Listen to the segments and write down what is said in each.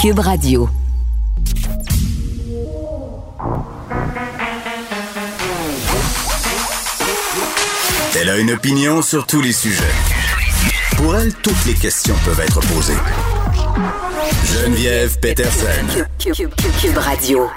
Cube Radio. Elle a une opinion sur tous les sujets. Pour elle, toutes les questions peuvent être posées. Geneviève Peterson. Cube, Radio.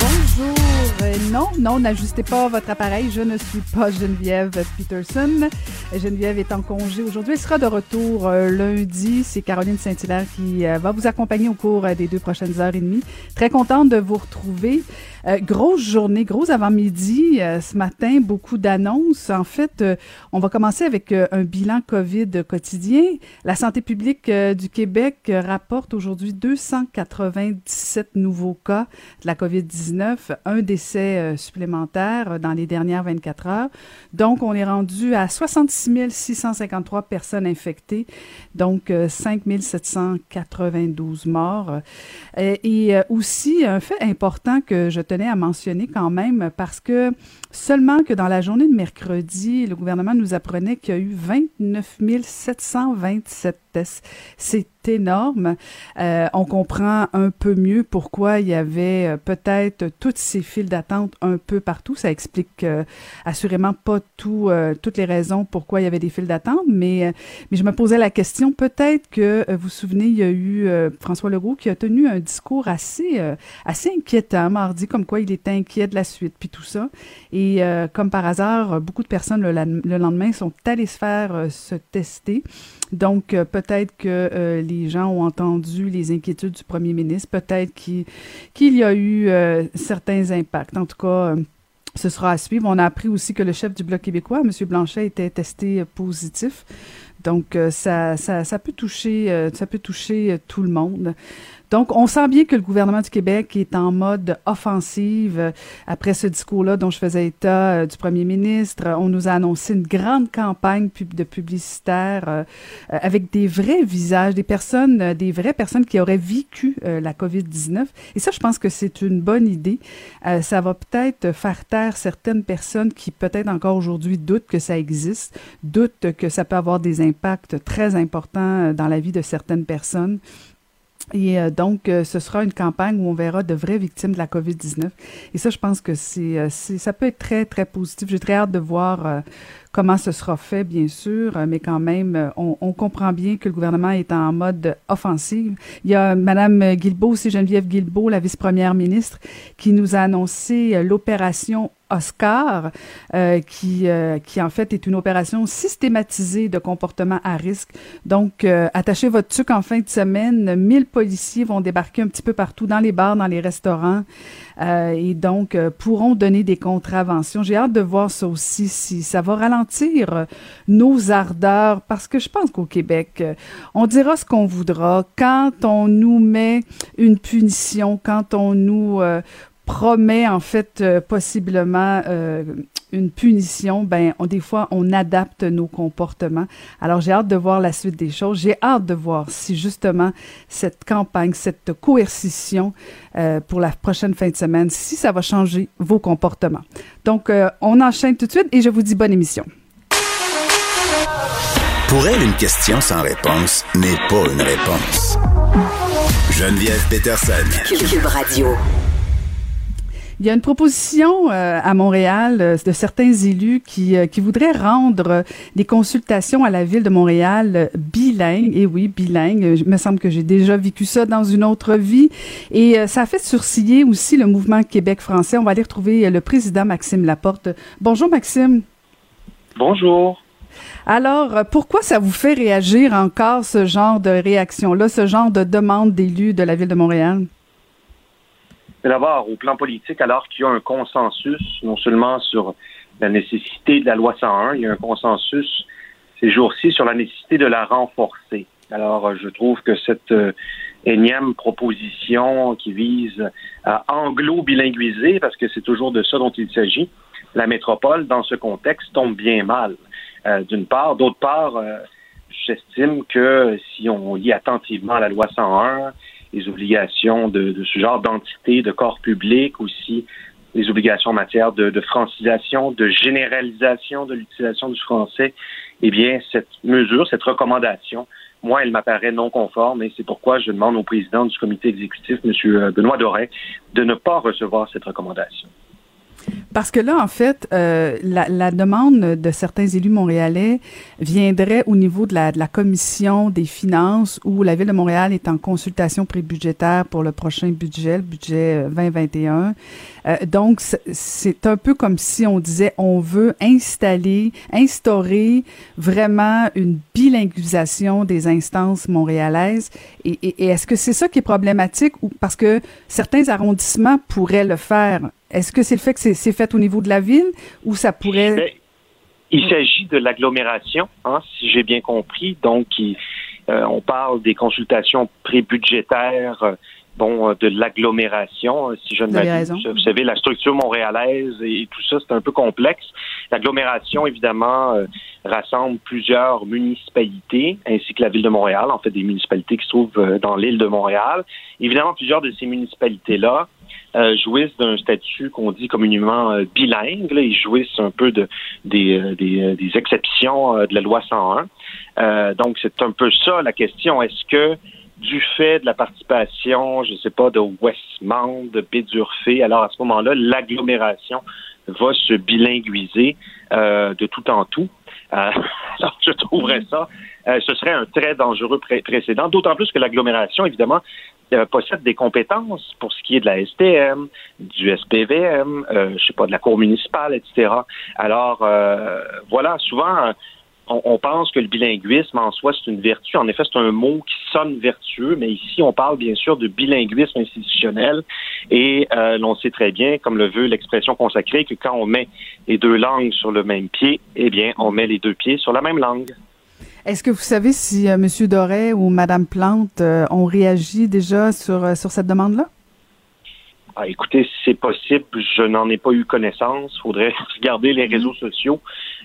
Bonjour. Euh, non, non, n'ajustez pas votre appareil. Je ne suis pas Geneviève Peterson. Geneviève est en congé aujourd'hui. Elle sera de retour euh, lundi. C'est Caroline Saint-Hilaire qui euh, va vous accompagner au cours des deux prochaines heures et demie. Très contente de vous retrouver. Euh, grosse journée, gros avant-midi euh, ce matin, beaucoup d'annonces. En fait, euh, on va commencer avec un bilan COVID quotidien. La santé publique du Québec rapporte aujourd'hui 297 nouveaux cas de la COVID-19, un décès supplémentaire dans les dernières 24 heures. Donc, on est rendu à 66 653 personnes infectées, donc 5 792 morts. Et aussi, un fait important que je te à mentionner quand même parce que seulement que dans la journée de mercredi, le gouvernement nous apprenait qu'il y a eu 29 727 tests. C'est énorme. Euh, on comprend un peu mieux pourquoi il y avait euh, peut-être toutes ces files d'attente un peu partout. Ça explique euh, assurément pas tout, toutes les raisons pourquoi il y avait des files d'attente, mais, mais je me posais la question, peut-être que vous vous souvenez, il y a eu François Legault qui a tenu un discours assez, assez inquiétant mardi, comme quoi il était inquiet de la suite, puis tout ça. Comme par hasard, beaucoup de personnes le, le lendemain sont allées se faire se tester. Donc, peut-être que les gens ont entendu les inquiétudes du premier ministre. Peut-être qu'il y a eu euh, certains impacts. En tout cas, euh, ce sera à suivre. On a appris aussi que le chef du Bloc québécois, M. Blanchet, était testé positif. Donc, euh, ça, peut toucher, ça peut toucher tout le monde. Donc, on sent bien que le gouvernement du Québec est en mode offensive euh, après ce discours-là dont je faisais état euh, du premier ministre. On nous a annoncé une grande campagne de publicitaire euh, avec des vrais visages, des personnes, des vraies personnes qui auraient vécu la COVID-19. Et ça, je pense que c'est une bonne idée. ça va peut-être faire taire certaines personnes qui peut-être encore aujourd'hui doutent que ça existe, doutent que ça peut avoir des impacts très importants dans la vie de certaines personnes. Et euh, donc, euh, ce sera une campagne où on verra de vraies victimes de la COVID-19. Et ça, je pense que c'est, euh, ça peut être très, très positif. J'ai très hâte de voir comment ce sera fait, bien sûr, mais quand même, on, on, comprend bien que le gouvernement est en mode offensive. Il y a Mme Guilbeault, aussi Geneviève Guilbeault, la vice-première ministre, qui nous a annoncé l'opération Oscar, euh, qui, euh, qui en fait est une opération systématisée de comportement à risque. Donc, euh, attachez votre truc en fin de semaine. 1000 policiers vont débarquer un petit peu partout dans les bars, dans les restaurants, et donc pourront donner des contraventions. J'ai hâte de voir ça aussi, si ça va ralentir nos ardeurs, parce que je pense qu'au Québec, on dira ce qu'on voudra. Quand on nous met une punition, quand on nous promet en fait euh, possiblement euh, une punition, ben on, des fois on adapte nos comportements. Alors j'ai hâte de voir la suite des choses. J'ai hâte de voir si justement cette campagne, cette coercition euh, pour la prochaine fin de semaine, si ça va changer vos comportements. Donc on enchaîne tout de suite et je vous dis bonne émission. Pour elle, une question sans réponse n'est pas une réponse. Geneviève Peterson. Cube Radio. Il y a une proposition euh, à Montréal euh, de certains élus qui, euh, qui voudraient rendre des consultations à la ville de Montréal bilingues. Et oui, bilingues. Il me semble que j'ai déjà vécu ça dans une autre vie. Et ça a fait sourciller aussi le mouvement Québec français. On va aller retrouver le président Maxime Laporte. Bonjour Maxime. Bonjour. Alors, pourquoi ça vous fait réagir encore ce genre de réaction-là, ce genre de demande d'élus de la ville de Montréal? D'abord, au plan politique, alors qu'il y a un consensus, non seulement sur la nécessité de la loi 101, il y a un consensus ces jours-ci sur la nécessité de la renforcer. Alors, je trouve que cette euh, énième proposition qui vise à anglo-bilinguiser, parce que c'est toujours de ça dont il s'agit, la métropole, dans ce contexte, tombe bien mal. Euh, d'une part. D'autre part, euh, j'estime que si on lit attentivement la loi 101, les obligations de, ce genre d'entité, de corps public, aussi les obligations en matière de, de francisation, de généralisation de l'utilisation du français, eh bien, cette mesure, cette recommandation, moi, elle m'apparaît non conforme et c'est pourquoi je demande au président du comité exécutif, M. Benoît Doré, de ne pas recevoir cette recommandation. Parce que là, en fait, euh, la, la, demande de certains élus montréalais viendrait au niveau de la, de la commission des finances où la Ville de Montréal est en consultation prébudgétaire pour le prochain budget, le budget 2021. Euh, euh, donc, c'est un peu comme si on disait on veut installer, instaurer vraiment une bilinguisation des instances montréalaises. Et, et, et est-ce que c'est ça qui est problématique ou parce que certains arrondissements pourraient le faire? Est-ce que c'est le fait que c'est fait au niveau de la ville ou ça pourrait... Ben, il s'agit de l'agglomération, hein, si j'ai bien compris. Donc, euh, on parle des consultations prébudgétaires, euh, bon, euh, de l'agglomération, si je ne m'abuse. Vous savez, la structure montréalaise et, tout ça, c'est un peu complexe. L'agglomération, évidemment, rassemble plusieurs municipalités, ainsi que la ville de Montréal, en fait, des municipalités qui se trouvent dans l'île de Montréal. Évidemment, plusieurs de ces municipalités-là euh, jouissent d'un statut qu'on dit communément euh, bilingue. Là. Ils jouissent un peu de, des, euh, des, exceptions de la loi 101. donc, c'est un peu ça la question. Est-ce que du fait de la participation, je ne sais pas, de Westmount, de Bédurfé, alors à ce moment-là, l'agglomération va se bilinguiser de tout en tout? alors, je trouverais ça, ce serait un très dangereux précédent, d'autant plus que l'agglomération, évidemment, euh, possède des compétences pour ce qui est de la STM, du SPVM, euh, je sais pas, de la cour municipale, etc. Alors, euh, voilà, souvent, on, on, pense que le bilinguisme en soi, c'est une vertu. En effet, c'est un mot qui sonne vertueux, mais ici, on parle bien sûr de bilinguisme institutionnel. Et euh, l'on sait très bien, comme le veut l'expression consacrée, que quand on met les deux langues sur le même pied, eh bien, on met les deux pieds sur la même langue. Est-ce que vous savez si euh, M. Doré ou Mme Plante euh, ont réagi déjà sur, euh, sur cette demande-là? Ah, écoutez, c'est possible. Je n'en ai pas eu connaissance. Il faudrait regarder les réseaux mhm. sociaux.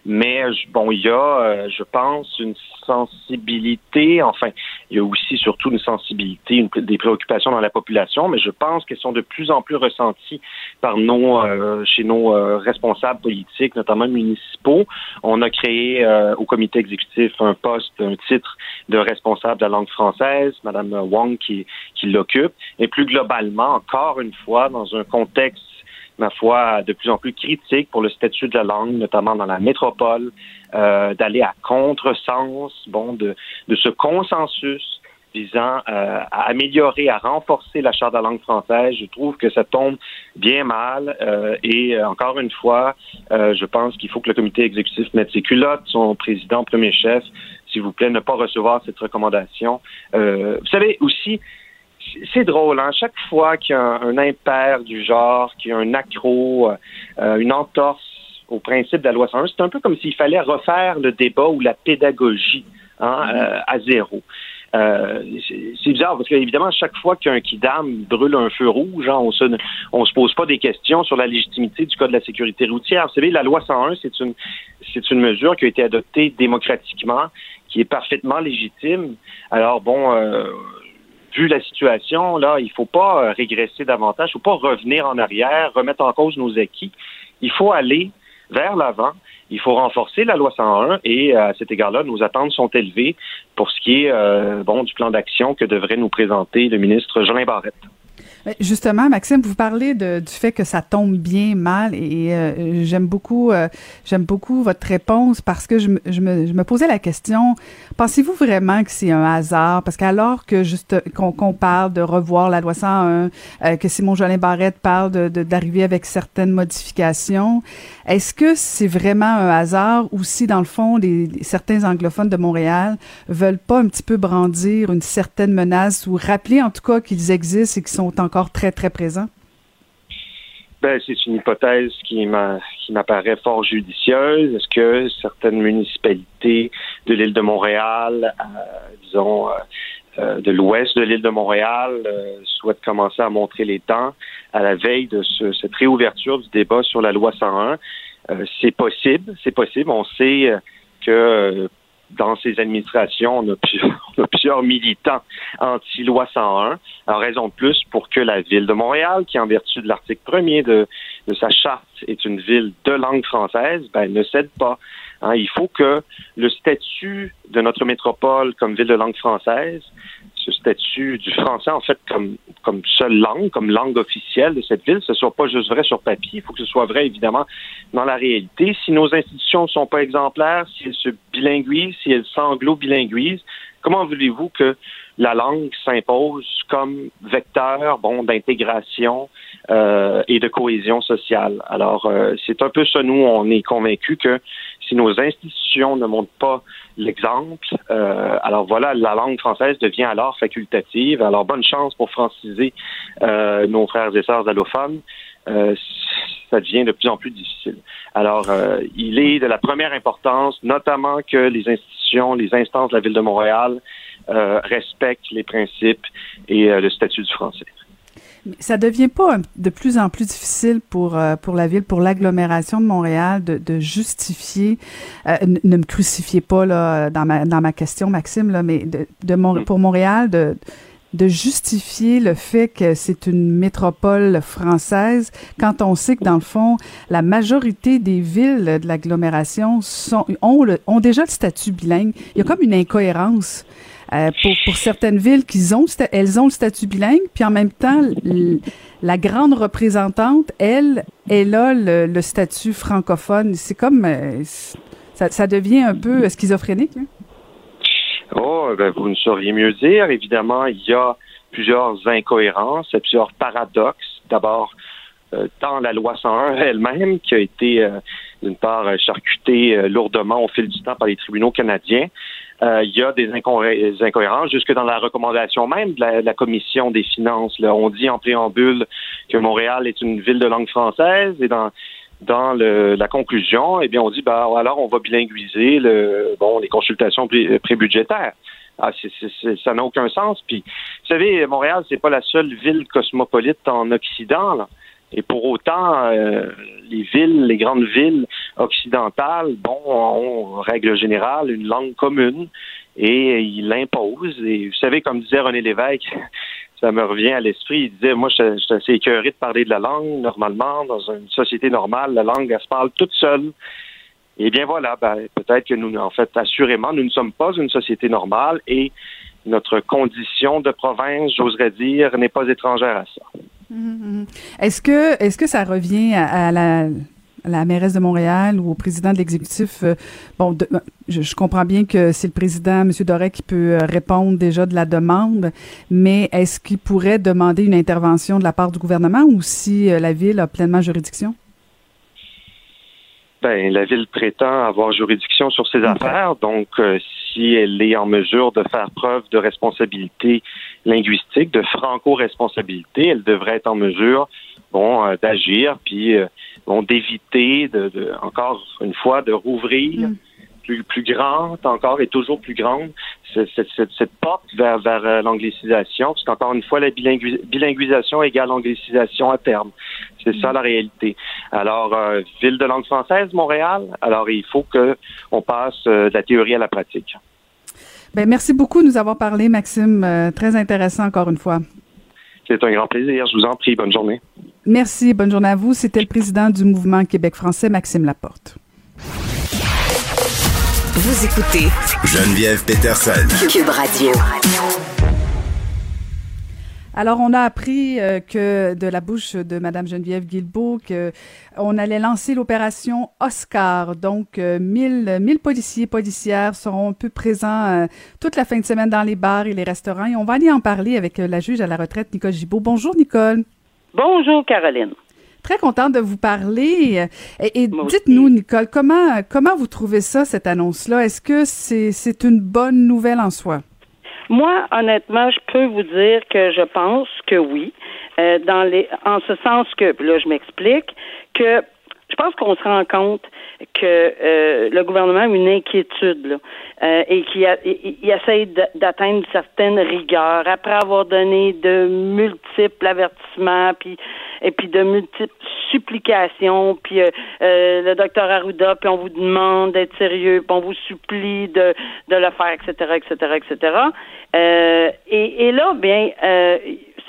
Mais bon, il y a, je pense, une sensibilité. Enfin, il y a aussi surtout une sensibilité, des préoccupations dans la population. Mais je pense qu'elles sont de plus en plus ressenties par nos, chez nos responsables politiques, notamment municipaux. On a créé au comité exécutif un poste, un titre de responsable de la langue française, Madame Wong qui, qui l'occupe. Et plus globalement, encore une fois dans un contexte, ma foi, de plus en plus critique pour le statut de la langue, notamment dans la métropole, euh, d'aller à contresens, bon, de, ce consensus visant euh, à améliorer, à renforcer la charte de la langue française. Je trouve que ça tombe bien mal euh, et encore une fois, je pense qu'il faut que le comité exécutif mette ses culottes, son président, premier chef, s'il vous plaît, ne pas recevoir cette recommandation. vous savez aussi, c'est drôle, hein? Chaque fois qu'il y a un, impair du genre, qu'il y a un accro, euh, une entorse au principe de la loi 101, c'est un peu comme s'il fallait refaire le débat ou la pédagogie hein, mm-hmm. euh, à zéro. Euh, c'est bizarre parce qu'évidemment, chaque fois qu'un kidam brûle un feu rouge, hein, on se on se pose pas des questions sur la légitimité du code de la sécurité routière. Vous savez, la loi 101, c'est une c'est une mesure qui a été adoptée démocratiquement, qui est parfaitement légitime. Alors bon, euh, vu la situation, là, il faut pas euh, régresser davantage, il faut pas revenir en arrière, remettre en cause nos acquis. Il faut aller vers l'avant. Il faut renforcer la loi 101 et euh, à cet égard-là, nos attentes sont élevées pour ce qui est euh, bon du plan d'action que devrait nous présenter le ministre Jean Barrette. Justement, Maxime, vous parlez de, du fait que ça tombe bien mal et euh, j'aime beaucoup, euh, j'aime beaucoup votre réponse parce que je me, je me, je me posais la question pensez-vous vraiment que c'est un hasard? Parce qu'alors que juste qu'on parle de revoir la loi 101, euh, que Simon Jolin Barrette parle de d'arriver avec certaines modifications, est-ce que c'est vraiment un hasard ou si dans le fond les, certains anglophones de Montréal veulent pas un petit peu brandir une certaine menace ou rappeler en tout cas qu'ils existent et qu'ils sont en encore très, très présent? Ben, c'est une hypothèse qui m'apparaît fort judicieuse. Est-ce que certaines municipalités de l'île de Montréal, euh, disons, euh, euh, de l'ouest de l'île de Montréal, souhaitent commencer à montrer les temps à la veille de cette réouverture du débat sur la loi 101? c'est possible, c'est possible. On sait que dans ces administrations, on a, plusieurs, militants anti-loi 101, en raison de plus pour que la Ville de Montréal, qui en vertu de l'article 1er de, de sa charte est une ville de langue française, ben, ne cède pas. Hein, il faut que le statut de notre métropole comme ville de langue française, ce statut du français en fait comme comme seule langue, comme langue officielle de cette ville, ce soit pas juste vrai sur papier, il faut que ce soit vrai évidemment dans la réalité. Si nos institutions ne sont pas exemplaires, si elles se bilinguisent, si elles sanglo-bilinguisent, comment voulez-vous que la langue s'impose comme vecteur bon d'intégration euh, et de cohésion sociale? Alors euh, c'est un peu ça nous on est convaincus que si nos institutions ne montrent pas l'exemple, euh, alors voilà la langue française devient alors facultative. Alors bonne chance pour franciser nos frères et sœurs allophones. ça devient de plus en plus difficile. Alors, il est de la première importance, notamment que les institutions, les instances de la Ville de Montréal euh, respecte les principes et euh, le statut du français. Ça devient pas de plus en plus difficile pour euh, pour la ville, pour l'agglomération de Montréal, de, de justifier. ne me crucifiez pas là dans ma dans ma question, Maxime là, mais de, de mm. pour Montréal de de justifier le fait que c'est une métropole française quand on sait que dans le fond la majorité des villes de l'agglomération sont ont, ont déjà le statut bilingue. Il y a comme une incohérence. Euh, pour, certaines villes elles ont le statut bilingue, puis en même temps, la grande représentante, elle, elle a le, statut francophone. C'est comme, euh, ça, devient un peu schizophrénique. Hein? Oh, ben, vous ne sauriez mieux dire. Évidemment, il y a plusieurs incohérences, plusieurs paradoxes. D'abord, euh, tant la loi 101 elle-même, qui a été d'une part charcutée lourdement au fil du temps par les tribunaux canadiens, euh, il y a des, incohérences jusque dans la recommandation même de la, commission des finances. Là. On dit en préambule que Montréal est une ville de langue française et dans dans le, la conclusion, eh bien, on dit bah alors on va bilinguiser le bon les consultations prébudgétaires. Ah, ça n'a aucun sens. Puis, vous savez, Montréal, c'est pas la seule ville cosmopolite en Occident. Là. Et pour autant, euh, les villes, les grandes villes occidentales, bon, ont, règle générale, une langue commune et ils l'imposent. Et vous savez, comme disait René Lévesque, ça me revient à l'esprit, il disait, moi, je, suis assez écœuré de parler de la langue. Normalement, dans une société normale, la langue, elle se parle toute seule. Et bien voilà, ben, peut-être que nous, en fait, assurément, nous ne sommes pas une société normale et notre condition de province, j'oserais dire, n'est pas étrangère à ça. Mm-hmm. Est-ce que est-ce que ça revient à, la la mairesse de Montréal ou au président de l'exécutif, euh, bon, je, comprends bien que c'est le président, M. Doré, qui peut euh, répondre déjà de la demande, mais est-ce qu'il pourrait demander une intervention de la part du gouvernement ou si euh, la Ville a pleinement juridiction? Ben, la Ville prétend avoir juridiction sur ses affaires, donc si elle est en mesure de faire preuve de responsabilité linguistique, de franco-responsabilité, elle devrait être en mesure, bon, euh, d'agir, puis euh, bon, d'éviter, de, encore une fois, de rouvrir. Mm. Plus, plus grande encore et toujours plus grande cette, cette, cette porte vers, vers euh, l'anglicisation, parce qu'encore une fois, la bilinguisation égale anglicisation à terme. C'est ça mm. la réalité. Alors, ville de langue française, Montréal, alors il faut que on passe de la théorie à la pratique. Ben, merci beaucoup de nous avoir parlé, Maxime. Euh, très intéressant encore une fois. C'est un grand plaisir. Je vous en prie. Bonne journée. Merci. Bonne journée à vous. C'était le président du mouvement Québec français, Maxime Laporte. Vous écoutez Geneviève Peterson. Cube Radio. Alors, on a appris euh, que de la bouche de Madame Geneviève Guilbeault que on allait lancer l'opération Oscar. Donc, euh, 1000, 1000 policiers policières seront un peu présents euh, toute la fin de semaine dans les bars et les restaurants. Et on va aller en parler avec euh, la juge à la retraite, Nicole Gibault. Bonjour, Nicole. Bonjour, Caroline. Très contente de vous parler. Et, dites-nous, Nicole, comment comment vous trouvez ça, cette annonce-là? Est-ce que c'est c'est une bonne nouvelle en soi? Moi, honnêtement, je peux vous dire que je pense que oui. Euh, dans les, en ce sens que, là, je m'explique, que je pense qu'on se rend compte que euh, le gouvernement a une inquiétude là, euh, et qu'il essaye d'atteindre une certaine rigueur. Après avoir donné de multiples avertissements puis et puis de multiples supplications puis euh, le docteur Arruda puis on vous demande d'être sérieux puis on vous supplie de de le faire etc etc etc et, et là bien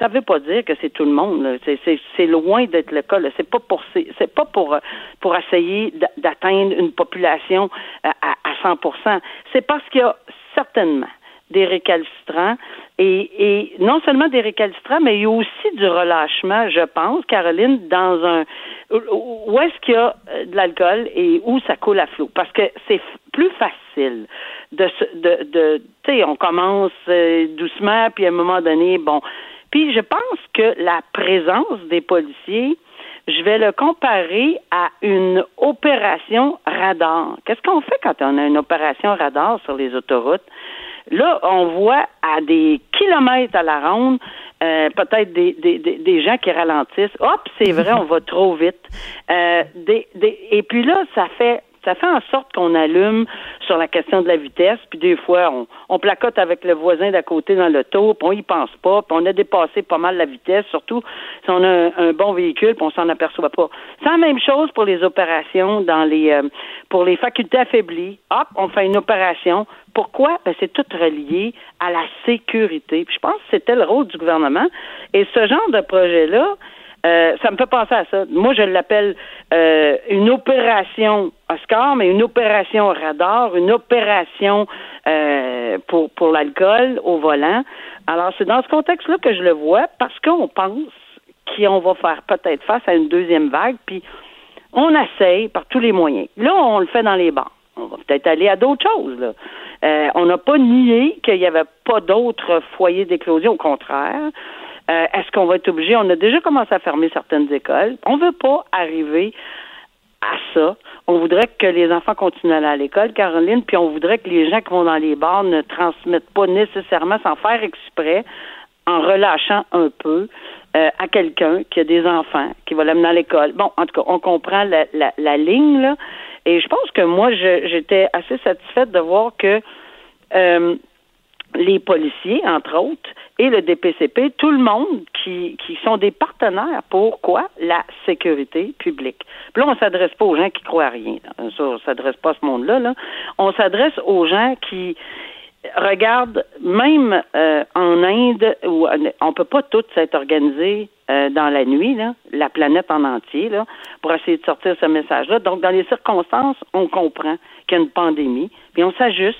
ça veut pas dire que c'est tout le monde. C'est loin d'être le cas. C'est pas pour c'est pas pour pour essayer d'atteindre une population à, à 100% C'est parce qu'il y a certainement des récalcitrants et, et, non seulement des récalcitrants, mais il y a aussi du relâchement, je pense, Caroline, dans un où est-ce qu'il y a euh, de l'alcool et où ça coule à flot? Parce que c'est plus facile de de, de tu sais, on commence euh, doucement, puis à un moment donné, bon. Puis je pense que la présence des policiers, je vais le comparer à une opération radar. Qu'est-ce qu'on fait quand on a une opération radar sur les autoroutes? Là, on voit à des kilomètres à la ronde euh, peut-être des, des, des, gens qui ralentissent. Hop, c'est vrai, on va trop vite. Euh, des, des, et puis là, ça fait ça fait en sorte qu'on allume sur la question de la vitesse, puis des fois, on, placote avec le voisin d'à côté dans l'auto, puis on y pense pas, puis on a dépassé pas mal la vitesse, surtout si on a un, bon véhicule, puis on s'en aperçoit pas. C'est la même chose pour les opérations dans les euh, pour les facultés affaiblies. Hop, on fait une opération. Pourquoi? Ben, c'est tout relié à la sécurité. Puis je pense que c'était le rôle du gouvernement. Et ce genre de projet-là, euh, ça me fait penser à ça. Moi, je l'appelle euh, une opération Oscar, mais une opération radar, une opération euh, pour, pour l'alcool au volant. Alors, c'est dans ce contexte-là que je le vois parce qu'on pense qu'on va faire peut-être face à une deuxième vague, puis on essaye par tous les moyens. Là, on le fait dans les bars. On va peut-être aller à d'autres choses. Là. on n'a pas nié qu'il n'y avait pas d'autres foyers d'éclosion, au contraire. Euh, est-ce qu'on va être obligé? On a déjà commencé à fermer certaines écoles. On ne veut pas arriver à ça. On voudrait que les enfants continuent à aller à l'école, Caroline, puis on voudrait que les gens qui vont dans les bars ne transmettent pas nécessairement, sans faire exprès, en relâchant un peu euh, à quelqu'un qui a des enfants, qui va l'amener à l'école. Bon, en tout cas, on comprend la, la, ligne, là. Et je pense que moi, j'étais assez satisfaite de voir que euh, les policiers, entre autres, et le DPCP, tout le monde qui, qui sont des partenaires pour quoi? La sécurité publique. Puis là, on s'adresse pas aux gens qui croient à rien. Ça, on s'adresse pas à ce monde-là. Là. On s'adresse aux gens qui regardent, même euh, en Inde, où on peut pas tous s'être organisés euh, dans la nuit, là, la planète en entier, là, pour essayer de sortir ce message-là. Donc, dans les circonstances, on comprend qu'il y a une pandémie, puis on s'ajuste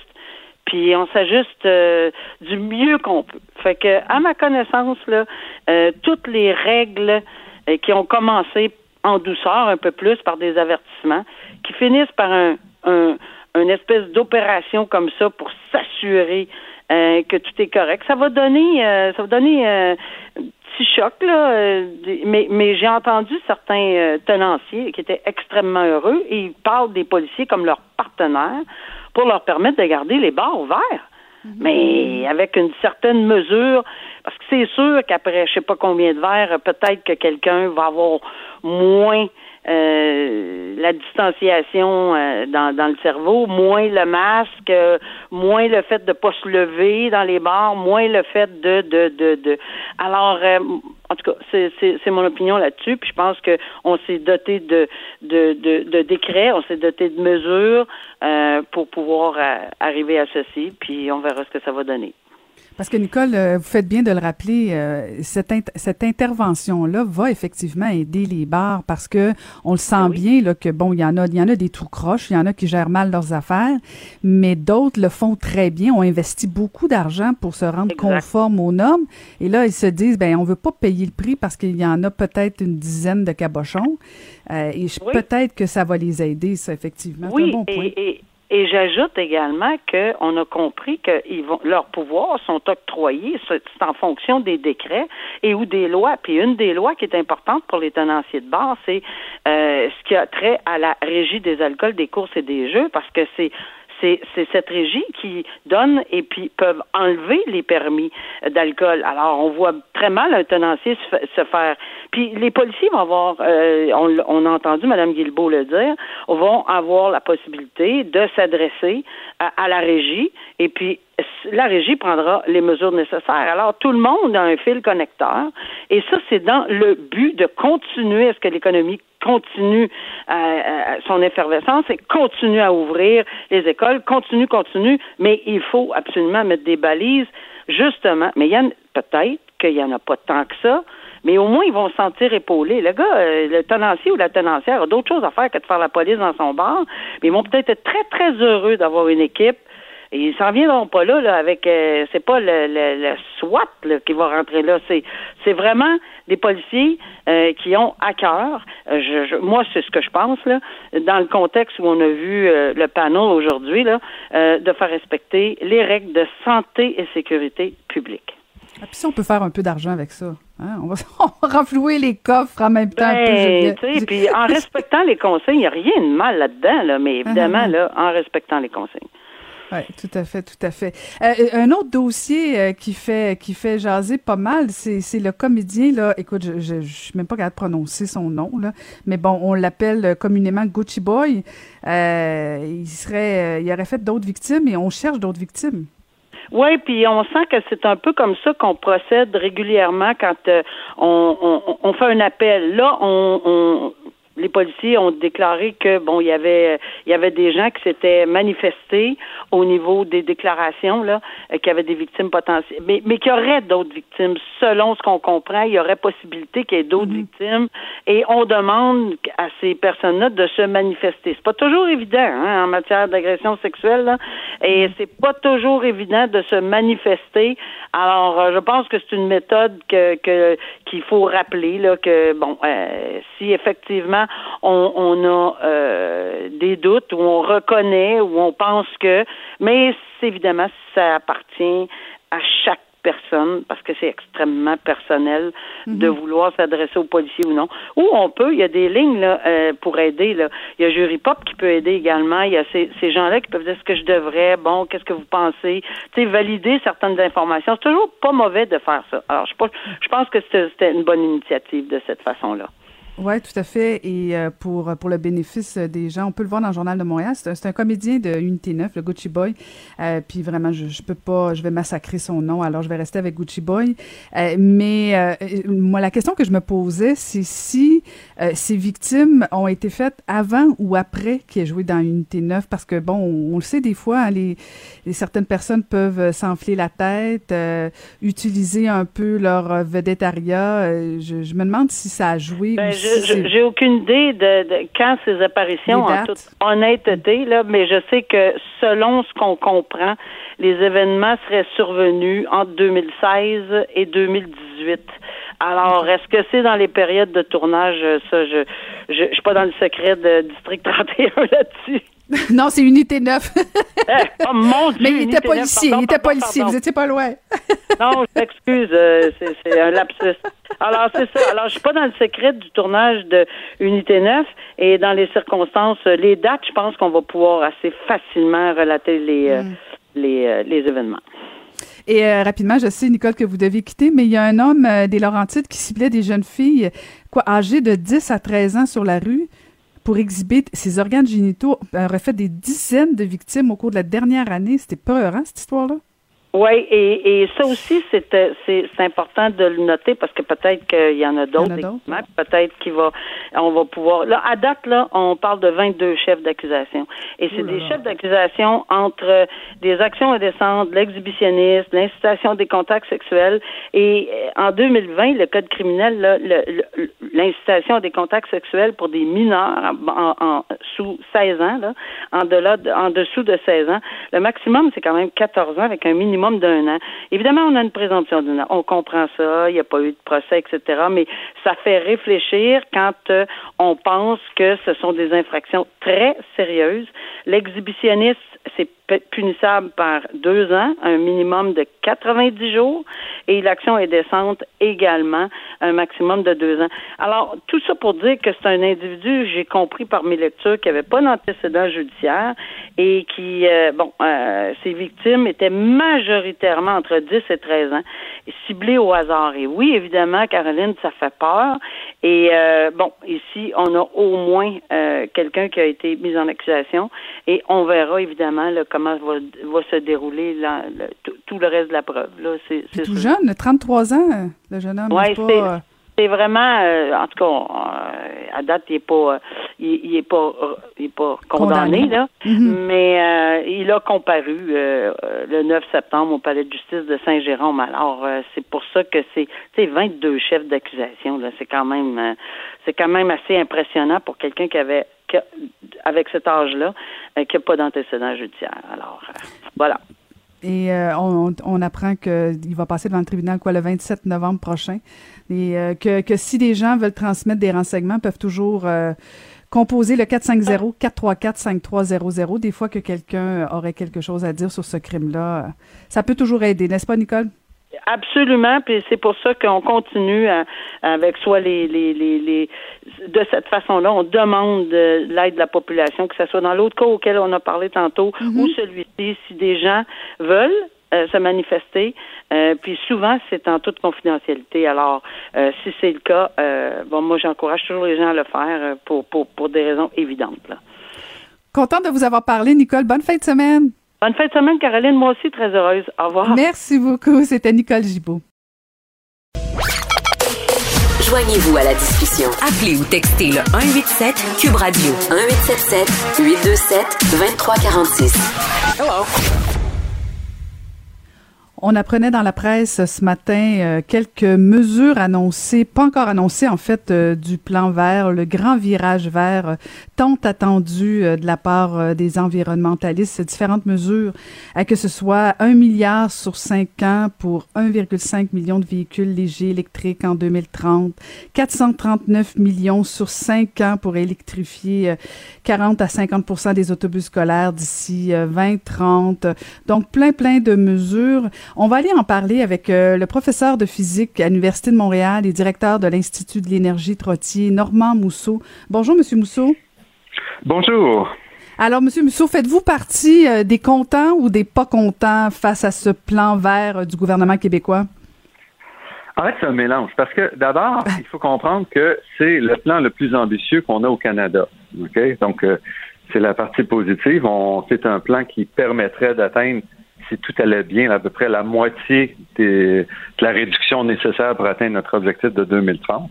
puis on s'ajuste euh, du mieux qu'on peut. Fait que, à ma connaissance, là, euh, toutes les règles euh, qui ont commencé en douceur un peu plus par des avertissements, qui finissent par un, un une espèce d'opération comme ça pour s'assurer que tout est correct. Ça va donner, ça va donner un petit choc là, mais, mais j'ai entendu certains tenanciers qui étaient extrêmement heureux et ils parlent des policiers comme leurs partenaires pour leur permettre de garder les bars ouverts. Mhm. Mais avec une certaine mesure, parce que c'est sûr qu'après je sais pas combien de verres, peut-être que quelqu'un va avoir moins euh, la distanciation euh, dans, dans le cerveau, moins le masque, moins le fait de pas se lever dans les bars, moins le fait de de de, de... alors euh, en tout cas c'est mon opinion là-dessus puis je pense que on s'est doté de de, de de décrets, on s'est doté de mesures pour pouvoir arriver à ceci puis on verra ce que ça va donner. Parce que Nicole, euh, vous faites bien de le rappeler, euh, cette, cette intervention-là va effectivement aider les bars parce que on le sent ben bien là que bon, il y en a, il y en a des tout croches, il y en a qui gèrent mal leurs affaires, mais d'autres le font très bien, ont investi beaucoup d'argent pour se rendre conforme aux normes, et là ils se disent ben on veut pas payer le prix parce qu'il y en a peut-être une dizaine de cabochons, euh, et peut-être que ça va les aider, ça effectivement. Oui, un bon point. Et j'ajoute également qu'on a compris que leurs pouvoirs sont octroyés, c'est en fonction des décrets et ou des lois. Puis une des lois qui est importante pour les tenanciers de bar, c'est euh, ce qui a trait à la régie des alcools, des courses et des jeux, parce que c'est c'est cette régie qui donne et puis peuvent enlever les permis d'alcool. Alors, on voit très mal un tenancier se, faire. Puis les policiers vont avoir, euh, on, a entendu Mme Guilbeault le dire, vont avoir la possibilité de s'adresser à, la régie et puis la régie prendra les mesures nécessaires. Alors, tout le monde a un fil connecteur, et ça, c'est dans le but de continuer à ce que l'économie continue euh, euh, son effervescence et continue à ouvrir les écoles, continue, continue, mais il faut absolument mettre des balises, justement. Mais il y a peut-être qu'il n'y en a pas tant que ça, mais au moins ils vont se sentir épaulés. Le gars, euh, le tenancier ou la tenancière a d'autres choses à faire que de faire la police dans son bar, mais ils vont peut-être être très, très heureux d'avoir une équipe et ils s'en viendront pas là, là avec euh, c'est pas le, le, SWAT qui va rentrer là. C'est c'est vraiment des policiers euh, qui ont à cœur. Euh, je, moi, c'est ce que je pense là, dans le contexte où on a vu le panneau aujourd'hui là, de faire respecter les règles de santé et sécurité publique. Ah, puis si on peut faire un peu d'argent avec ça, hein? on, va, renflouer les coffres en même temps. Ben, puis en respectant les consignes, il n'y a rien de mal là-dedans, là, mais évidemment, uh-huh. là, en respectant les consignes. Oui, tout à fait, tout à fait. Euh, un autre dossier euh, qui fait qui fait jaser pas mal, c'est le comédien là. Écoute, je, je, je, suis même pas capable de prononcer son nom là, mais bon, on l'appelle communément Gucci Boy. Euh, il serait, il aurait fait d'autres victimes et on cherche d'autres victimes. Oui, puis on sent que c'est un peu comme ça qu'on procède régulièrement quand on, on, on, fait un appel. Là, on, les policiers ont déclaré que bon, il y avait il y avait des gens qui s'étaient manifestés au niveau des déclarations là, euh, qu'il y avait des victimes potentielles, mais mais qu'il y aurait d'autres victimes. Selon ce qu'on comprend, il y aurait possibilité qu'il y ait d'autres mhm. victimes, et on demande à ces personnes-là de se manifester. C'est pas toujours évident hein, en matière d'agression sexuelle, là, et mhm. c'est pas toujours évident de se manifester. Alors, euh, je pense que c'est une méthode que qu'il faut rappeler là que bon, euh, si effectivement on, a euh, des doutes, ou on reconnaît, ou on pense que, mais évidemment, ça appartient à chaque personne, parce que c'est extrêmement personnel de mhm. vouloir s'adresser aux policiers ou non. Ou on peut, il y a des lignes là, euh, pour aider. Là. Il y a Jury Pop qui peut aider également. Il y a ces, ces gens-là qui peuvent dire ce que je devrais, bon, qu'est-ce que vous pensez, tu sais, valider certaines informations. C'est toujours pas mauvais de faire ça. Alors, je, je pense que c'était une bonne initiative de cette façon-là. Oui, tout à fait. Et euh, pour, pour le bénéfice des gens, on peut le voir dans le Journal de Montréal. C'est un, comédien de Unité 9, le Gucci Boy. Euh, puis vraiment, je, je peux pas, je vais massacrer son nom, alors je vais rester avec Gucci Boy. Euh, mais moi, la question que je me posais, c'est si ces victimes ont été faites avant ou après qu'il ait joué dans Unité 9. Parce que, bon, on, le sait des fois, hein, les, les, certaines personnes peuvent s'enfler la tête, utiliser un peu leur vedettariat. Je, je, me demande si ça a joué. Ben, j'ai aucune idée de, de, quand ces apparitions, en toute honnêteté, là, mais je sais que selon ce qu'on comprend, les événements seraient survenus entre 2016 et 2018. Alors, est-ce que c'est dans les périodes de tournage? Ça, je, je, je suis pas dans le secret de District 31 là-dessus. non, c'est Unité 9. Eh, oh mon Dieu! Mais il était policier, il était policier, vous étiez pas loin. non, je m'excuse, euh, c'est un lapsus. Alors, c'est ça. Alors, je suis pas dans le secret du tournage de Unité 9 et dans les circonstances, les dates, je pense qu'on va pouvoir assez facilement relater les, euh, mm. les, euh, les événements. Et rapidement, je sais, Nicole, que vous devez quitter, mais il y a un homme des Laurentides qui ciblait des jeunes filles, quoi, âgées de 10 à 13 ans sur la rue pour exhiber ses organes génitaux, aurait fait des dizaines de victimes au cours de la dernière année. C'était peur, hein, cette histoire-là? Oui, et, et ça aussi, c'est c'est important de le noter parce que peut-être qu'il y en a d'autres. Peut-être qu'il va, on va pouvoir. Là, à date, là, on parle de 22 chefs d'accusation, et c'est des chefs d'accusation entre des actions indécentes, l'exhibitionniste, l'incitation des contacts sexuels. Et euh, en 2020, le code criminel, l'incitation des contacts sexuels pour des mineurs en, en, sous 16 ans, là, en delà, en dessous de 16 ans, le maximum c'est quand même 14 ans avec un minimum d'un an. Évidemment, on a une présomption d'un an. On comprend ça, il n'y a pas eu de procès, etc. Mais ça fait réfléchir quand euh, on pense que ce sont des infractions très sérieuses. L'exhibitionniste, c'est punissable par deux ans, un minimum de 90 jours, et l'action est décente également, un maximum de deux ans. Alors, tout ça pour dire que c'est un individu, j'ai compris par mes lectures, qui n'avait pas d'antécédent judiciaire et qui, euh, bon, euh, ses victimes étaient majoritairement entre 10 et 13 ans, ciblées au hasard. Et oui, évidemment, Caroline, ça fait peur. Et euh, bon, ici, on a au moins quelqu'un qui a été mis en accusation et on verra évidemment comment va, se dérouler tout, tout le reste de la preuve. Là, c'est, tout jeune, 33 ans, le jeune homme. Ouais, c'est, vraiment, euh, en tout cas, euh, à date, il est pas, euh, il, est pas, il est pas condamné, là, mm-hmm. mais il a comparu le 9 septembre au palais de justice de Saint-Jérôme. Alors, c'est pour ça que c'est, tu 22 chefs d'accusation, là, c'est quand même, c'est quand même assez impressionnant pour quelqu'un qui avait, avec cet âge-là, qui n'a pas d'antécédent judiciaire. Alors, voilà. Et on, on, apprend qu'il va passer devant le tribunal quoi le 27 novembre prochain. Et euh, que, que, si des gens veulent transmettre des renseignements, peuvent toujours euh, composer le 450-434-5300. Des fois que quelqu'un aurait quelque chose à dire sur ce crime-là, ça peut toujours aider, n'est-ce pas, Nicole? Absolument, puis c'est pour ça qu'on continue avec soit les, les, les, les de cette façon-là, on demande l'aide de la population, que ce soit dans l'autre cas auquel on a parlé tantôt mm-hmm. ou celui-ci, si des gens veulent euh, se manifester. Euh, puis souvent, c'est en toute confidentialité. Alors, euh, si c'est le cas, bon, moi, j'encourage toujours les gens à le faire pour, pour, pour des raisons évidentes. Là. Contente de vous avoir parlé, Nicole. Bonne fin de semaine. Bonne fin de semaine, Caroline. Moi aussi, très heureuse. Au revoir. Merci beaucoup. C'était Nicole Gibault. Joignez-vous à la discussion. Appelez ou textez le 187 Cube Radio 1877 827 2346. Hello. On apprenait dans la presse ce matin euh, quelques mesures annoncées, pas encore annoncées en fait, euh, du plan vert, le grand virage vert euh, tant attendu de la part des environnementalistes, différentes mesures, à que ce soit un milliard sur cinq ans pour 1,5 million de véhicules légers électriques en 2030, 439 millions sur cinq ans pour électrifier 40 à 50% des autobus scolaires d'ici 2030. Donc plein plein de mesures. On va aller en parler avec euh, le professeur de physique à l'Université de Montréal et directeur de l'Institut de l'énergie Trottier, Normand Mousseau. Bonjour, Monsieur Mousseau. Bonjour. Alors, Monsieur Mousseau, faites-vous partie euh, des contents ou des pas contents face à ce plan vert euh, du gouvernement québécois? En fait, c'est un mélange. Parce que d'abord, il faut comprendre que c'est le plan le plus ambitieux qu'on a au Canada. OK? Donc, c'est la partie positive. c'est un plan qui permettrait d'atteindre tout allait bien, à peu près la moitié de la réduction nécessaire pour atteindre notre objectif de 2030.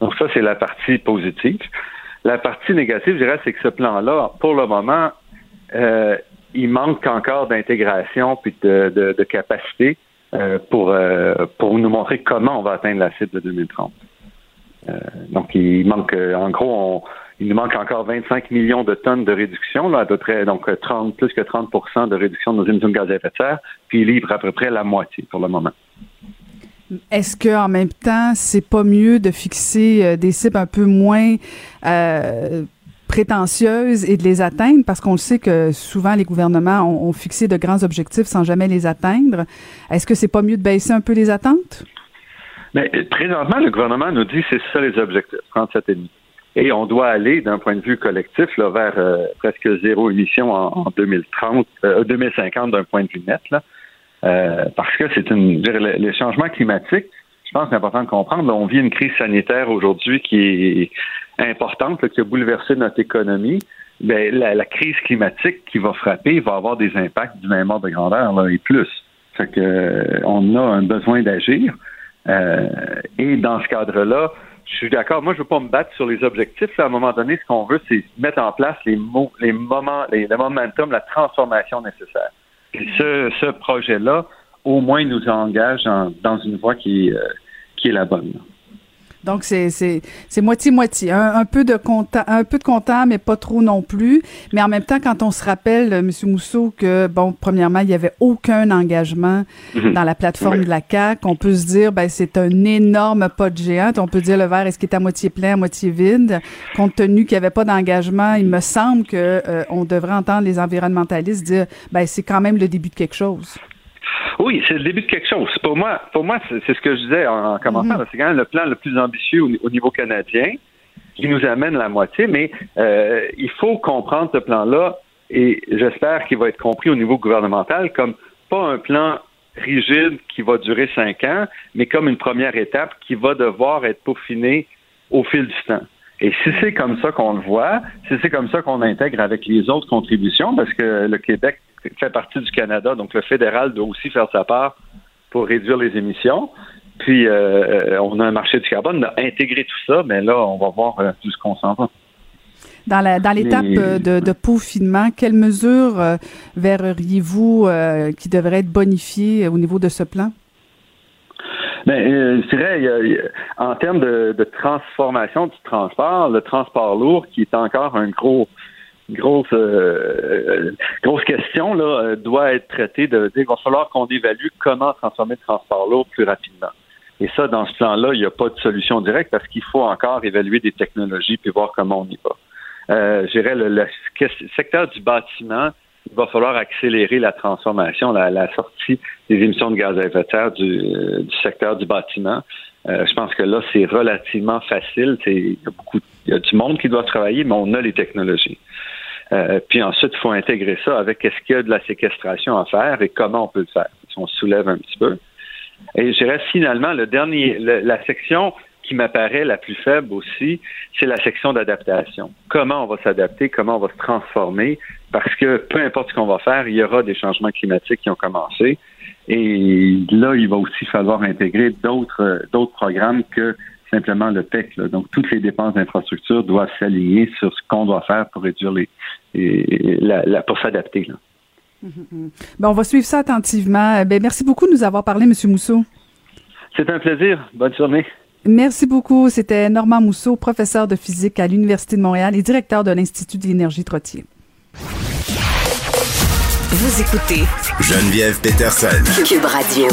Donc ça, c'est la partie positive. La partie négative, je dirais, c'est que ce plan-là, pour le moment, euh, il manque encore d'intégration puis de, capacité euh, pour, euh, pour nous montrer comment on va atteindre la cible de 2030. donc, il manque, en gros, on, il nous manque encore 25 millions de tonnes de réduction, là, à peu près, donc 30, plus que 30% de réduction de nos émissions de gaz à effet de serre, puis il livre à peu près la moitié pour le moment. Est-ce que en même temps, c'est pas mieux de fixer euh, des cibles un peu moins euh, prétentieuses et de les atteindre? Parce qu'on le sait que souvent les gouvernements ont, fixé de grands objectifs sans jamais les atteindre. Est-ce que c'est pas mieux de baisser un peu les attentes? Mais présentement, le gouvernement nous dit c'est ça les objectifs, 37,5. Et on doit aller, d'un point de vue collectif, là, vers euh, presque zéro émission en, 2030, 2050 euh, d'un point de vue net, là, euh, parce que c'est une les changements climatiques. Je pense que c'est important de comprendre. on vit une crise sanitaire aujourd'hui qui est importante, qui a bouleversé notre économie. Bien, la, crise climatique qui va frapper va avoir des impacts du même ordre de grandeur là, et plus. Fait que, on a un besoin d'agir. et dans ce cadre-là, je suis d'accord. Moi, je veux pas me battre sur les objectifs. À un moment donné, ce qu'on veut, c'est mettre en place les, mots, les moments, les, le momentum, la transformation nécessaire. Ce, ce projet-là, au moins, nous engage dans une voie qui, euh, qui est la bonne. Donc c'est c'est c'est moitié moitié, un, peu de compta, un peu de compta, mais pas trop non plus. Mais en même temps, quand on se rappelle, euh, Monsieur Mousseau, que bon, premièrement, il y avait aucun engagement mhm. dans la plateforme de la CAC, on peut se dire, ben c'est un énorme pas de géant. On peut dire le verre est-ce qu'il est à moitié plein, à moitié vide, compte tenu qu'il n'y avait pas d'engagement. Il me semble que euh, on devrait entendre les environnementalistes dire, ben c'est quand même le début de quelque chose. Oui, c'est le début de quelque chose. Pour moi, pour moi, c'est ce que je disais en, commençant. Mhm. C'est quand même le plan le plus ambitieux au, niveau canadien qui nous amène la moitié, mais euh, il faut comprendre ce plan-là et j'espère qu'il va être compris au niveau gouvernemental comme pas un plan rigide qui va durer cinq ans, mais comme une première étape qui va devoir être peaufinée au fil du temps. Et si c'est comme ça qu'on le voit, si c'est comme ça qu'on intègre avec les autres contributions, parce que le Québec fait partie du Canada, donc le fédéral doit aussi faire sa part pour réduire les émissions. Puis, euh, on a un marché du carbone, on a intégré tout ça, mais là, on va voir euh, tout ce qu'on s'en va. Dans, la, dans l'étape euh, de, de, peaufinement, quelles mesures verriez-vous qui devraient être bonifiées au niveau de ce plan? Ben, je dirais, en termes de, de, transformation du transport, le transport lourd qui est encore un gros grosse euh, grosse question là euh, doit être traité de il va falloir qu'on évalue comment transformer le transport lourd plus rapidement. Et ça, dans ce plan-là, il n'y a pas de solution directe parce qu'il faut encore évaluer des technologies puis voir comment on y va. Euh, je dirais le, secteur du bâtiment, il va falloir accélérer la transformation, la, sortie des émissions de gaz à effet de serre du, du secteur du bâtiment. Euh, je pense que là, c'est relativement facile. Il y a beaucoup, il y a du monde qui doit travailler, mais on a les technologies. Euh, puis ensuite, il faut intégrer ça avec est-ce qu'il y a de la séquestration à faire et comment on peut le faire. Si on soulève un petit peu. Et je dirais finalement, le dernier, la section qui m'apparaît la plus faible aussi, c'est la section d'adaptation. Comment on va s'adapter, comment on va se transformer, parce que peu importe ce qu'on va faire, il y aura des changements climatiques qui ont commencé. Et là, il va aussi falloir intégrer d'autres d'autres programmes que simplement le PEC. Donc, toutes les dépenses d'infrastructure doivent s'aligner sur ce qu'on doit faire pour réduire les, la, pour s'adapter. Mm-hmm. Ben, on va suivre ça attentivement. Ben, merci beaucoup de nous avoir parlé, M. Mousseau. C'est un plaisir. Bonne journée. Merci beaucoup. C'était Normand Mousseau, professeur de physique à l'Université de Montréal et directeur de l'Institut d'énergie Trottier. Vous écoutez Geneviève Peterson. Cube Radio.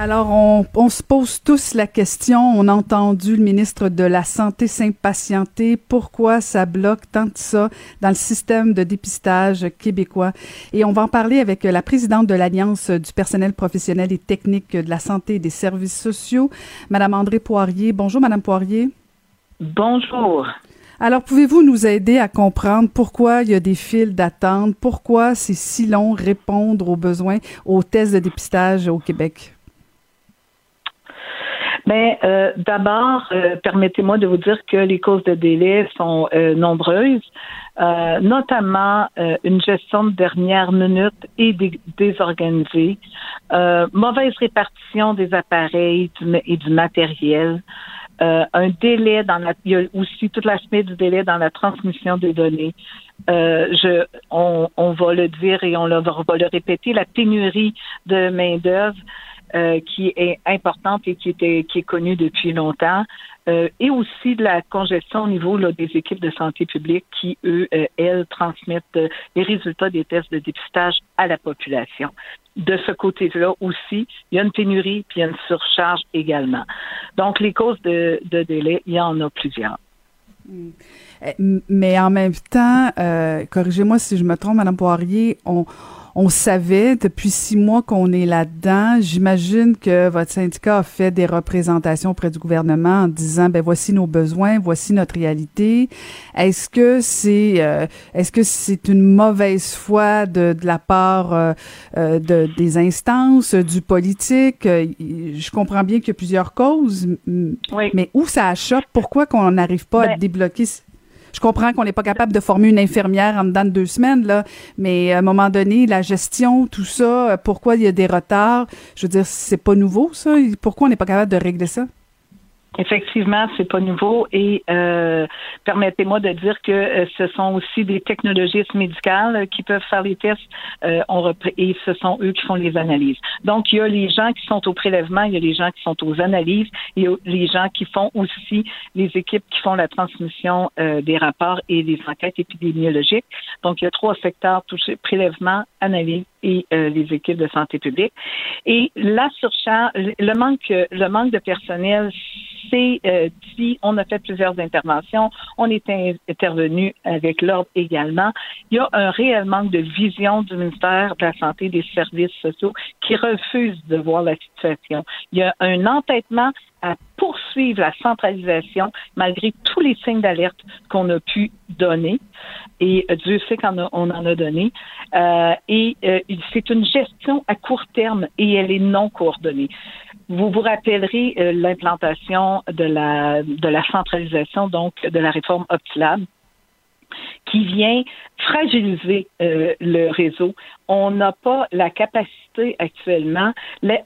Alors, on, on, se pose tous la question. On a entendu le ministre de la Santé s'impatienter. Pourquoi ça bloque tant de ça dans le système de dépistage québécois? Et on va en parler avec la présidente de l'Alliance du personnel professionnel et technique de la santé et des services sociaux, Madame André Poirier. Bonjour, Madame Poirier. Bonjour. Alors, pouvez-vous nous aider à comprendre pourquoi il y a des files d'attente? Pourquoi c'est si long répondre aux besoins aux tests de dépistage au Québec? Mais ben, euh, d'abord, euh, permettez-moi de vous dire que les causes de délai sont euh, nombreuses, notamment une gestion de dernière minute et désorganisée, mauvaise répartition des appareils et du matériel, un délai dans la, il y a aussi tout l'aspect du délai dans la transmission des données. je, on, on, va le dire et on, le, on va le répéter, la pénurie de main d'œuvre. Euh, qui est importante et qui, était, qui est connue depuis longtemps, euh, et aussi de la congestion au niveau des équipes de santé publique qui, eux, euh, elles, transmettent les résultats des tests de dépistage à la population. De ce côté-là aussi, il y a une pénurie puis il y a une surcharge également. Donc, les causes de, de délai, il y en a plusieurs. Mais en même temps, corrigez-moi si je me trompe, Madame Poirier, on, on savait depuis six mois qu'on est là-dedans. J'imagine que votre syndicat a fait des représentations auprès du gouvernement en disant ben voici nos besoins, voici notre réalité. Est-ce que c'est euh, est-ce que c'est une mauvaise foi de, de la part euh, euh, de, des instances, du politique? Je comprends bien qu'il y a plusieurs causes, mais où ça achoppe Pourquoi qu'on n'arrive pas à ben débloquer je comprends qu'on n'est pas capable de former une infirmière en dedans de deux semaines, là, mais à un moment donné, la gestion, tout ça, pourquoi il y a des retards, je veux dire, c'est pas nouveau, ça. Pourquoi on n'est pas capable de régler ça? Effectivement, c'est pas nouveau et euh, permettez-moi de dire que euh, ce sont aussi des technologistes médicales qui peuvent faire les tests euh, on et ce sont eux qui font les analyses. Donc, il y a les gens qui sont au prélèvement, il y a les gens qui sont aux analyses, il y a les gens qui font aussi les équipes qui font la transmission des rapports et des enquêtes épidémiologiques. Donc, il y a trois secteurs touchés prélèvement, analyse et les équipes de santé publique. Et la surcharge, le manque, le manque de personnel c'est euh, si on a fait plusieurs interventions, on est intervenu avec l'ordre également. Il y a un réel manque de vision du ministère de la Santé et des Services sociaux qui refuse de voir la situation. Il y a un entêtement à poursuivre la centralisation malgré tous les signes d'alerte qu'on a pu donner. Et euh, Dieu sait qu'on on en a donné. Euh, et euh, c'est une gestion à court terme et elle est non coordonnée. Vous vous rappellerez euh, l'implantation de la de la centralisation donc de la réforme Optilab qui vient fragiliser euh, le réseau. On n'a pas la capacité actuellement. Les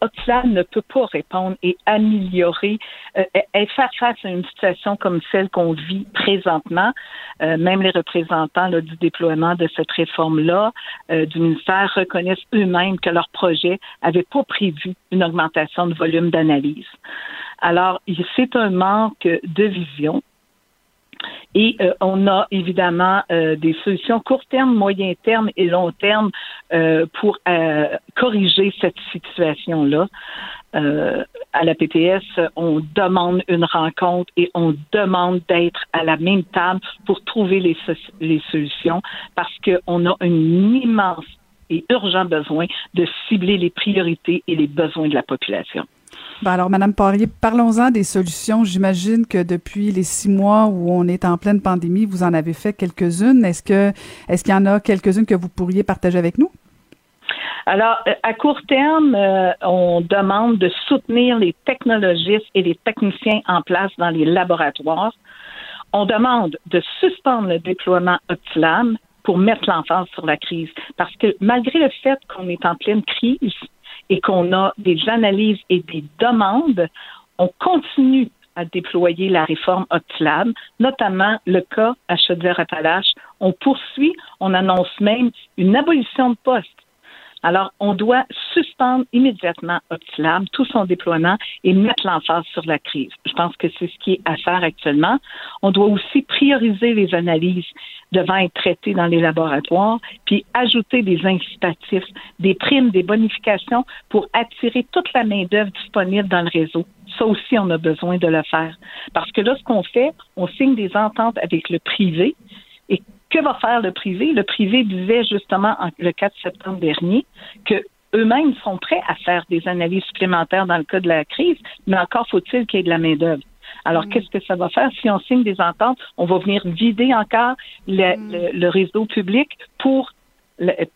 ne peut pas répondre et améliorer euh, et faire face à une situation comme celle qu'on vit présentement. Euh, même les représentants du déploiement de cette réforme-là du ministère reconnaissent eux-mêmes que leur projet n'avait pas prévu une augmentation de volume d'analyse. Alors, c'est un manque de vision et euh, on a évidemment euh, des solutions court terme, moyen terme et long terme euh, pour corriger cette situation-là. à la PTS, on demande une rencontre et on demande d'être à la même table pour trouver les, les solutions parce qu'on a un immense et urgent besoin de cibler les priorités et les besoins de la population. Ben alors, Madame Poirier, parlons-en des solutions. J'imagine que depuis les six mois où on est en pleine pandémie, vous en avez fait quelques-unes. Est-ce que est-ce qu'il y en a quelques-unes que vous pourriez partager avec nous? Alors, euh, à court terme, euh, on demande de soutenir les technologistes et les techniciens en place dans les laboratoires. On demande de suspendre le déploiement Optilam pour mettre l'emphase sur la crise. Parce que malgré le fait qu'on est en pleine crise, et qu'on a des analyses et des demandes, on continue à déployer la réforme Optilab, notamment le cas à Chaudière-Appalaches. On poursuit, on annonce même une abolition de poste alors, on doit suspendre immédiatement Optilab, tout son déploiement et mettre l'emphase sur la crise. Je pense que c'est ce qui est à faire actuellement. On doit aussi prioriser les analyses devant être traitées dans les laboratoires, puis ajouter des incitatifs, des primes, des bonifications pour attirer toute la main-d'œuvre disponible dans le réseau. Ça aussi, on a besoin de le faire. Parce que là, ce qu'on fait, on signe des ententes avec le privé et que va faire le privé? Le privé disait justement le 4 septembre dernier que eux-mêmes sont prêts à faire des analyses supplémentaires dans le cas de la crise, mais encore faut-il qu'il y ait de la main-d'œuvre. Alors, mm. qu'est-ce que ça va faire? Si on signe des ententes, on va venir vider encore le, mm. réseau public pour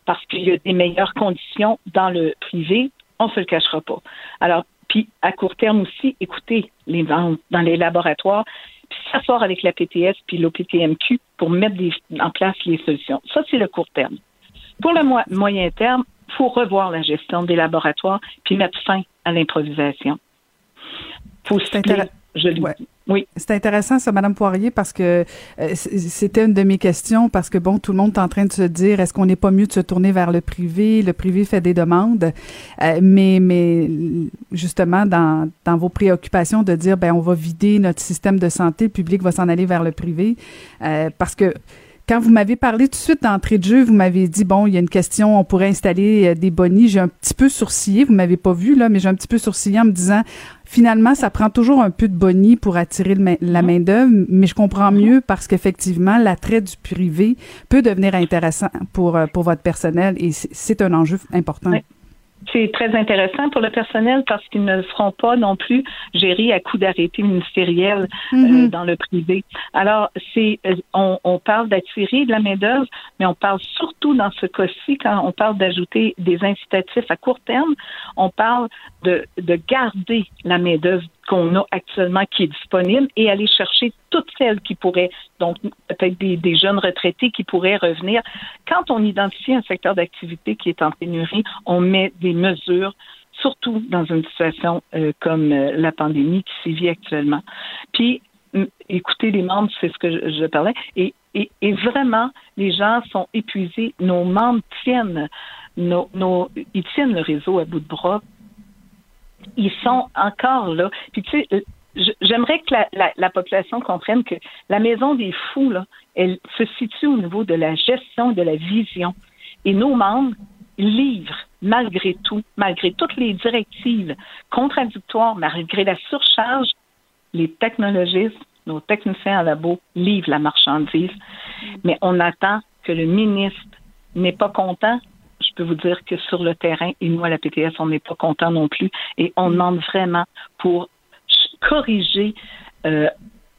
parce qu'il y a des meilleures conditions dans le privé, on ne se le cachera pas. Alors, puis à court terme aussi, écoutez, les ventes dans les laboratoires, puis s'asseoir avec la PTS puis l'OPTMQ pour mettre en place les solutions. Ça, c'est le court terme. Pour le moyen terme, il faut revoir la gestion des laboratoires puis mettre fin à l'improvisation. faut je Oui, c'est intéressant ça, Madame Poirier, parce que euh, c'était une de mes questions, parce que bon, tout le monde est en train de se dire, est-ce qu'on n'est pas mieux de se tourner vers le privé? Le privé fait des demandes, euh, mais mais justement dans dans vos préoccupations de dire, ben on va vider notre système de santé, le public va s'en aller vers le privé, euh, parce que quand vous m'avez parlé tout de suite d'entrée de jeu, vous m'avez dit bon, il y a une question, on pourrait installer des bonnies. J'ai un petit peu sourcillé, vous m'avez pas vu là, mais j'ai un petit peu sourcillé en me disant finalement, ça prend toujours un peu de bonnie pour attirer la mhm. main-d'œuvre, mais je comprends mhm. mieux parce qu'effectivement, l'attrait du privé peut devenir intéressant pour, euh, pour votre personnel et c'est un enjeu important. C'est très intéressant pour le personnel parce qu'ils ne seront pas non plus gérés à coup d'arrêté ministériel euh, mhm. dans le privé. Alors, c'est euh, on, on, parle d'attirer de la main-d'œuvre, mais on parle surtout dans ce cas-ci, quand on parle d'ajouter des incitatifs à court terme, on parle de, de garder la main-d'œuvre qu'on a actuellement qui est disponible et aller chercher toutes celles qui pourraient, donc peut-être des, jeunes retraités qui pourraient revenir. Quand on identifie un secteur d'activité qui est en pénurie, on met des mesures surtout dans une situation euh, comme euh, la pandémie qui sévit actuellement. Puis, écoutez les membres, c'est ce que je, parlais, et, et, vraiment, les gens sont épuisés. Nos membres tiennent, nos, nos, ils tiennent le réseau à bout de bras ils sont encore là. Puis tu sais, euh, j'aimerais que la, population comprenne que la maison des fous, là, elle se situe au niveau de la gestion, de la vision. Et nos membres livrent, malgré tout, malgré toutes les directives contradictoires, malgré la surcharge, les technologistes, nos techniciens en labo livrent la marchandise. Mais on attend que le ministre n'est pas content peux vous dire que sur le terrain, et nous, à la PTS, on n'est pas content non plus. Et on demande vraiment pour corriger euh,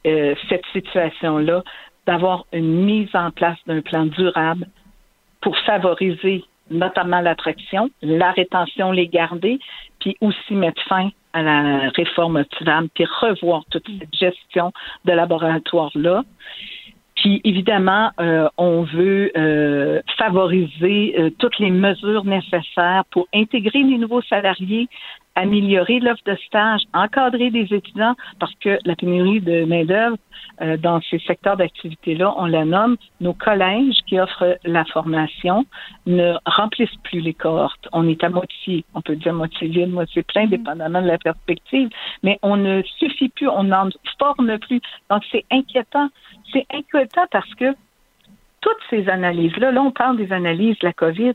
euh, cette situation-là, d'avoir une mise en place d'un plan durable pour favoriser notamment l'attraction, la rétention, les garder, puis aussi mettre fin à la réforme optimale, puis revoir toute cette gestion de laboratoire-là. Puis évidemment, euh, on veut euh, favoriser euh, toutes les mesures nécessaires pour intégrer les nouveaux salariés, améliorer l'offre de stage, encadrer des étudiants, parce que la pénurie de main-d'œuvre dans ces secteurs d'activité-là, on la nomme, nos collèges qui offrent la formation ne remplissent plus les cohortes. On est à moitié, on peut dire moitié vide, moitié plein, mm-hmm. dépendamment de la perspective, mais on ne suffit plus, on n'en forme plus. Donc c'est inquiétant c'est inquiétant parce que toutes ces analyses-là, là, on parle des analyses de la COVID,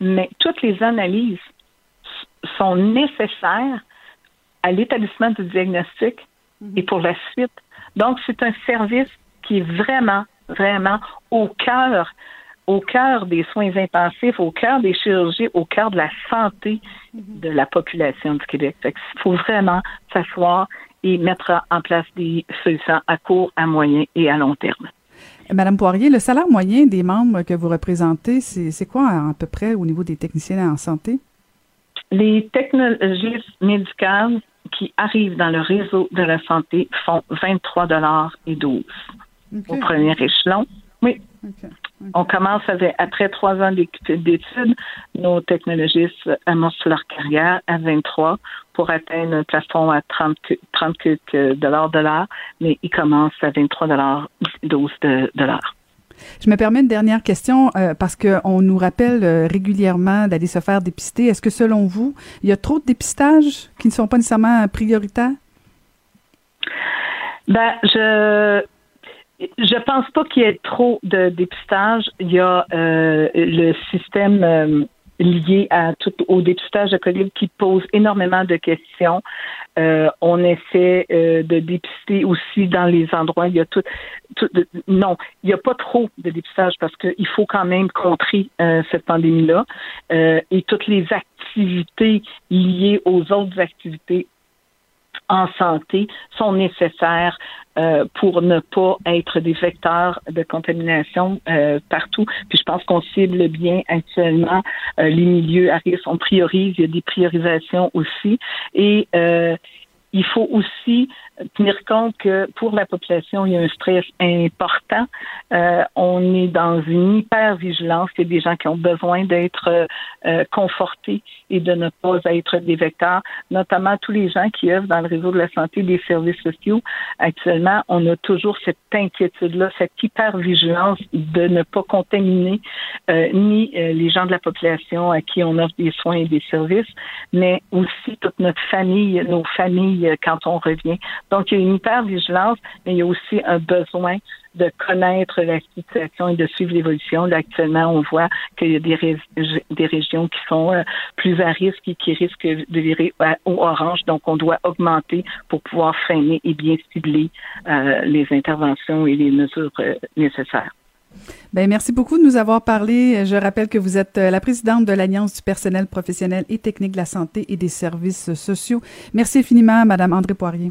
mais toutes les analyses sont nécessaires à l'établissement du diagnostic mhm. et pour la suite. Donc, c'est un service qui est vraiment, vraiment au cœur, au cœur des soins intensifs, au cœur des chirurgies, au cœur de la santé mhm. de la population du Québec. Il faut vraiment s'asseoir et mettre en place des solutions à court, à moyen et à long terme. Madame Poirier, le salaire moyen des membres que vous représentez, c'est quoi à peu près au niveau des techniciens en santé? Les technologies médicales qui arrivent dans le réseau de la santé font 23 dollars et 12 au premier échelon. Oui. On commence avec, après trois ans d'études, nos technologistes amorcent leur carrière à 23 pour atteindre un plafond à 30, 30 dollars de l'heure, mais ils commencent à 23 dollars, 12 dollars. Je me permets une dernière question euh, parce qu'on nous rappelle euh, régulièrement d'aller se faire dépister. Est-ce que selon vous, il y a trop de dépistages qui ne sont pas nécessairement prioritaires? Ben, je je pense pas qu'il y ait trop de dépistage. Il y a euh, le système euh, lié à tout au dépistage de COVID qui pose énormément de questions. Euh, on essaie de dépister aussi dans les endroits. Il y a tout, non, il n'y a pas trop de dépistage parce qu'il faut quand même contrer cette pandémie-là et toutes les activités liées aux autres activités en santé sont nécessaires euh, pour ne pas être des vecteurs de contamination euh, partout. Puis je pense qu'on cible bien actuellement euh, les milieux à risque. On priorise, il y a des priorisations aussi. Et il faut aussi tenir compte que pour la population, il y a un stress important. Euh, on est dans une hyper-vigilance. Il y a des gens qui ont besoin d'être euh, confortés et de ne pas être des vecteurs, notamment tous les gens qui œuvrent dans le réseau de la santé des services sociaux. Actuellement, on a toujours cette inquiétude-là, cette hyper-vigilance de ne pas contaminer euh, ni les gens de la population à qui on offre des soins et des services, mais aussi toute notre famille, nos familles quand on revient. Donc, il y a une hyper-vigilance, mais il y a aussi un besoin de connaître la situation et de suivre l'évolution. Actuellement, on voit qu'il y a des, des régions qui sont euh, plus à risque et qui risquent de virer au orange. Donc, on doit augmenter pour pouvoir freiner et bien cibler euh, les interventions et les mesures euh, nécessaires. Bien, merci beaucoup de nous avoir parlé. Je rappelle que vous êtes la présidente de l'Alliance du personnel professionnel et technique de la santé et des services sociaux. Merci infiniment, Madame André Poirier.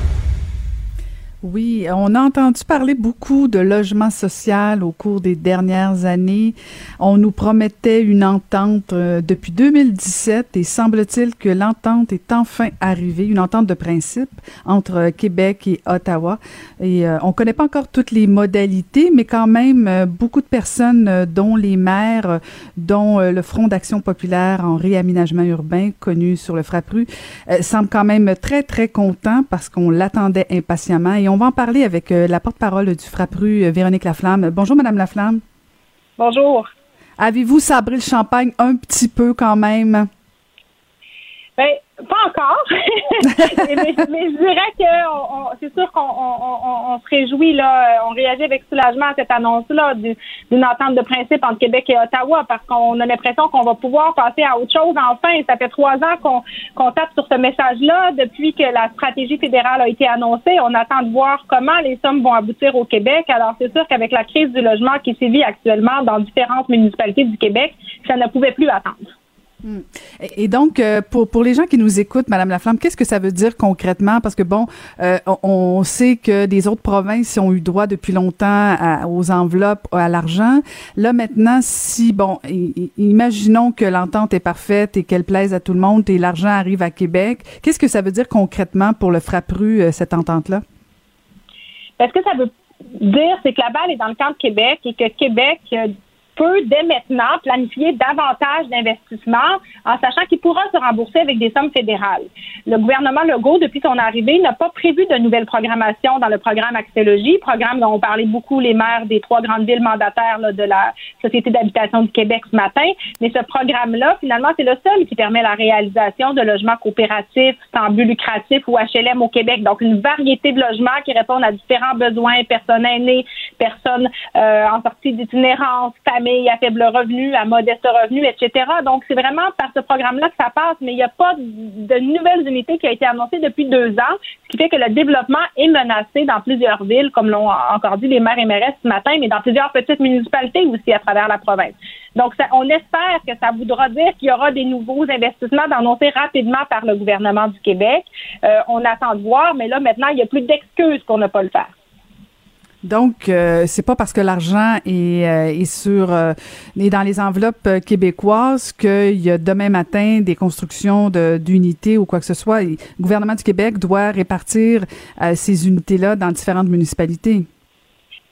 Oui, on a entendu parler beaucoup de logement social au cours des dernières années. On nous promettait une entente euh, depuis 2017 et semble-t-il que l'entente est enfin arrivée, une entente de principe entre euh, Québec et Ottawa. Et euh, on connaît pas encore toutes les modalités, mais quand même beaucoup de personnes, dont les maires, dont le Front d'action populaire en réaménagement urbain, connu sur le Frappru, semblent quand même très très contents parce qu'on l'attendait impatiemment on va en parler avec euh, la porte-parole du Frappru, euh, Véronique Laflamme. Bonjour, Madame Laflamme. Bonjour. Avez-vous sabré le champagne un petit peu quand même? Bien, pas encore. mais, je dirais que c'est sûr qu'on on, se réjouit, là, on réagit avec soulagement à cette annonce-là d'une entente de principe entre Québec et Ottawa parce qu'on a l'impression qu'on va pouvoir passer à autre chose enfin. Ça fait trois ans qu'on tape sur ce message-là depuis que la stratégie fédérale a été annoncée. On attend de voir comment les sommes vont aboutir au Québec. Alors, c'est sûr qu'avec la crise du logement qui sévit actuellement dans différentes municipalités du Québec, ça ne pouvait plus attendre. Hmm. Et donc, euh, pour, pour les gens qui nous écoutent, Madame Laflamme, qu'est-ce que ça veut dire concrètement? Parce que, bon, euh, on, sait que des autres provinces ont eu droit depuis longtemps aux enveloppes, à l'argent. Là, maintenant, si, bon, imaginons que l'entente est parfaite et qu'elle plaise à tout le monde et l'argent arrive à Québec, qu'est-ce que ça veut dire concrètement pour le Frappru, euh, cette entente-là? Est-ce que ça veut dire, c'est que la balle est dans le camp de Québec et que Québec peut dès maintenant planifier davantage d'investissements en sachant qu'il pourra se rembourser avec des sommes fédérales. Le gouvernement Legault, depuis son arrivée, n'a pas prévu de nouvelles programmations dans le programme Axélogie, programme dont ont parlé beaucoup les maires des trois grandes villes mandataires de la Société d'habitation du Québec ce matin. Mais ce programme-là, finalement, c'est le seul qui permet la réalisation de logements coopératifs, sans but lucratif ou HLM au Québec. Donc, une variété de logements qui répondent à différents besoins, personnes aînées, personnes euh, en sortie d'itinérance, familles à faible revenu, à modeste revenu, etc. Donc, c'est vraiment par ce programme-là que ça passe, mais il n'y a pas de nouvelles unités qui ont été annoncées depuis deux ans, ce qui fait que le développement est menacé dans plusieurs villes, comme l'ont encore dit les maires et maires ce matin, mais dans plusieurs petites municipalités aussi à travers la province. Donc, on espère que ça voudra dire qu'il y aura des nouveaux investissements annoncés rapidement par le gouvernement du Québec. Euh, on attend de voir, mais là, maintenant, il n'y a plus d'excuses pour ne pas le faire. Donc, euh, c'est pas parce que l'argent est, euh, est sur euh, est dans les enveloppes euh, québécoises qu'il y a demain matin des constructions d'unités ou quoi que ce soit. le gouvernement du Québec doit répartir ces unités-là dans différentes municipalités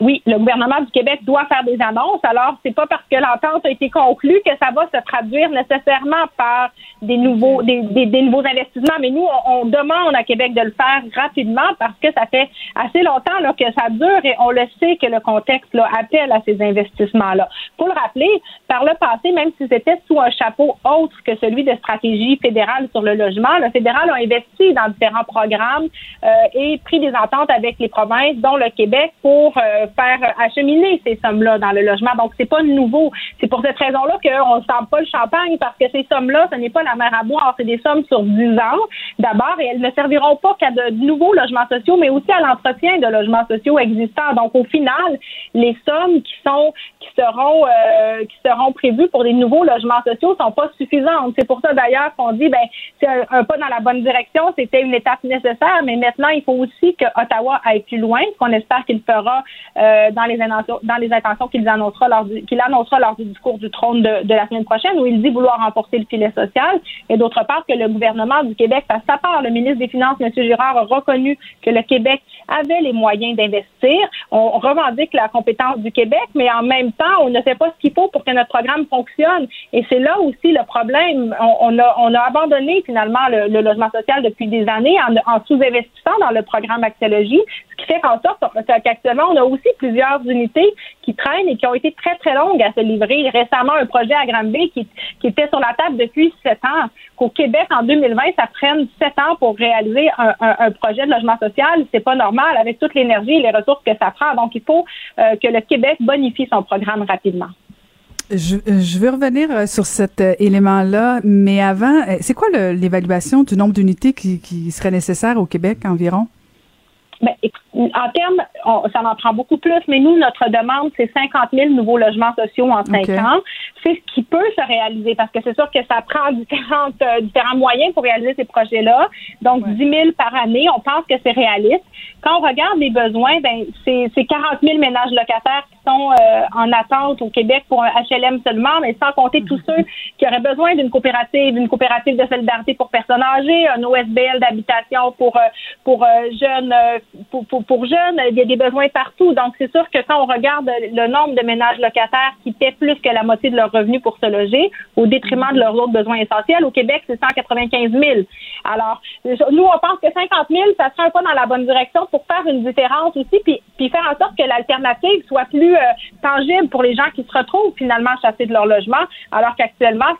oui, le gouvernement du Québec doit faire des annonces. Alors, c'est pas parce que l'entente a été conclue que ça va se traduire nécessairement par des nouveaux, des, des, nouveaux investissements. Mais nous, on, demande à Québec de le faire rapidement parce que ça fait assez longtemps là, que ça dure et on le sait que le contexte là, appelle à ces investissements-là. Pour le rappeler, par le passé, même si c'était sous un chapeau autre que celui de stratégie fédérale sur le logement, le fédéral a investi dans différents programmes euh, et pris des ententes avec les provinces, dont le Québec, pour euh, faire acheminer ces sommes-là dans le logement. Donc, c'est pas nouveau. C'est pour cette raison-là qu'on ne sent pas le champagne parce que ces sommes-là, ce n'est pas la mer à boire. C'est des sommes sur 10 ans d'abord et elles ne serviront pas qu'à de nouveaux logements sociaux, mais aussi à l'entretien de logements sociaux existants. Donc, au final, les sommes qui sont qui seront euh, qui seront prévues pour des nouveaux logements sociaux sont pas suffisantes. C'est pour ça d'ailleurs qu'on dit ben c'est un, pas dans la bonne direction, c'était une étape nécessaire, mais maintenant il faut aussi que Ottawa aille plus loin, qu'on espère qu'il fera euh, dans les dans les intentions qu'il annoncera lors du, annoncera lors du discours du trône de, de, la semaine prochaine, où il dit vouloir renforcer le filet social, et d'autre part que le gouvernement du Québec fasse sa part. Le ministre des Finances, M. Girard, a reconnu que le Québec avait les moyens d'investir. On revendique la compétence du Québec, mais en même temps, on ne fait pas ce qu'il faut pour que notre programme fonctionne. Et c'est là aussi le problème. On, a, on a abandonné finalement le, logement social depuis des années en, en sous-investissant dans le programme Axiologie, ce qui fait qu'en sorte qu'actuellement, on a aussi plusieurs unités qui traînent et qui ont été très, très longues à se livrer. Récemment, un projet à Granby qui, qui était sur la table depuis sept ans. Qu'au Québec, en 2020, ça prenne sept ans pour réaliser un, un, projet de logement social, c'est pas normal avec toute l'énergie et les ressources que ça prend. Donc, il faut euh, que le Québec bonifie son programme rapidement. Je, je veux revenir euh, sur cet euh, élément-là, mais avant, c'est quoi l'évaluation du nombre d'unités qui, qui serait nécessaire au Québec environ? Ben, en termes, ça en prend beaucoup plus, mais nous, notre demande, c'est 50 000 nouveaux logements sociaux en cinq ans. C'est ce qui peut se réaliser parce que c'est sûr que ça prend différentes, euh, différents moyens pour réaliser ces projets-là. Donc, 10 000 par année, on pense que c'est réaliste. Quand on regarde les besoins, ben, c'est 40 000 ménages locataires qui sont euh, en attente au Québec pour un HLM seulement, mais sans compter tous mhm. ceux qui auraient besoin d'une coopérative, une coopérative de solidarité pour personnes âgées, un OSBL d'habitation pour, euh, pour jeunes pour, jeunes, il y a des besoins partout. Donc, c'est sûr que quand on regarde le nombre de ménages locataires qui paient plus que la moitié de leurs revenus pour se loger, au détriment de leurs autres besoins essentiels, au Québec, c'est 195 000. Alors, nous, on pense que 50 000, ça serait un pas dans la bonne direction pour faire une différence aussi, puis, puis faire en sorte que l'alternative soit plus euh, tangible pour les gens qui se retrouvent finalement chassés de leur logement, alors qu'actuellement,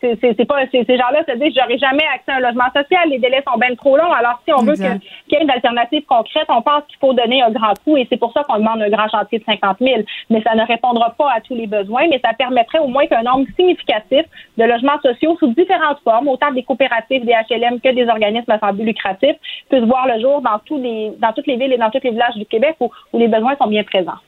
c'est pas ces gens-là se disent j'aurai jamais accès à un logement social, les délais sont bien trop longs. Alors si on veut qu'il y ait une alternative concrète, on pense qu'il faut donner un grand coup et c'est pour ça qu'on demande un grand chantier de 50 000. Mais ça ne répondra pas à tous les besoins, mais ça permettrait au moins qu'un nombre significatif de logements sociaux sous différentes formes, autant des coopératives, des HLM que des organismes à but lucratif, puissent voir le jour dans tous les dans toutes les villes et dans tous les villages du Québec où les besoins sont bien présents.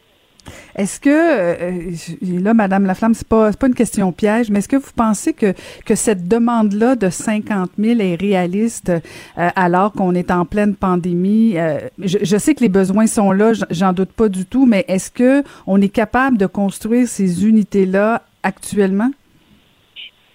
Est-ce que, euh, là, Madame Laflamme, c'est pas, pas une question piège, mais est-ce que vous pensez que, que cette demande-là de 50 000 est réaliste euh, alors qu'on est en pleine pandémie? Euh, je, je, sais que les besoins sont là, j'en doute pas du tout, mais est-ce que on est capable de construire ces unités-là actuellement?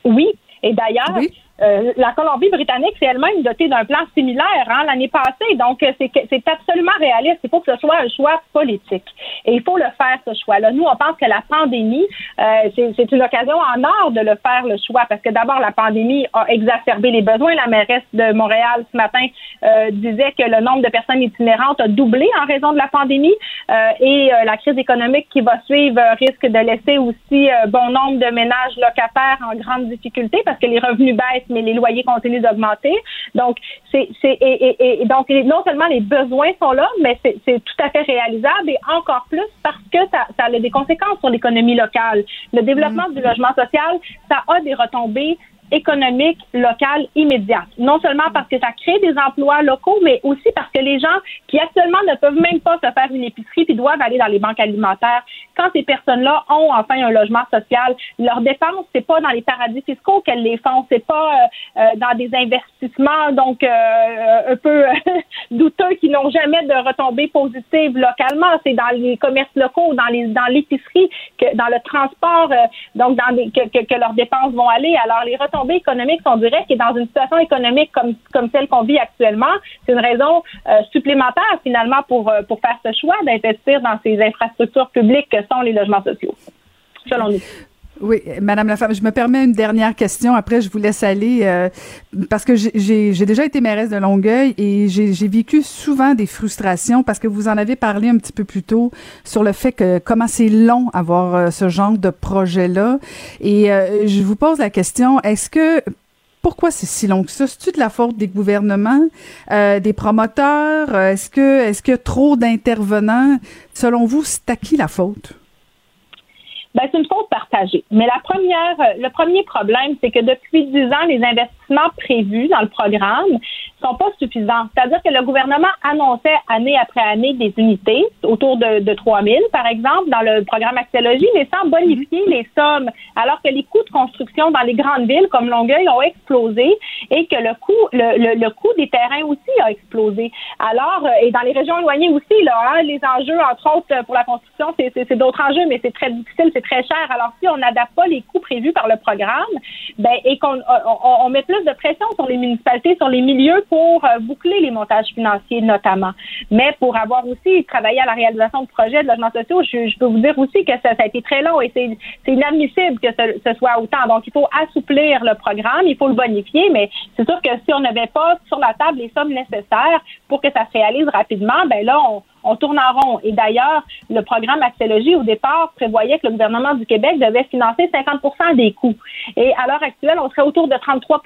Oui. Et d'ailleurs, oui. Euh, la Colombie-Britannique s'est elle-même dotée d'un plan similaire hein, l'année passée. Donc, euh, c'est absolument réaliste. Il faut que ce soit un choix politique. Et il faut le faire, ce choix-là. Nous, on pense que la pandémie, euh, c'est une occasion en or de le faire, le choix, parce que d'abord, la pandémie a exacerbé les besoins. La mairesse de Montréal, ce matin, euh, disait que le nombre de personnes itinérantes a doublé en raison de la pandémie. Euh, et la crise économique qui va suivre risque de laisser aussi bon nombre de ménages locataires en grande difficulté parce que les revenus baissent mais les loyers continuent d'augmenter. Donc, c'est, c'est et, et, donc non seulement les besoins sont là, mais c'est, c'est tout à fait réalisable et encore plus parce que ça, ça a des conséquences sur l'économie locale. Le développement mm. du logement social, ça a des retombées économique locale immédiate. Non seulement parce que ça crée des emplois locaux, mais aussi parce que les gens qui actuellement ne peuvent même pas se faire une épicerie puis doivent aller dans les banques alimentaires, quand ces personnes-là ont enfin un logement social, leurs dépenses, c'est pas dans les paradis fiscaux qu'elles les font, c'est pas euh, euh, dans des investissements donc euh, un peu douteux qui n'ont jamais de retombées positives localement, c'est dans les commerces locaux, dans les dans l'épicerie, que dans le transport, donc dans des, que, que, que leurs dépenses vont aller. Alors les retombées économique, on dirait, qui est dans une situation économique comme, comme celle qu'on vit actuellement, c'est une raison euh, supplémentaire finalement pour, euh, pour faire ce choix d'investir dans ces infrastructures publiques que sont les logements sociaux, selon nous. Oui, Madame la femme, je me permets une dernière question. Après, je vous laisse aller euh, parce que j'ai déjà été mairesse de Longueuil et j'ai vécu souvent des frustrations parce que vous en avez parlé un petit peu plus tôt sur le fait que comment c'est long avoir euh, ce genre de projet-là. Et euh, je vous pose la question est-ce que pourquoi c'est si long que ça? C'est-tu de la faute des gouvernements, des promoteurs? Est-ce que est-ce qu'il trop d'intervenants? Selon vous, c'est à qui la faute? Ben, c'est une faute partagée. Mais la première, le premier problème, c'est que depuis dix ans, les prévus dans le programme sont pas suffisants. C'est-à-dire que le gouvernement annonçait année après année des unités, autour de, de 3 000, par exemple, dans le programme Axélogie, mais sans bonifier les sommes, alors que les coûts de construction dans les grandes villes comme Longueuil ont explosé et que le coût, le, le, coût des terrains aussi a explosé. Alors, et dans les régions éloignées aussi, hein, les enjeux, entre autres, pour la construction, c'est d'autres enjeux, mais c'est très difficile, c'est très cher. Alors, si on n'adapte pas les coûts prévus par le programme, ben, et qu'on on, on met plus de pression sur les municipalités, sur les milieux pour euh, boucler les montages financiers notamment. Mais pour avoir aussi travaillé à la réalisation de projets de logements sociaux, je, peux vous dire aussi que ça, a été très long et c'est inadmissible que ce, soit autant. Donc, il faut assouplir le programme, il faut le bonifier, mais c'est sûr que si on n'avait pas sur la table les sommes nécessaires pour que ça se réalise rapidement, ben là, on, on tourne en rond. Et d'ailleurs, le programme Axélogie, au départ, prévoyait que le gouvernement du Québec devait financer 50% des coûts. Et à l'heure actuelle, on serait autour de 33%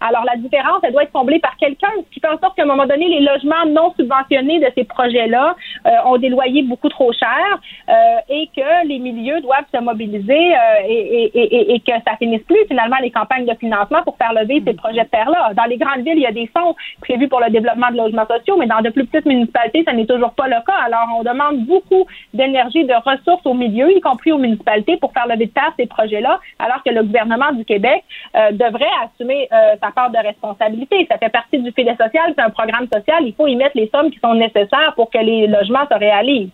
Alors, la différence, elle doit être comblée par quelqu'un, qui fait en sorte qu'à un moment donné, les logements non subventionnés de ces projets-là euh, ont des loyers beaucoup trop chers euh, et que les milieux doivent se mobiliser euh, et, et, et, que ça finisse plus, finalement, les campagnes de financement pour faire lever ces projets de terre-là. Dans les grandes villes, il y a des fonds prévus pour le développement de logements sociaux, mais dans de plus petites municipalités, ça n'est toujours pas le cas. Alors, on demande beaucoup d'énergie, de ressources au milieu, y compris aux municipalités, pour faire lever de terre ces projets-là, alors que le gouvernement du Québec euh, devrait assumer euh, sa part de responsabilité. Ça fait partie du filet social, c'est un programme social. Il faut y mettre les sommes qui sont nécessaires pour que les logements se réalisent.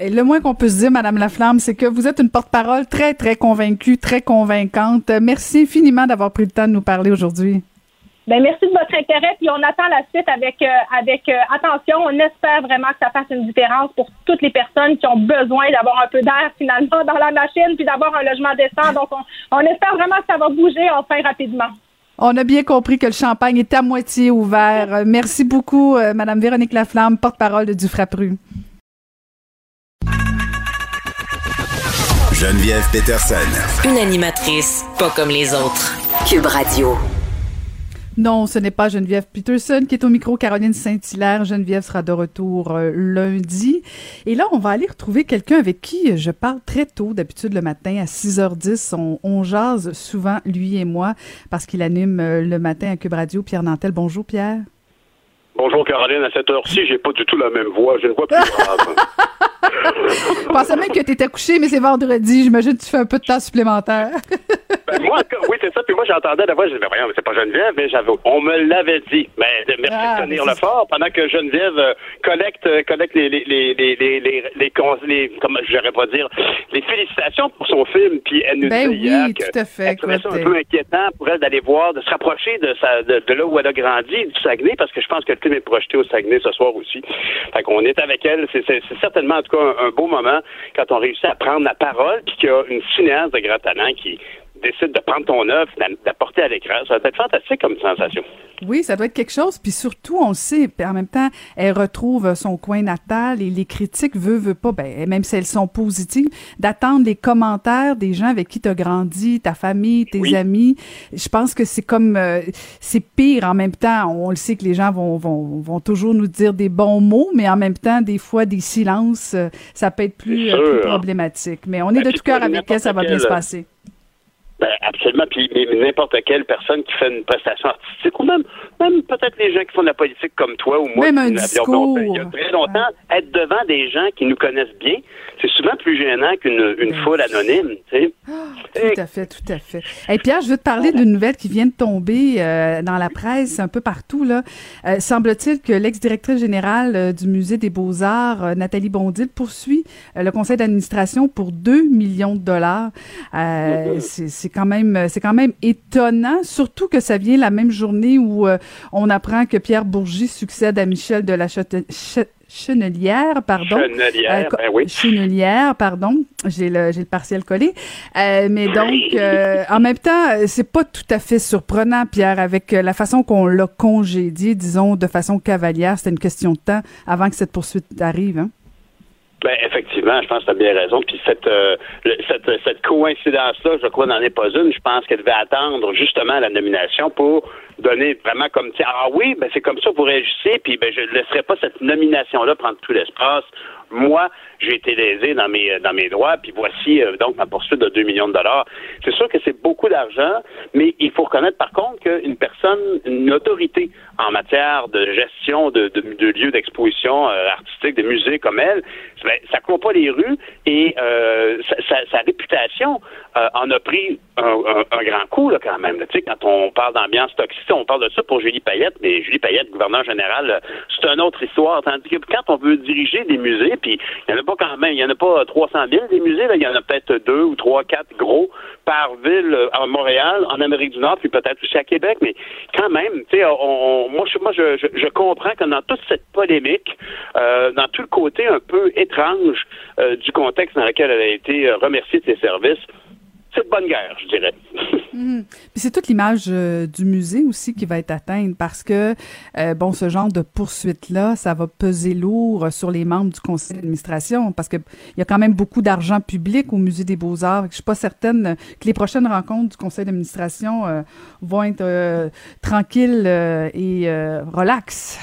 Le moins qu'on peut se dire, Madame Laflamme, c'est que vous êtes une porte-parole très, très convaincue, très convaincante. Merci infiniment d'avoir pris le temps de nous parler aujourd'hui. Ben, merci de votre intérêt, puis on attend la suite avec, euh, avec euh, attention. On espère vraiment que ça fasse une différence pour toutes les personnes qui ont besoin d'avoir un peu d'air finalement dans la machine, puis d'avoir un logement décent. Donc, on, espère vraiment que ça va bouger enfin rapidement. On a bien compris que le champagne est à moitié ouvert. Merci beaucoup, euh, Madame Véronique Laflamme, porte-parole de Dufrapru. Geneviève Peterson. Une animatrice pas comme les autres. Cube Radio. Non, ce n'est pas Geneviève Peterson qui est au micro. Caroline Saint-Hilaire. Geneviève sera de retour euh, lundi. Et là, on va aller retrouver quelqu'un avec qui je parle très tôt, d'habitude le matin à 6h10. On, on jase souvent, lui et moi, parce qu'il anime euh, le matin à Cube Radio. Pierre Nantel. Bonjour, Pierre. Bonjour, Caroline. À cette heure-ci, j'ai pas du tout la même voix. J'ai une voix plus grave. Je pensais même que tu étais couché, mais c'est vendredi. J'imagine que tu fais un peu de temps supplémentaire. Ben, moi, oui, c'est ça. Puis moi, j'entendais la voix, je disais, voyons, mais c'est pas Geneviève, mais j'avais, on me l'avait dit. Mais merci Ah, de tenir le fort pendant que Geneviève euh, collecte, euh, collecte les, les, les, les, les, les, les, cons- les- comment j'aurais pas dire, les félicitations pour son film. Puis elle nous Ben hier oui, que tout à fait. elle ça un peu inquiétant pour elle d'aller voir, de se rapprocher de, sa, de, de là où elle a grandi, du Saguenay, parce que je pense que le film est projeté au Saguenay ce soir aussi. Fait qu'on est avec elle. C'est certainement, en tout cas, un, un beau moment quand on réussit à prendre la parole, puis qu'il y a une cinéaste de grand talent qui décide de prendre ton œuvre, d'a- d'apporter à l'écran. Ça va être fantastique comme sensation. Oui, ça doit être quelque chose. Puis surtout, on le sait, en même temps, elle retrouve son coin natal et les critiques veut, veut pas, ben, même si elles sont positives, d'attendre les commentaires des gens avec qui tu as grandi, ta famille, tes Oui. amis. Je pense que c'est comme, euh, c'est pire en même temps. On le sait que les gens vont, vont, vont toujours nous dire des bons mots, mais en même temps, des fois, des silences, euh, ça peut être plus, euh, plus problématique. Mais on est Ben, de tout cœur avec elle, ça va bien se passer. Ben, absolument. Puis mais n'importe quelle personne qui fait une prestation artistique, ou même, même peut-être les gens qui font de la politique comme toi ou moi, Même un discours. longtemps, il y a très longtemps, être devant des gens qui nous connaissent bien, c'est souvent plus gênant qu'une une foule anonyme. Tu sais. Tout à fait, tout à fait. Et Pierre, je veux te parler d'une nouvelle qui vient de tomber euh, dans la presse un peu partout. Là. Euh, semble-t-il que l'ex-directrice générale euh, du Musée des Beaux-Arts, Nathalie Bondil, poursuit le conseil d'administration pour 2 millions de dollars. C'est c'est quand même c'est quand même étonnant, surtout que ça vient la même journée où euh, on apprend que Pierre Bourgie succède à Michel de la Chate- Chenelière, pardon. Chenelière, Euh, ben oui. Chenelière, pardon. J'ai le, j'ai le partiel collé. Euh, mais donc, euh, en même temps, euh, c'est pas tout à fait surprenant, Pierre, avec euh, la façon qu'on l'a congédié, disons, de façon cavalière. C'était une question de temps avant que cette poursuite arrive. Hein? Ben, effectivement, je pense que tu as bien raison. Puis cette, euh, cette, cette coïncidence-là, je crois, n'en est pas une. Je pense qu'elle devait attendre justement la nomination pour donner vraiment comme, tiens, ah oui, ben c'est comme ça, vous réagissez, puis ben je ne laisserai pas cette nomination-là prendre tout l'espace. Moi, j'ai été lésé dans mes dans mes droits, puis voici euh, donc ma poursuite de 2 millions de dollars. C'est sûr que c'est beaucoup d'argent, mais il faut reconnaître par contre qu'une personne, une autorité en matière de gestion de, de, de lieux d'exposition euh, artistique, de musées comme elle, ben, ça court pas les rues et euh, sa, sa- réputation euh, en a pris un, un- grand coup là, quand même. Tu sais, quand on parle d'ambiance toxique, on parle de ça pour Julie Payette, mais Julie Payette, gouverneur général, euh, c'est une autre histoire. Tandis que quand on veut diriger des musées, puis il n'y en a pas quand même, il y en a pas 300 000 des musées, il y en a peut-être deux ou trois, quatre gros par ville euh, à Montréal, en Amérique du Nord, puis peut-être aussi à Québec, mais quand même, tu sais, on, moi, je, comprends que dans toute cette polémique, euh, dans tout le côté un peu étrange euh, du contexte dans lequel elle a été euh, remerciée de ses services, c'est de bonne guerre, je dirais. Puis c'est toute l'image euh, du musée aussi qui va être atteinte parce que, euh, bon, ce genre de poursuite-là, ça va peser lourd sur les membres du conseil d'administration parce que il y a quand même beaucoup d'argent public au musée des Beaux-Arts. Je suis pas certaine que les prochaines rencontres du conseil d'administration euh, vont être tranquilles et euh, relax.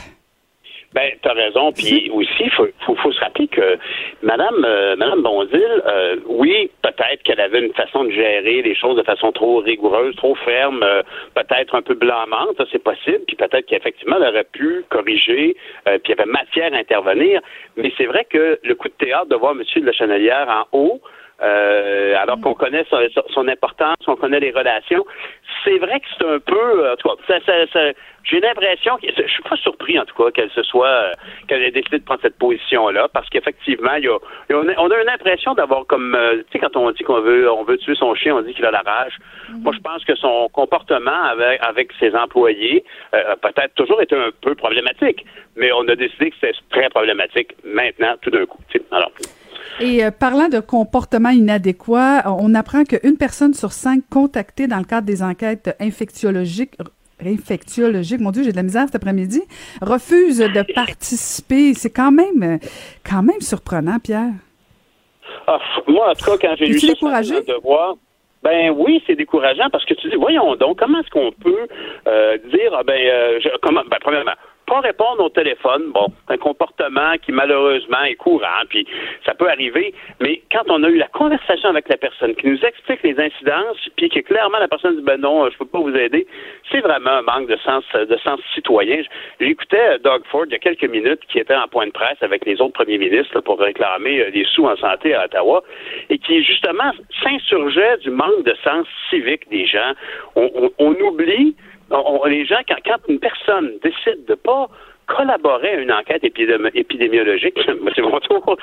Ben, t'as raison. Puis aussi, il faut, faut, faut se rappeler que Madame, euh, Madame Bondil, euh, oui, peut-être qu'elle avait une façon de gérer les choses de façon trop rigoureuse, trop ferme, euh, peut-être un peu blâmante, ça c'est possible. Puis peut-être qu'effectivement, elle aurait pu corriger, euh, puis il y avait matière à intervenir. Mais c'est vrai que le coup de théâtre de voir M. de la Chenelière en haut, euh, alors qu'on connaît son, son importance, on connaît les relations. C'est vrai que c'est un peu, en tout cas, ça, ça, ça- j'ai l'impression que je suis pas surpris en tout cas qu'elle se soit, euh, qu'elle ait décidé de prendre cette position-là, parce qu'effectivement, il y a, on a, on a une impression d'avoir comme, euh, tu sais, quand on dit qu'on veut, on veut tuer son chien, on dit qu'il a la rage. Moi, je pense que son comportement avec, avec ses employés euh, a peut-être toujours été un peu problématique, mais on a décidé que c'était très problématique maintenant, tout d'un coup. tu sais. Alors. Et euh, parlant de comportement inadéquat, on apprend qu'une personne sur cinq contactée dans le cadre des enquêtes infectiologiques mon Dieu, j'ai de la misère cet après-midi, refuse de participer. C'est quand même, euh, quand même surprenant, Pierre. Ah, moi, en tout cas, quand j'ai lu ça, sur le devoir, ben oui, c'est décourageant parce que tu dis, voyons donc, comment est-ce qu'on peut euh, dire, ah, ben, euh, je- comment, ben, premièrement, pas répondre au téléphone, bon, un comportement qui malheureusement est courant, puis ça peut arriver, mais quand on a eu la conversation avec la personne qui nous explique les incidences, puis que clairement la personne dit ben non, je peux pas vous aider, c'est vraiment un manque de sens de sens citoyen. J'écoutais euh, Doug Ford il y a quelques minutes qui était en point de presse avec les autres premiers ministres pour réclamer euh, des sous en santé à Ottawa et qui justement s'insurgeait du manque de sens civique des gens. On, oublie les gens, quand, quand, une personne décide de pas collaborer à une enquête épidémiologique, c'est mon tour,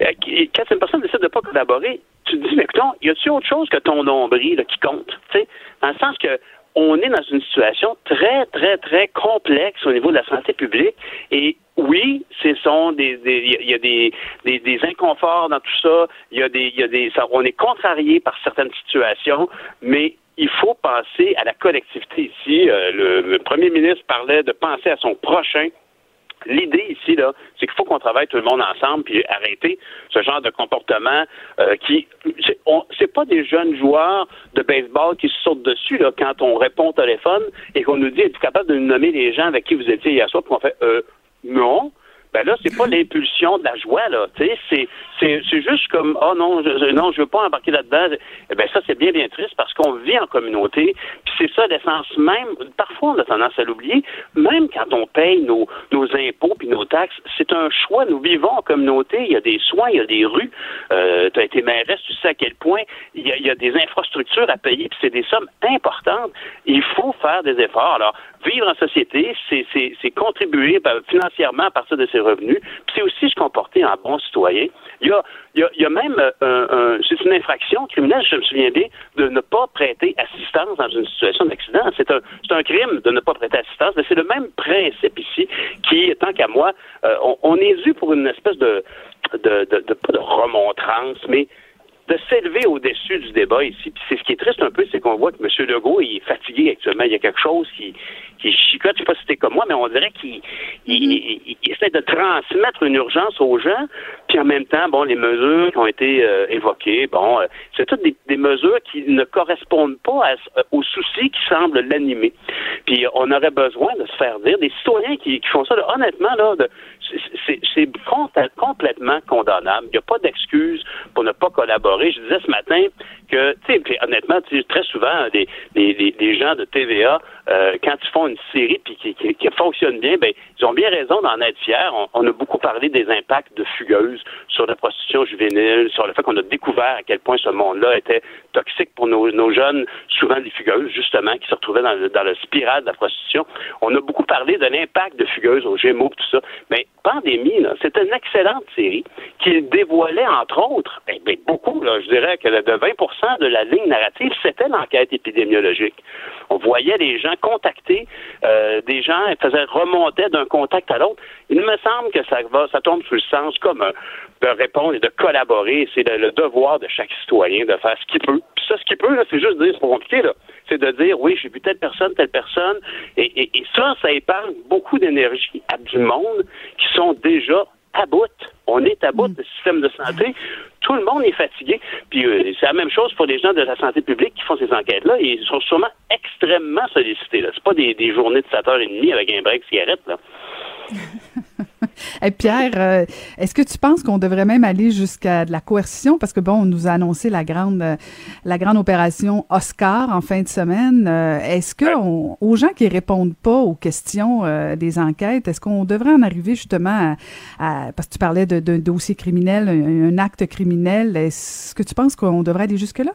euh, quand une personne décide de pas collaborer, tu te dis, mais écoute, y a-t-il autre chose que ton nombril qui compte? sais, Dans le sens que on est dans une situation très, très, très complexe au niveau de la santé publique et oui, ce sont des, il y a des, des, inconforts dans tout ça. Il y a des, il y a des, on est contrarié par certaines situations, mais il faut penser à la collectivité ici. Euh, le, premier ministre parlait de penser à son prochain. L'idée ici, là, c'est qu'il faut qu'on travaille tout le monde ensemble puis arrêter ce genre de comportement euh, qui, c'est pas des jeunes joueurs de baseball qui se sautent dessus là quand on répond au téléphone et qu'on nous dit êtes-vous capable de nous nommer les gens avec qui vous étiez hier soir? Puis on fait euh, non ben là, c'est pas l'impulsion de la joie, là. C'est, c'est, c'est juste comme, oh non, je, non, je veux pas embarquer là-dedans. Eh ben ça, c'est bien, bien triste parce qu'on vit en communauté. Puis c'est ça l'essence même. Parfois, on a tendance à l'oublier. Même quand on paye nos, nos impôts puis nos taxes, c'est un choix. Nous vivons en communauté. Il y a des soins, il y a des rues. Euh, tu as été mairesse, tu sais à quel point il y a, il y a des infrastructures à payer. Puis c'est des sommes importantes. Il faut faire des efforts. Alors, vivre en société, c'est contribuer ben, financièrement à partir de ses revenus, puis c'est aussi se comporter en bon citoyen. Il y a, il y a, même euh, un, c'est une infraction criminelle, je me souviens bien, de ne pas prêter assistance dans une situation d'accident. C'est un, un crime de ne pas prêter assistance, mais c'est le même principe ici qui, tant qu'à moi, euh, on, on, est dû pour une espèce de, de, de, de, pas de remontrance, mais de s'élever au-dessus du débat ici. Puis c'est ce qui est triste un peu, c'est qu'on voit que M. Legault est fatigué actuellement. Il y a quelque chose qui, qui chicote, je sais pas si c'était comme moi, mais on dirait qu'il il, essaie de transmettre une urgence aux gens, puis en même temps, bon, les mesures qui ont été euh, évoquées, bon, euh, c'est toutes des, mesures qui ne correspondent pas euh, aux soucis qui semblent l'animer. Puis on aurait besoin de se faire dire, des citoyens qui, font ça, honnêtement, là, c'est complètement condamnable. Il n'y a pas d'excuse pour ne pas collaborer. Je disais ce matin que, tu sais, honnêtement, très souvent, des, des, gens de TVA, quand ils font une série puis qui, fonctionne bien, ben ils ont bien raison d'en être fiers. On, a beaucoup parlé des impacts de fugueuses sur la prostitution juvénile, sur le fait qu'on a découvert à quel point ce monde-là était toxique pour nos, jeunes, souvent des fugueuses justement qui se retrouvaient dans le, dans le spirale de la prostitution. On a beaucoup parlé de l'impact de fugueuses aux Gémeaux tout ça, mais Pandémie, c'était une excellente série qui dévoilait entre autres, ben, ben, beaucoup, là, je dirais que de 20% de la ligne narrative, c'était l'enquête épidémiologique. On voyait les gens contacter euh, des gens, ils faisaient remonter d'un contact à l'autre. Il me semble que ça va, ça tombe sous le sens comme de répondre et de collaborer. C'est le, devoir de chaque citoyen de faire ce qu'il peut. Puis ça, ce qu'il peut, c'est juste dire, c'est pas compliqué, là. C'est de dire, oui, j'ai vu telle personne, telle personne. Et, ça, ça épargne beaucoup d'énergie à du monde qui sont déjà à bout. On est à bout mm. du système de santé. Tout le monde est fatigué. Puis euh, c'est la même chose pour les gens de la santé publique qui font ces enquêtes-là. Ils sont sûrement extrêmement sollicités. Ce pas des, des, journées de 7h30 avec un break cigarette. Là. Pierre, euh, est-ce que tu penses qu'on devrait même aller jusqu'à de la coercition? Parce que bon, on nous a annoncé la grande la grande opération Oscar en fin de semaine. Euh, est-ce que aux gens qui répondent pas aux questions euh, des enquêtes, est-ce qu'on devrait en arriver justement à, parce que tu parlais de, dossier criminel, un, acte criminel, est-ce que tu penses qu'on devrait aller jusque là?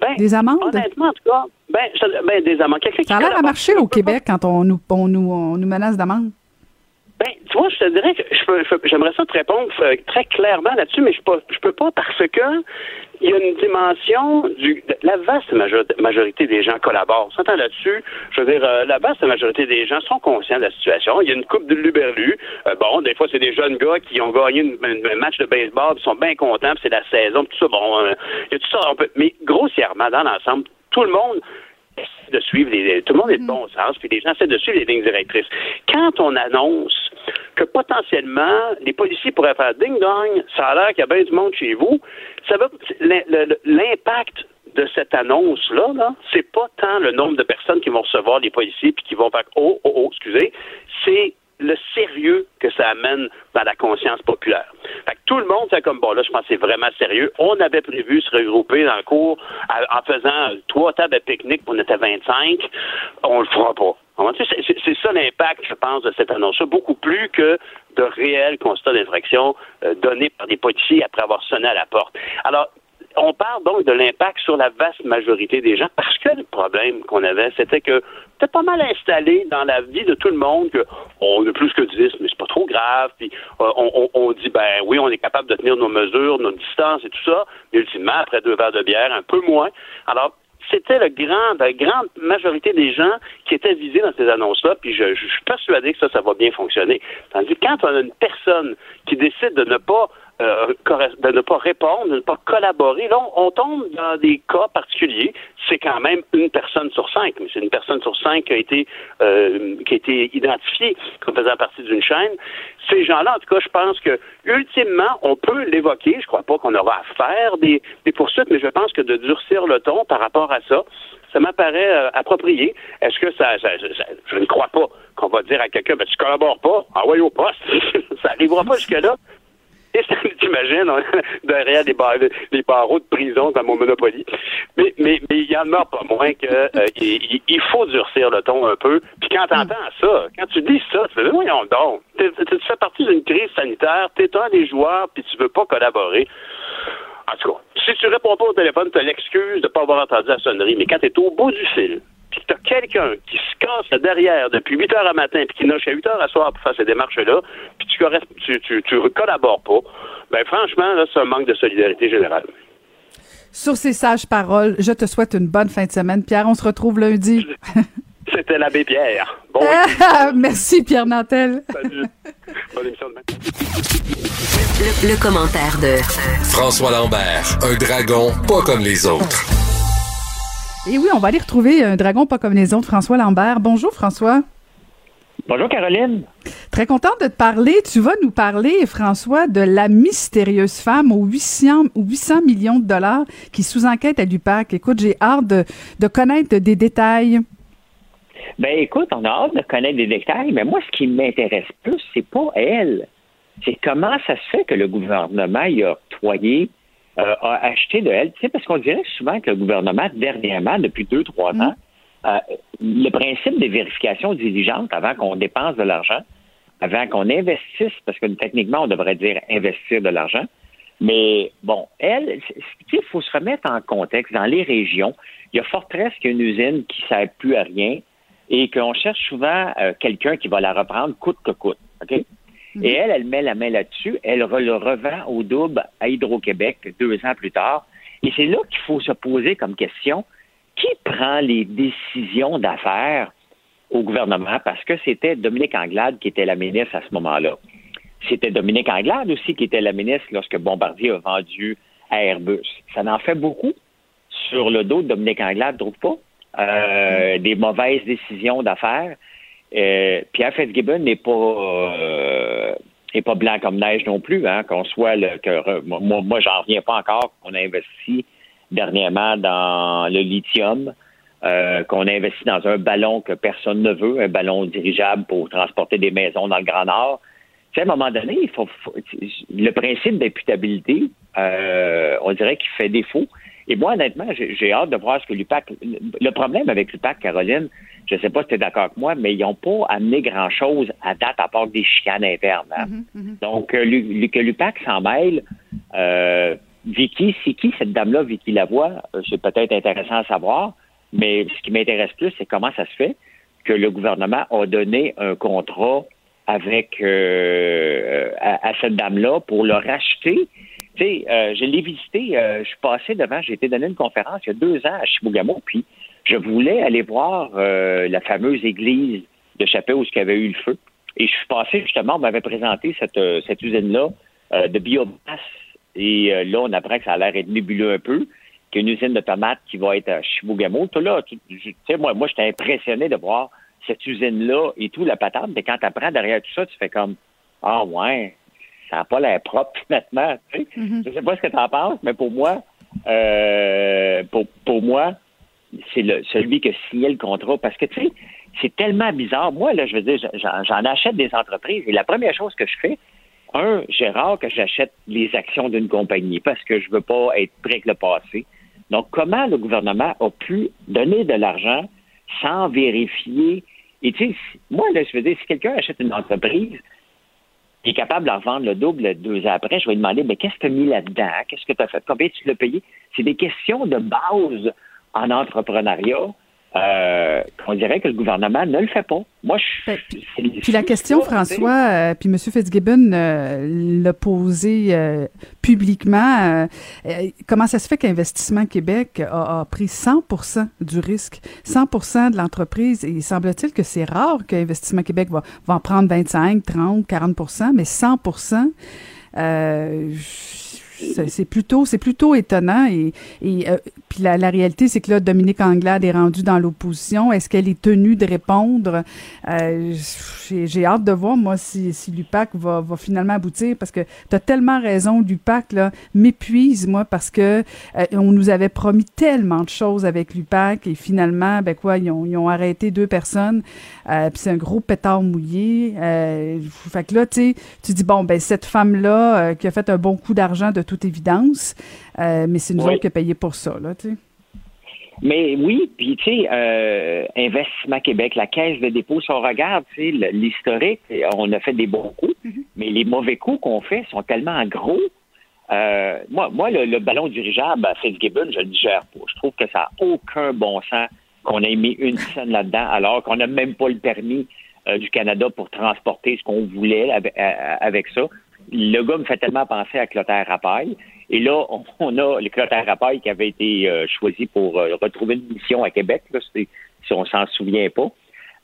Ben, des amendes? Honnêtement, en tout cas, ben, ben des amendes. Ça a l'air à marcher au Québec quand on nous, on nous, on nous menace d'amende. Ben, tu vois, je te dirais que je peux, j'aimerais ça te répondre euh, très clairement là-dessus, mais je peux, je peux pas parce que il y a une dimension du. La vaste majorité des gens collaborent. On s'entend là-dessus. Je veux dire, euh, la vaste majorité des gens sont conscients de la situation. Il y a une coupe de Luberlu. Euh, bon, des fois, c'est des jeunes gars qui ont gagné un match de baseball, ils sont bien contents, c'est la saison, tout ça. Bon, il y a tout ça. On peut, mais grossièrement, dans l'ensemble, tout le monde de suivre les, tout le monde est de bon sens, puis les gens essaient de suivre les lignes directrices. Quand on annonce que potentiellement les policiers pourraient faire ding dong, ça a l'air qu'il y a bien du monde chez vous, ça va l'impact de cette annonce-là, -là, c'est pas tant le nombre de personnes qui vont recevoir les policiers puis qui vont faire oh, oh, oh, excusez, c'est le sérieux que ça amène dans la conscience populaire. Fait que tout le monde fait comme bon là, je pense que c'est vraiment sérieux. On avait prévu se regrouper dans le cours en faisant trois tables de pique-nique, on était 25. On le fera pas. C'est ça l'impact, je pense, de cette annonce-là, beaucoup plus que de réels constats d'infraction euh, donnés par des policiers après avoir sonné à la porte. Alors, on parle donc de l'impact sur la vaste majorité des gens parce que le problème qu'on avait, c'était que c'était pas mal installé dans la vie de tout le monde que on a plus que 10, mais c'est pas trop grave. Puis euh, on, on, dit ben oui, on est capable de tenir nos mesures, nos distances et tout ça, mais ultimement, après deux verres de bière, un peu moins. Alors, c'était le grand, la grande majorité des gens qui étaient visés dans ces annonces-là, puis je, je, suis persuadé que ça, ça va bien fonctionner. Tandis que quand on a une personne qui décide de ne pas euh, de ne pas répondre, de ne pas collaborer. Là, on, tombe dans des cas particuliers. C'est quand même une personne sur cinq, mais c'est une personne sur cinq qui a été euh, qui a été identifiée comme faisant partie d'une chaîne. Ces gens-là, en tout cas, je pense que ultimement, on peut l'évoquer. Je crois pas qu'on aura à faire des, des poursuites, mais je pense que de durcir le ton par rapport à ça, ça m'apparaît euh, approprié. Est-ce que ça, je ne crois pas qu'on va dire à quelqu'un, ben, tu collabores pas, envoie au poste. ça n'arrivera pas jusque-là. Et t'imagines, derrière les, les, barreaux de prison dans mon Monopoly. Mais mais mais il y en a pas moins que euh, il, faut durcir le ton un peu. Puis quand t'entends ça, quand tu dis ça, tu fais voyons donc, tu fais partie d'une crise sanitaire, t'es un des joueurs, puis tu veux pas collaborer. En tout cas, si tu réponds pas au téléphone, tu as l'excuse de pas avoir entendu la sonnerie. Mais quand tu es au bout du fil, puis tu as quelqu'un qui se casse derrière depuis 8 heures à matin, puis qui n'a chez 8 heures à soir pour faire ces démarches-là, puis tu, tu, tu, collabores pas, ben franchement, là, c'est un manque de solidarité générale. Sur ces sages paroles, je te souhaite une bonne fin de semaine. Pierre, on se retrouve lundi. C'était l'abbé Pierre. Bon Merci, Pierre Nantel. Salut. Bonne émission de le, le commentaire de François Lambert, un dragon pas comme les autres. Et oui, on va aller retrouver un dragon pas comme les autres, François Lambert. Bonjour, François. Bonjour, Caroline. Très contente de te parler. Tu vas nous parler, François, de la mystérieuse femme aux 800, 800 millions de dollars qui sous-enquête à l'UPAC. Écoute, j'ai hâte de, connaître des détails. Ben, écoute, on a hâte de connaître des détails, mais moi, ce qui m'intéresse plus, c'est pas elle. C'est comment ça se fait que le gouvernement y a octroyé euh, a acheté de elle. Tu sais, parce qu'on dirait souvent que le gouvernement, dernièrement, depuis deux, trois ans, euh, le principe des vérifications diligentes avant qu'on dépense de l'argent, avant qu'on investisse, parce que techniquement, on devrait dire investir de l'argent. Mais bon, elle, il faut se remettre en contexte. Dans les régions, il y a Fortress qui est une usine qui ne sert plus à rien et qu'on cherche souvent euh, quelqu'un qui va la reprendre coûte que coûte. OK? Mhm. Et elle, elle met la main là-dessus, elle le revend au double à Hydro-Québec deux ans plus tard. Et c'est là qu'il faut se poser comme question, qui prend les décisions d'affaires au gouvernement? Parce que c'était Dominique Anglade qui était la ministre à ce moment-là. C'était Dominique Anglade aussi qui était la ministre lorsque Bombardier a vendu à Airbus. Ça en fait beaucoup sur le dos de Dominique Anglade, trouve pas? Euh, des mauvaises décisions d'affaires. Euh, Pierre Fitzgibbon n'est pas euh, pas blanc comme neige non plus, hein, qu'on soit le moi, moi j'en reviens pas encore qu'on a investi dernièrement dans le lithium, euh, qu'on a investi dans un ballon que personne ne veut, un ballon dirigeable pour transporter des maisons dans le Grand Nord. Tu sais, à un moment donné, il faut, le principe d'imputabilité, euh, on dirait qu'il fait défaut. Et moi, honnêtement, j'ai hâte de voir ce que l'UPAC. Le problème avec l'UPAC, Caroline, je ne sais pas si tu es d'accord avec moi, mais ils n'ont pas amené grand-chose à date à part des chicanes internes. Hein. Mm-hmm, mm-hmm. Donc, euh, que l'UPAC s'en mêle, euh, Vicky, c'est qui cette dame-là, Vicky Lavoie? Euh, c'est peut-être intéressant à savoir, mais ce qui m'intéresse plus, c'est comment ça se fait que le gouvernement a donné un contrat avec euh, à, cette dame-là pour le racheter. Tu sais, euh, je l'ai visité, je suis passé devant, j'ai été donné une conférence il y a deux ans à Chibougamau, puis je voulais aller voir la fameuse église de Chapelle où il y avait eu le feu. Et je suis passé justement, on m'avait présenté cette, cette usine-là de biomasse et euh, là, on apprend que ça a l'air être nébuleux un peu, qu'il y a une usine de tomates qui va être à Chibougamau. Tout là, tu sais, moi, moi j'étais impressionné de voir cette usine-là et tout, la patate. Mais quand tu apprends derrière tout ça, tu fais comme Ah ouais, ça n'a pas l'air propre maintenant. Tu sais. Mm-hmm. Je sais pas ce que tu en penses, mais pour moi, euh, pour, pour moi, c'est celui qui a signé le contrat. Parce que, tu sais, c'est tellement bizarre. Moi, là, je veux dire, j'en, achète des entreprises et la première chose que je fais, un, j'ai rare que j'achète les actions d'une compagnie parce que je veux pas être prêt avec le passé. Donc, comment le gouvernement a pu donner de l'argent sans vérifier? Et tu sais, moi, là, je veux dire, si quelqu'un achète une entreprise, est capable d'en vendre le double deux ans après, je vais lui demander, mais qu'est-ce que tu as mis là-dedans? Qu'est-ce que tu as fait? Combien tu l'as payé? C'est des questions de base en entrepreneuriat euh, qu'on dirait que le gouvernement ne le fait pas. Moi, je. Ben, puis la question, François, euh, puis M. Fitzgibbon euh, l'a posé euh, publiquement. comment ça se fait qu'Investissement Québec a, a, pris 100% du risque, 100% de l'entreprise? Et semble-t-il que c'est rare qu'Investissement Québec va, va en prendre 25, 30, 40% mais 100 euh, c'est plutôt, c'est plutôt étonnant. Et, et euh, puis la, la, réalité, c'est que là, Dominique Anglade est rendue dans l'opposition. Est-ce qu'elle est tenue de répondre? Euh, J'ai hâte de voir, moi, si, si l'UPAC va, va finalement aboutir, parce que tu as tellement raison, l'UPAC, là, m'épuise, moi, parce que euh, on nous avait promis tellement de choses avec l'UPAC, et finalement, ben quoi, ils ont, ils ont arrêté deux personnes, euh, puis c'est un gros pétard mouillé. Euh, fait que là, tu tu dis, bon, ben cette femme-là, qui a fait un bon coup d'argent de toute évidence, euh, mais c'est nous oui. autres qui payé pour ça, là, tu sais. Mais oui, puis tu sais, euh, Investissement Québec, la Caisse de dépôt, si on regarde, tu sais, l'historique, on a fait des bons coups, mm -hmm. mais les mauvais coups qu'on fait sont tellement gros. Euh, moi, moi le, le, ballon dirigeable à Fitzgibbon, je le digère pas. Je trouve que ça n'a aucun bon sens qu'on ait mis une scène là-dedans, alors qu'on n'a même pas le permis euh, du Canada pour transporter ce qu'on voulait avec, avec ça le gars me fait tellement penser à Clotaire Rapaille. Et là, on, a le Clotaire Rapaille qui avait été euh, choisi pour euh, retrouver une mission à Québec, là, si on s'en souvient pas.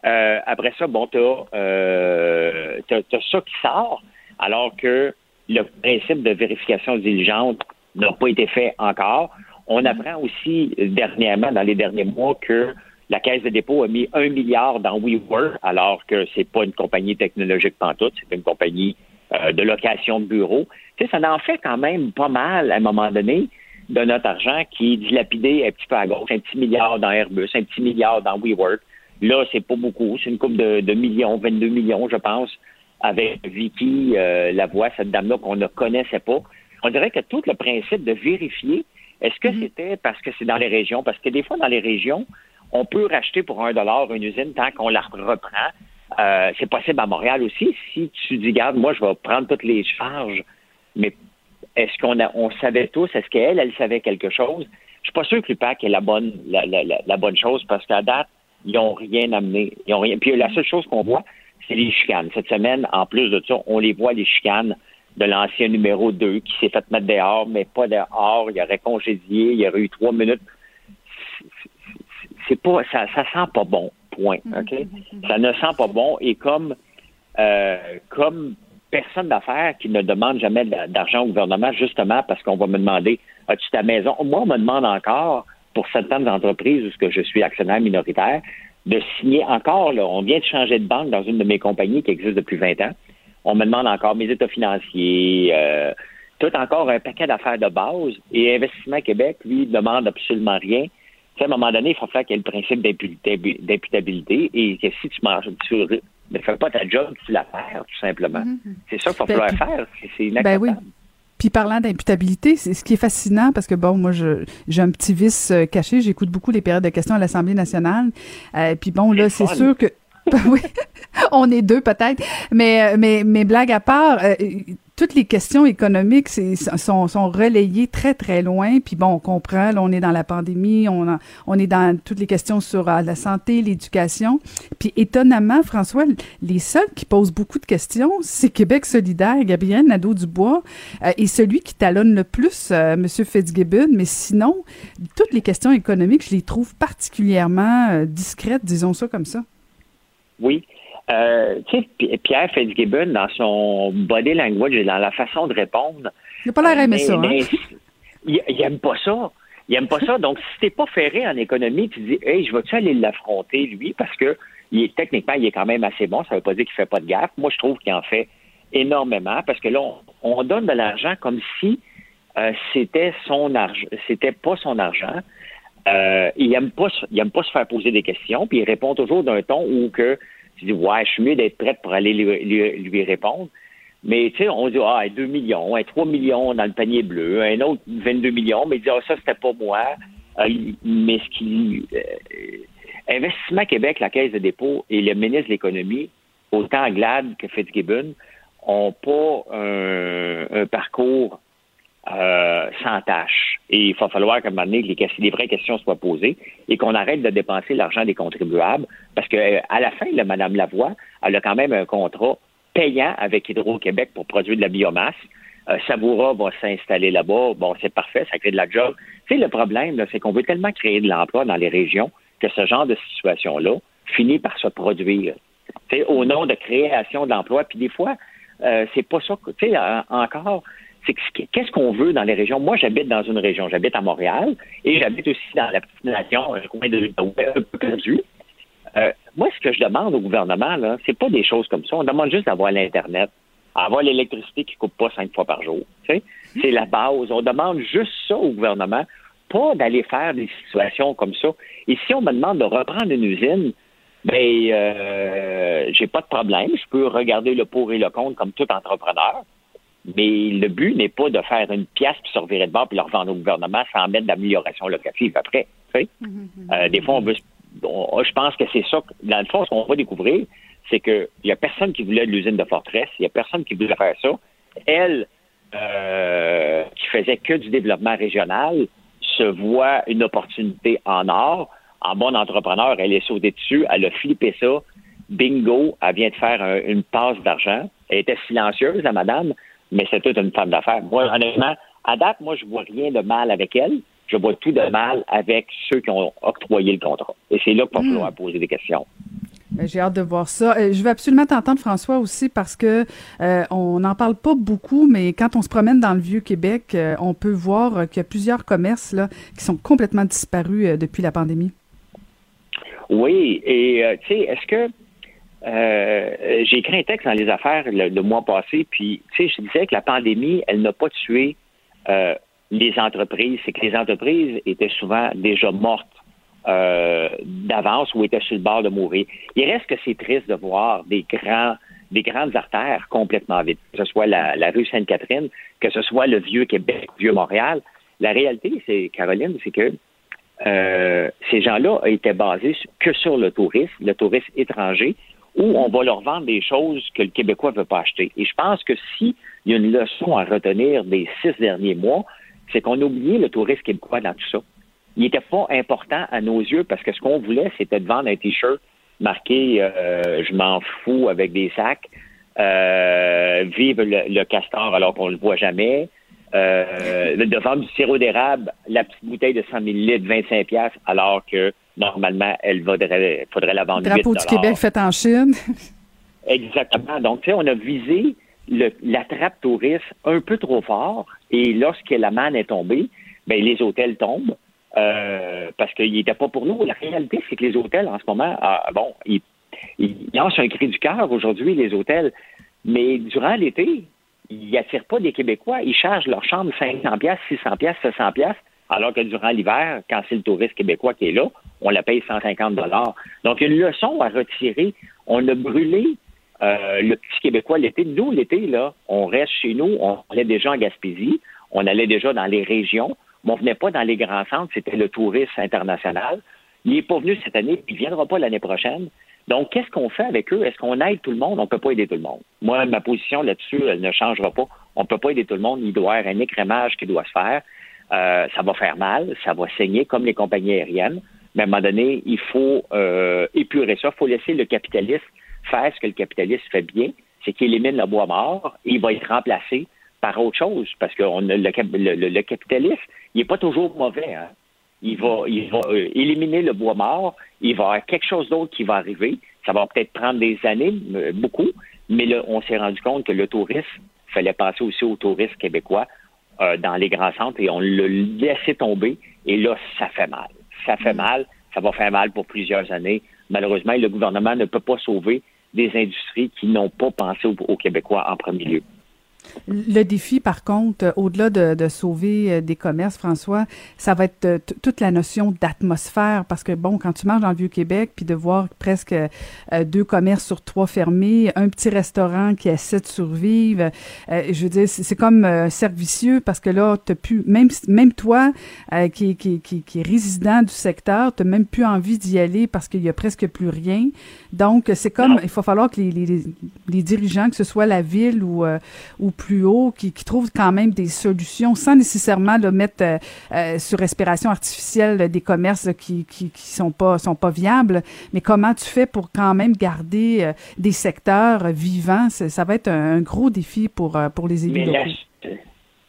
Euh, après ça, bon, tu as, euh, ça qui sort, alors que le principe de vérification diligente n'a pas été fait encore. On apprend aussi dernièrement, dans les derniers mois, que la Caisse de dépôt a mis un milliard dans WeWork, alors que c'est pas une compagnie technologique pantoute, c'est une compagnie euh, de location de bureau. Tu sais, ça en fait quand même pas mal à un moment donné de notre argent qui est dilapidé un petit peu à gauche, un petit milliard dans Airbus, un petit milliard dans WeWork. Là, c'est pas beaucoup, c'est une coupe de, de, millions, 22 millions, je pense, avec Vicky euh, Lavoie, cette dame-là qu'on ne connaissait pas. On dirait que tout le principe de vérifier, est-ce que mm -hmm. c'était parce que c'est dans les régions? Parce que des fois, dans les régions, on peut racheter pour un dollar une usine tant qu'on la reprend. Euh, c'est possible à Montréal aussi. Si tu dis, garde, moi, je vais prendre toutes les charges, mais est-ce qu'on on savait tous, est-ce qu'elle, elle savait quelque chose? Je suis pas sûr que l'UPAC est la bonne, la, la, la, bonne chose parce qu'à date, ils n'ont rien amené. Ils ont rien. Puis la seule chose qu'on voit, c'est les chicanes. Cette semaine, en plus de ça, on les voit, les chicanes de l'ancien numéro 2 qui s'est fait mettre dehors, mais pas dehors. Il aurait congédié, il aurait eu trois minutes. C'est pas, ça, ça sent pas bon point. OK? Ça ne sent pas bon et comme, euh, comme personne d'affaires qui ne demande jamais d'argent au gouvernement, justement parce qu'on va me demander as-tu ta maison? Moi, on me demande encore, pour certaines entreprises où que je suis actionnaire minoritaire, de signer encore, là, on vient de changer de banque dans une de mes compagnies qui existe depuis 20 ans. On me demande encore mes états financiers, euh, tout encore un paquet d'affaires de base. Et Investissement Québec, lui, demande absolument rien à un moment donné, il faut faire qu'il y ait le principe d'imputabilité et que si tu manges, tu ne fais pas ta job, tu la perds, tout simplement. Mm -hmm. C'est ça qu'il va falloir ben, faire. C'est inacceptable. Ben oui. Puis parlant d'imputabilité, c'est ce qui est fascinant parce que bon, moi j'ai un petit vice euh, caché, j'écoute beaucoup les périodes de questions à l'Assemblée nationale. Euh, puis bon là, c'est sûr que oui, on est deux peut-être, mais euh, mais mais blague à part, euh, toutes les questions économiques sont, sont relayées très, très loin. Puis bon, on comprend, là, on est dans la pandémie, on, on est dans toutes les questions sur euh, la santé, l'éducation. Puis étonnamment, François, les seuls qui posent beaucoup de questions, c'est Québec solidaire, Gabriel Nadeau-Dubois, euh, et celui qui talonne le plus, euh, M. Fitzgibbon. Mais sinon, toutes les questions économiques, je les trouve particulièrement euh, discrètes, disons ça comme ça. Oui. Euh, tu sais, Pierre Fitzgibbon, dans son body language et dans la façon de répondre. Il n'a pas l'air aimé ça. Hein? il, il aime pas ça. Il aime pas ça. Donc, si t'es pas ferré en économie, tu dis, hey, je vais-tu aller l'affronter, lui, parce que il est, techniquement, il est quand même assez bon. Ça veut pas dire qu'il fait pas de gaffe. Moi, je trouve qu'il en fait énormément parce que là, on, on donne de l'argent comme si euh, c'était son argent, c'était pas son argent. Euh, il aime pas, il aime pas se faire poser des questions, puis il répond toujours d'un ton où que tu dis ouais, je suis mieux d'être prête pour aller lui, lui, répondre. Mais tu sais, on dit ah 2 millions, 3 millions dans le panier bleu, un autre 22 millions, mais il dit ah ça c'était pas moi. Euh, mais ce qui Investissement Québec, la Caisse de dépôt et le ministre de l'Économie, autant Glad que Fitzgibbon, n'ont pas un, parcours euh, sans tâche. Et il va falloir qu'à un moment donné, les, les vraies questions soient posées et qu'on arrête de dépenser l'argent des contribuables. Parce que euh, à la fin, là, Mme Lavoie, elle a quand même un contrat payant avec Hydro-Québec pour produire de la biomasse. Euh, Savoura va s'installer là-bas. Bon, c'est parfait, ça crée de la job. Tu sais, le problème, c'est qu'on veut tellement créer de l'emploi dans les régions que ce genre de situation-là finit par se produire. C'est au nom de création d'emplois. Puis des fois, euh, c'est pas ça. Tu sais, encore, c'est qu'est-ce qu'on veut dans les régions? Moi, j'habite dans une région. J'habite à Montréal et j'habite aussi dans la petite nation, un coin de un peu perdu. Euh, moi, ce que je demande au gouvernement, là, c'est pas des choses comme ça. On demande juste d'avoir l'Internet, avoir l'électricité qui coupe pas cinq fois par jour. C'est la base. On demande juste ça au gouvernement pas d'aller faire des situations comme ça. Et si on me demande de reprendre une usine, ben, euh, j'ai pas de problème. Je peux regarder le pour et le contre comme tout entrepreneur. Mais le but n'est pas de faire une pièce puis se revirer de bord puis le revendre au gouvernement sans mettre d'amélioration locative après. Tu mm-hmm. euh, des fois, on veut. je pense que c'est ça. Dans le fond, ce qu'on va découvrir, c'est qu'il n'y a personne qui voulait de l'usine de Fortress. Il n'y a personne qui voulait faire ça. Elle, euh, qui faisait que du développement régional, se voit une opportunité en or. En bon entrepreneur, elle est sautée dessus, elle a flippé ça. Bingo, elle vient de faire une passe d'argent. Elle était silencieuse, la madame, mais c'est toute une femme d'affaires. Moi, honnêtement, à date, moi, je vois rien de mal avec elle. Je vois tout de mal avec ceux qui ont octroyé le contrat. Et c'est là qu'il va falloir poser des questions. Ben, j'ai hâte de voir ça. Euh, je vais absolument t'entendre, François, aussi, parce que euh, on n'en parle pas beaucoup, mais quand on se promène dans le vieux Québec, euh, on peut voir qu'il y a plusieurs commerces là, qui sont complètement disparus depuis la pandémie. Oui, et tu sais, est-ce que j'ai écrit un texte dans les affaires le, mois passé, puis tu sais, je disais que la pandémie, elle n'a pas tué les entreprises, c'est que les entreprises étaient souvent déjà mortes euh, d'avance ou était sur le bord de mourir. Il reste que c'est triste de voir des grands des grandes artères complètement vides, que ce soit la, rue Sainte-Catherine, que ce soit le vieux Québec, vieux Montréal. La réalité, c'est, Caroline, c'est que euh, ces gens-là étaient basés que sur le tourisme, le tourisme étranger, où on va leur vendre des choses que le Québécois ne veut pas acheter. Et je pense que s'il y a une leçon à retenir des six derniers mois, c'est qu'on a oublié le tourisme québécois dans tout ça il n'était pas important à nos yeux parce que ce qu'on voulait, c'était de vendre un T-shirt marqué euh, Je m'en fous avec des sacs, euh, Vive le, castor alors qu'on le voit jamais. Euh, de vendre du sirop d'érable, la petite bouteille de 100 ml, 25 pièces, alors que normalement, elle vaudrait, faudrait la vendre Drapeau du Québec fait en Chine. Exactement. Donc, tu sais, on a visé la trappe touriste un peu trop fort, et lorsque la manne est tombée, ben les hôtels tombent. Euh, parce qu'il n'était pas pour nous. La réalité, c'est que les hôtels, en ce moment, ah, bon, ils, ils lancent un cri du cœur aujourd'hui, les hôtels, mais durant l'été, ils n'attirent pas des Québécois. Ils chargent leur chambre 500 pièces, 600 pièces, 700 pièces, alors que durant l'hiver, quand c'est le touriste québécois qui est là, on la paye 150 dollars. Donc, une leçon à retirer. On a brûlé euh, le petit Québécois l'été. Nous, l'été, là, on reste chez nous. On allait déjà en Gaspésie. On allait déjà dans les régions mais on venait pas dans les grands centres, c'était le tourisme international. Il n'est pas venu cette année, il ne viendra pas l'année prochaine. Donc, qu'est-ce qu'on fait avec eux? Est-ce qu'on aide tout le monde? On ne peut pas aider tout le monde. Moi, ma position là-dessus, elle ne changera pas. On ne peut pas aider tout le monde. Il doit y avoir un écrémage qui doit se faire. Euh, ça va faire mal, ça va saigner comme les compagnies aériennes. Mais à un moment donné, il faut euh, épurer ça. Il faut laisser le capitalisme faire ce que le capitalisme fait bien, c'est qu'il élimine le bois mort et il va être remplacé par autre chose. Parce que le, capitalisme, il n'est pas toujours mauvais. Hein? Il va, il va euh, éliminer le bois mort. Il va y avoir quelque chose d'autre qui va arriver. Ça va peut-être prendre des années, euh, beaucoup, mais là, on s'est rendu compte que le tourisme, il fallait passer aussi au tourisme québécois euh, dans les grands centres et on l'a laissé tomber. Et là, ça fait mal. Ça fait mm. mal. Ça va faire mal pour plusieurs années. Malheureusement, le gouvernement ne peut pas sauver des industries qui n'ont pas pensé aux Québécois en premier lieu. Le défi, par contre, au-delà de, sauver des commerces, François, ça va être toute la notion d'atmosphère, parce que, bon, quand tu marches dans le Vieux-Québec, puis de voir presque deux commerces sur trois fermés, un petit restaurant qui essaie de survivre, je veux dire, c'est comme servicieux, parce que là, t'as pu, même, même toi, qui, qui, qui, qui, est résident du secteur, t'as même plus envie d'y aller parce qu'il y a presque plus rien. Donc, c'est comme, il faut falloir que les, les, les, dirigeants, que ce soit la ville ou, euh, ou plus haut, qui, qui, trouvent quand même des solutions sans nécessairement de mettre euh, euh, sur respiration artificielle des commerces qui, qui, qui, sont pas sont pas viables. Mais comment tu fais pour quand même garder des secteurs vivants? Ça va être un, gros défi pour pour les élus locaux.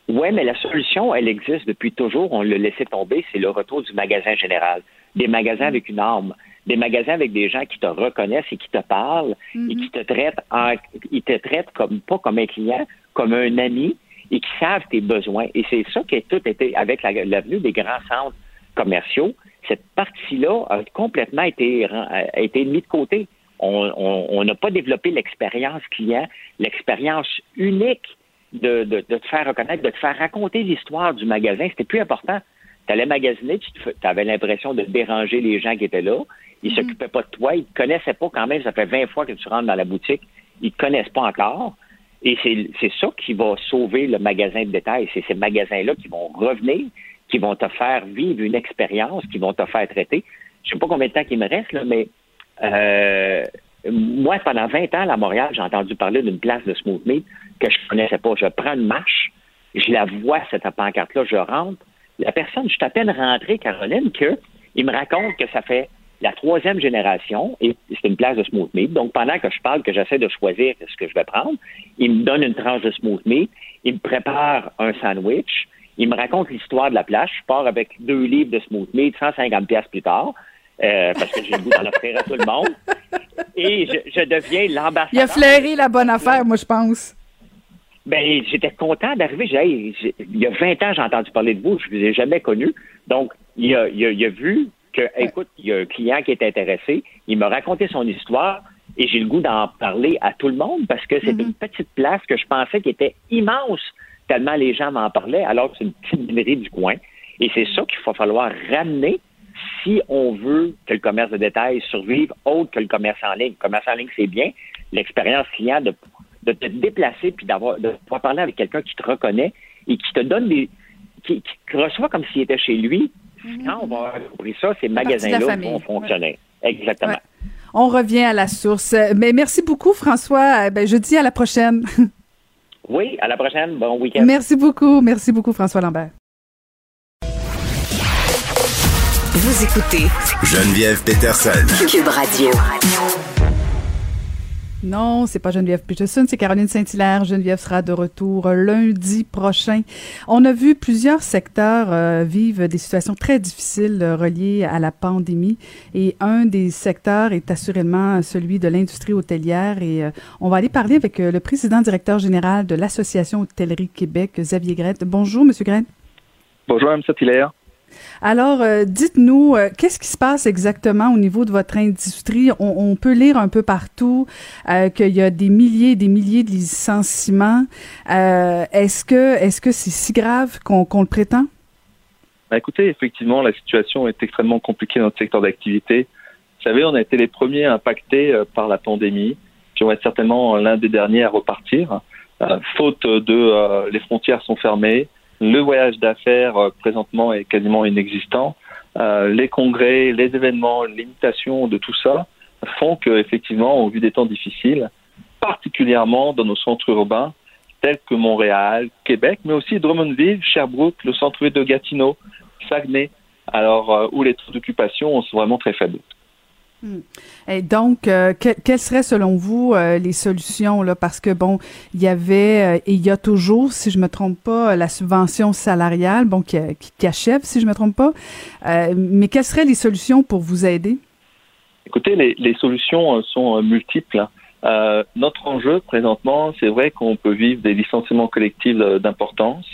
Oui, mais la solution, elle existe depuis toujours. On l'a laissé tomber, c'est le retour du magasin général. Des magasins mm. avec une arme des magasins avec des gens qui te reconnaissent et qui te parlent et mhm. qui te traitent en, ils te traitent comme pas comme un client, comme un ami et qui savent tes besoins. Et c'est ça qui a tout été avec la, venue des grands centres commerciaux. Cette partie-là a complètement été, a été mise de côté. On n'a pas développé l'expérience client, l'expérience unique de, de, de, te faire reconnaître, de te faire raconter l'histoire du magasin. C'était plus important. Tu allais magasiner, tu avais l'impression de déranger les gens qui étaient là. Ils ne mhm. s'occupaient pas de toi. Ils ne te connaissaient pas quand même. Ça fait 20 fois que tu rentres dans la boutique. Ils ne te connaissent pas encore. Et c'est ça qui va sauver le magasin de détail. C'est ces magasins-là qui vont revenir, qui vont te faire vivre une expérience, qui vont te faire traiter. Je ne sais pas combien de temps il me reste, là, mais euh, moi, pendant 20 ans, à Montréal, j'ai entendu parler d'une place de smooth meat que je ne connaissais pas. Je prends une marche, je la vois, cette pancarte-là, je rentre. La personne, je suis à peine rentré, Caroline, que il me raconte que ça fait la troisième génération, et c'est une place de smooth meat. Donc, pendant que je parle, que j'essaie de choisir ce que je vais prendre, il me donne une tranche de smooth meat, il me prépare un sandwich, il me raconte l'histoire de la place. Je pars avec deux livres de smooth meat, 150 pièces plus tard, euh, parce que j'ai le goût d'en offrir à tout le monde. Et je, deviens l'ambassadeur. Il a flairé la bonne affaire, moi, je pense. Ben, j'étais content d'arriver. il y a 20 ans, j'ai entendu parler de vous. Je ne vous ai jamais connu. Donc, il a, il a vu écoute, il y a un client qui est intéressé, il m'a raconté son histoire et j'ai le goût d'en parler à tout le monde parce que c'est mm-hmm. une petite place que je pensais qui était immense tellement les gens m'en parlaient alors que c'est une petite librairie du coin. Et c'est ça qu'il va falloir ramener si on veut que le commerce de détail survive autre que le commerce en ligne. Le commerce en ligne, c'est bien. L'expérience client de, de te déplacer puis d'avoir de pouvoir parler avec quelqu'un qui te reconnaît et qui te donne des qui, qui reçoit comme s'il était chez lui. Quand on va ouvrir ça, ces magasins-là vont fonctionner. Exactement. On revient à la source. Mais merci beaucoup, François. Ben, je dis à la prochaine. Oui, à la prochaine. Bon week-end. Merci beaucoup. Merci beaucoup, François Lambert. Vous écoutez Geneviève Peterson. Cube Radio. Non, c'est pas Geneviève Peterson, c'est Caroline Saint-Hilaire. Geneviève sera de retour lundi prochain. On a vu plusieurs secteurs euh, vivre des situations très difficiles euh, reliées à la pandémie et un des secteurs est assurément celui de l'industrie hôtelière et euh, on va aller parler avec le président directeur général de l'Association Hôtellerie Québec, Xavier Grette. Bonjour, Monsieur Grette. Bonjour, Mme Saint-Hilaire. Alors, euh, dites-nous, euh, qu'est-ce qui se passe exactement au niveau de votre industrie? On, peut lire un peu partout euh, qu'il y a des milliers et des milliers de licenciements. est-ce que est-ce c'est si grave qu'on le prétend? Ben, écoutez, effectivement, la situation est extrêmement compliquée dans notre secteur d'activité. Vous savez, on a été les premiers impactés par la pandémie, qui vont être certainement l'un des derniers à repartir. faute de les frontières sont fermées, le voyage d'affaires euh, présentement est quasiment inexistant. Euh, les congrès, les événements, l'imitation de tout ça font que, effectivement, au vu des temps difficiles, particulièrement dans nos centres urbains tels que Montréal, Québec, mais aussi Drummondville, Sherbrooke, le centre de Gatineau, Saguenay, alors euh, où les taux d'occupation sont vraiment très faibles. Hmm. Et donc, euh, quelles seraient selon vous euh, les solutions là? Parce que bon, il y avait euh, et il y a toujours, si je me trompe pas, la subvention salariale, bon qui, achève, si je me trompe pas. mais quelles seraient les solutions pour vous aider? Écoutez, les, les solutions sont multiples. Notre enjeu présentement, c'est vrai qu'on peut vivre des licenciements collectifs d'importance.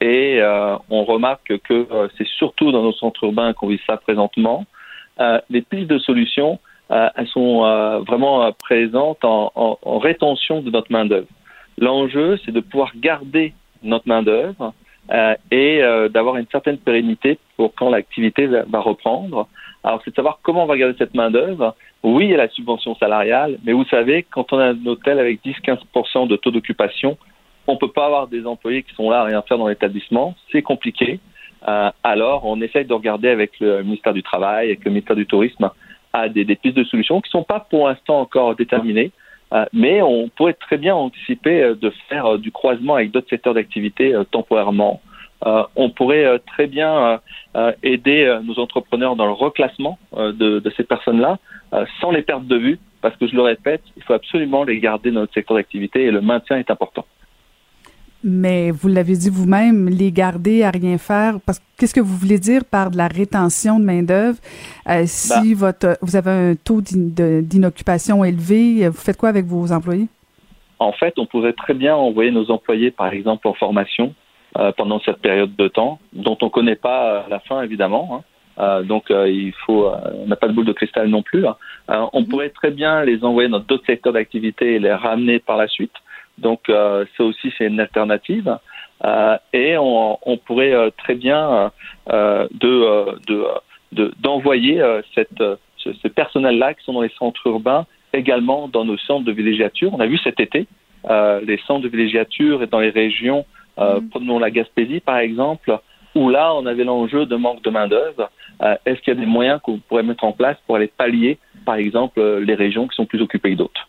et on remarque que c'est surtout dans nos centres urbains qu'on vit ça présentement. Euh, les pistes de solutions, euh, elles sont euh, vraiment présentes en, rétention de notre main-d'œuvre. L'enjeu, c'est de pouvoir garder notre main-d'œuvre et d'avoir une certaine pérennité pour quand l'activité va, va, reprendre. Alors, c'est de savoir comment on va garder cette main-d'œuvre. Oui, il y a la subvention salariale, mais vous savez, quand on a un hôtel avec 10-15% de taux d'occupation, on ne peut pas avoir des employés qui sont là à rien faire dans l'établissement. C'est compliqué. Euh, alors, on essaye de regarder avec le ministère du Travail, avec le ministère du Tourisme, à des, des pistes de solutions qui ne sont pas pour l'instant encore déterminées, euh, mais on pourrait très bien anticiper euh, de faire euh, du croisement avec d'autres secteurs d'activité temporairement. on pourrait très bien aider nos entrepreneurs dans le reclassement de, de, ces personnes-là sans les perdre de vue, parce que je le répète, il faut absolument les garder dans notre secteur d'activité et le maintien est important. Mais vous l'avez dit vous-même, les garder à rien faire, parce que qu'est-ce que vous voulez dire par de la rétention de main-d'œuvre? Euh, si bah. votre, vous avez un taux d'inoccupation élevé, vous faites quoi avec vos employés? En fait, on pourrait très bien envoyer nos employés, par exemple, en formation euh, pendant cette période de temps, dont on ne connaît pas la fin, évidemment. Hein. Euh, donc, euh, il faut, on n'a pas de boule de cristal non plus. Hein. on mm-hmm. pourrait très bien les envoyer dans d'autres secteurs d'activité et les ramener par la suite. Donc euh, ça aussi c'est une alternative. Euh, et on, on pourrait euh, très bien de, d'envoyer cette, ce, ce personnel-là qui sont dans les centres urbains également dans nos centres de villégiature. On a vu cet été les centres de villégiature et dans les régions, mm. prenons la Gaspésie par exemple, où là on avait l'enjeu de manque de main d'œuvre. Est-ce qu'il y a des moyens qu'on pourrait mettre en place pour aller pallier, par exemple, les régions qui sont plus occupées que d'autres?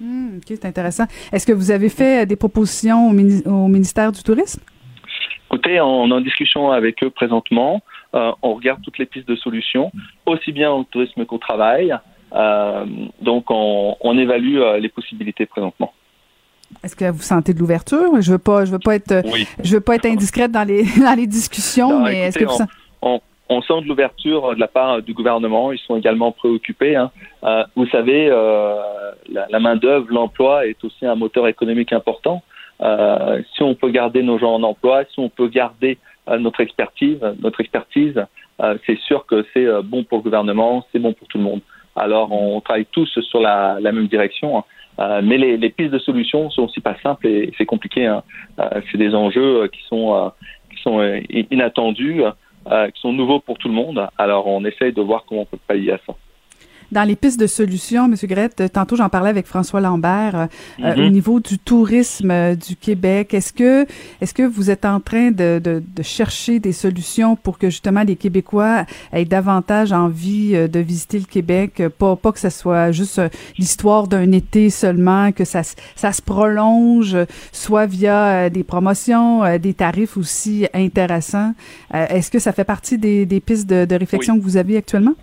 Hmm, ok, c'est intéressant. Est-ce que vous avez fait euh, des propositions au, ministère du Tourisme? Écoutez, on est en discussion avec eux présentement. Euh, on regarde toutes les pistes de solutions, aussi bien au tourisme qu'au travail. Euh, donc, on, évalue les possibilités présentement. Est-ce que vous sentez de l'ouverture? Je veux pas, je veux pas être, je veux pas être indiscrète dans les dans les discussions, mais est-ce que vous on, on sent de l'ouverture de la part du gouvernement. Ils sont également préoccupés. Hein. Euh, vous savez, euh, la, la main-d'œuvre, l'emploi est aussi un moteur économique important. Euh, si on peut garder nos gens en emploi, si on peut garder euh, notre expertise, notre expertise, euh, c'est sûr que c'est bon pour le gouvernement, c'est bon pour tout le monde. Alors, on travaille tous sur la, la même direction. Hein. mais les, les, pistes de solutions sont aussi pas simples et c'est compliqué. Hein. c'est des enjeux qui sont qui sont inattendus. Euh, qui sont nouveaux pour tout le monde. Alors, on essaye de voir comment on peut pallier à ça dans les pistes de solutions, M. Grette, tantôt j'en parlais avec François Lambert, euh, euh, mm-hmm. au niveau du tourisme du Québec, est-ce que est-ce que vous êtes en train de, de, de, chercher des solutions pour que justement les Québécois aient davantage envie de visiter le Québec, pas pas que ce soit juste l'histoire d'un été seulement, que ça ça se prolonge, soit via des promotions, des tarifs aussi intéressants. est-ce que ça fait partie des, des pistes de, de réflexion que vous avez actuellement?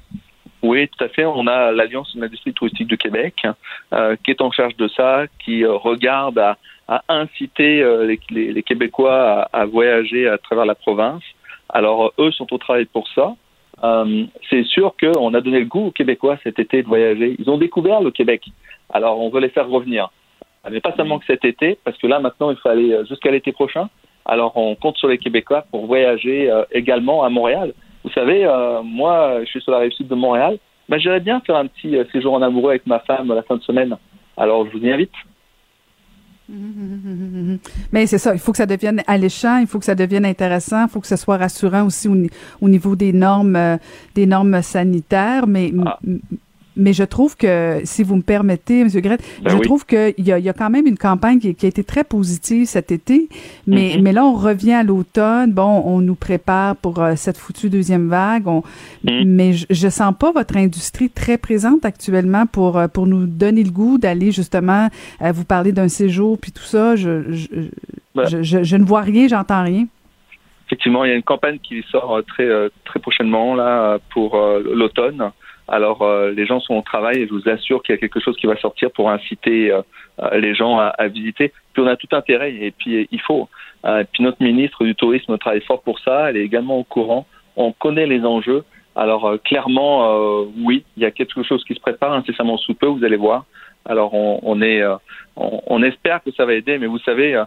Oui, tout à fait. On a l'Alliance de l'industrie touristique du Québec euh, qui est en charge de ça, qui euh, regarde à, à inciter euh, les, les, les, Québécois à, à, voyager à travers la province. Alors, eux sont au travail pour ça. c'est sûr qu'on a donné le goût aux Québécois cet été de voyager. Ils ont découvert le Québec. Alors, on veut les faire revenir. Mais pas seulement que cet été, parce que là, maintenant, il faut aller jusqu'à l'été prochain. Alors, on compte sur les Québécois pour voyager également à Montréal. Vous savez, euh, moi, je suis sur la réussite de Montréal. Ben, J'aimerais bien faire un petit euh, séjour en amoureux avec ma femme la fin de semaine. Alors, je vous y invite. Mais c'est ça, il faut que ça devienne alléchant, il faut que ça devienne intéressant, il faut que ce soit rassurant aussi au, niveau des normes, euh, des normes sanitaires. Mais ah mais je trouve que, si vous me permettez, M. Grette, ben je trouve qu'il y a, y a quand même une campagne qui, qui, a été très positive cet été, mais, mm-hmm. mais là, on revient à l'automne. Bon, on nous prépare pour euh, cette foutue deuxième vague, on, mm. mais je, je sens pas votre industrie très présente actuellement pour, euh, pour nous donner le goût d'aller justement euh, vous parler d'un séjour puis tout ça. Je, je, ben. je, je ne vois rien, j'entends rien. Effectivement, il y a une campagne qui sort très, très prochainement là pour l'automne. Alors euh, les gens sont au travail et je vous assure qu'il y a quelque chose qui va sortir pour inciter euh, euh, les gens à, visiter. Puis on a tout intérêt et puis il faut. Puis notre ministre du Tourisme travaille fort pour ça. Elle est également au courant. On connaît les enjeux. Alors clairement, oui, il y a quelque chose qui se prépare incessamment sous peu. Vous allez voir. Alors on, on, espère que ça va aider, mais vous savez,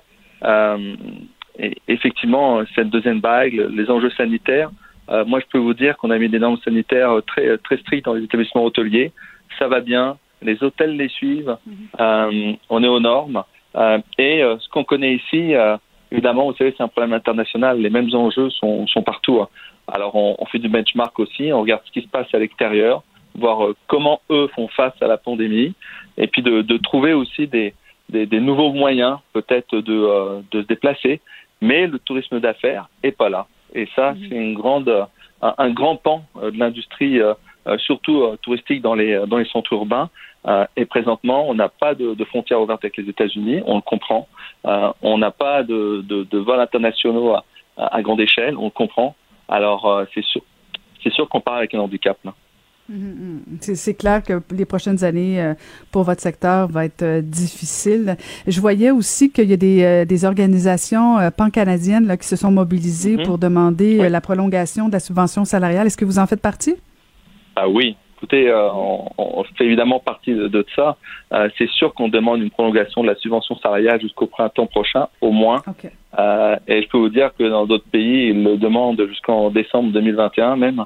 effectivement, cette deuxième vague, les enjeux sanitaires, euh, moi, je peux vous dire qu'on a mis des normes sanitaires très, très strictes dans les établissements hôteliers. Ça va bien. Les hôtels les suivent. Mhm. Euh, on est aux normes. Euh, et euh, ce qu'on connaît ici, euh, évidemment, vous savez, c'est un problème international. Les mêmes enjeux sont, sont partout. hein. Alors, on, on fait du benchmark aussi. On regarde ce qui se passe à l'extérieur, voir euh, comment eux font face à la pandémie, et puis de, de trouver aussi des, des, des nouveaux moyens, peut-être de, euh, de se déplacer. Mais le tourisme d'affaires est pas là. Et ça, c'est une grande, euh, un, un grand pan euh, de l'industrie, euh, surtout euh, touristique dans les dans les centres urbains. Euh, et présentement, on n'a pas de, de frontières ouvertes avec les États-Unis. On le comprend. Euh, on n'a pas de, de, de vols internationaux à, à grande échelle. On le comprend. Alors, euh, c'est sûr, c'est sûr qu'on part avec un handicap. Là. Mhm, mhm. C'est c'est clair que les prochaines années euh, pour votre secteur va être euh, difficile. Je voyais aussi qu'il y a des, euh, des organisations pan-canadiennes là, qui se sont mobilisées Mhm. pour demander la prolongation de la subvention salariale. Est-ce que vous en faites partie? Ah oui, écoutez, euh, on, on fait évidemment partie de, de ça. Euh, c'est sûr qu'on demande une prolongation de la subvention salariale jusqu'au printemps prochain, au moins. Euh, et je peux vous dire que dans d'autres pays, ils le demandent jusqu'en décembre 2021 même.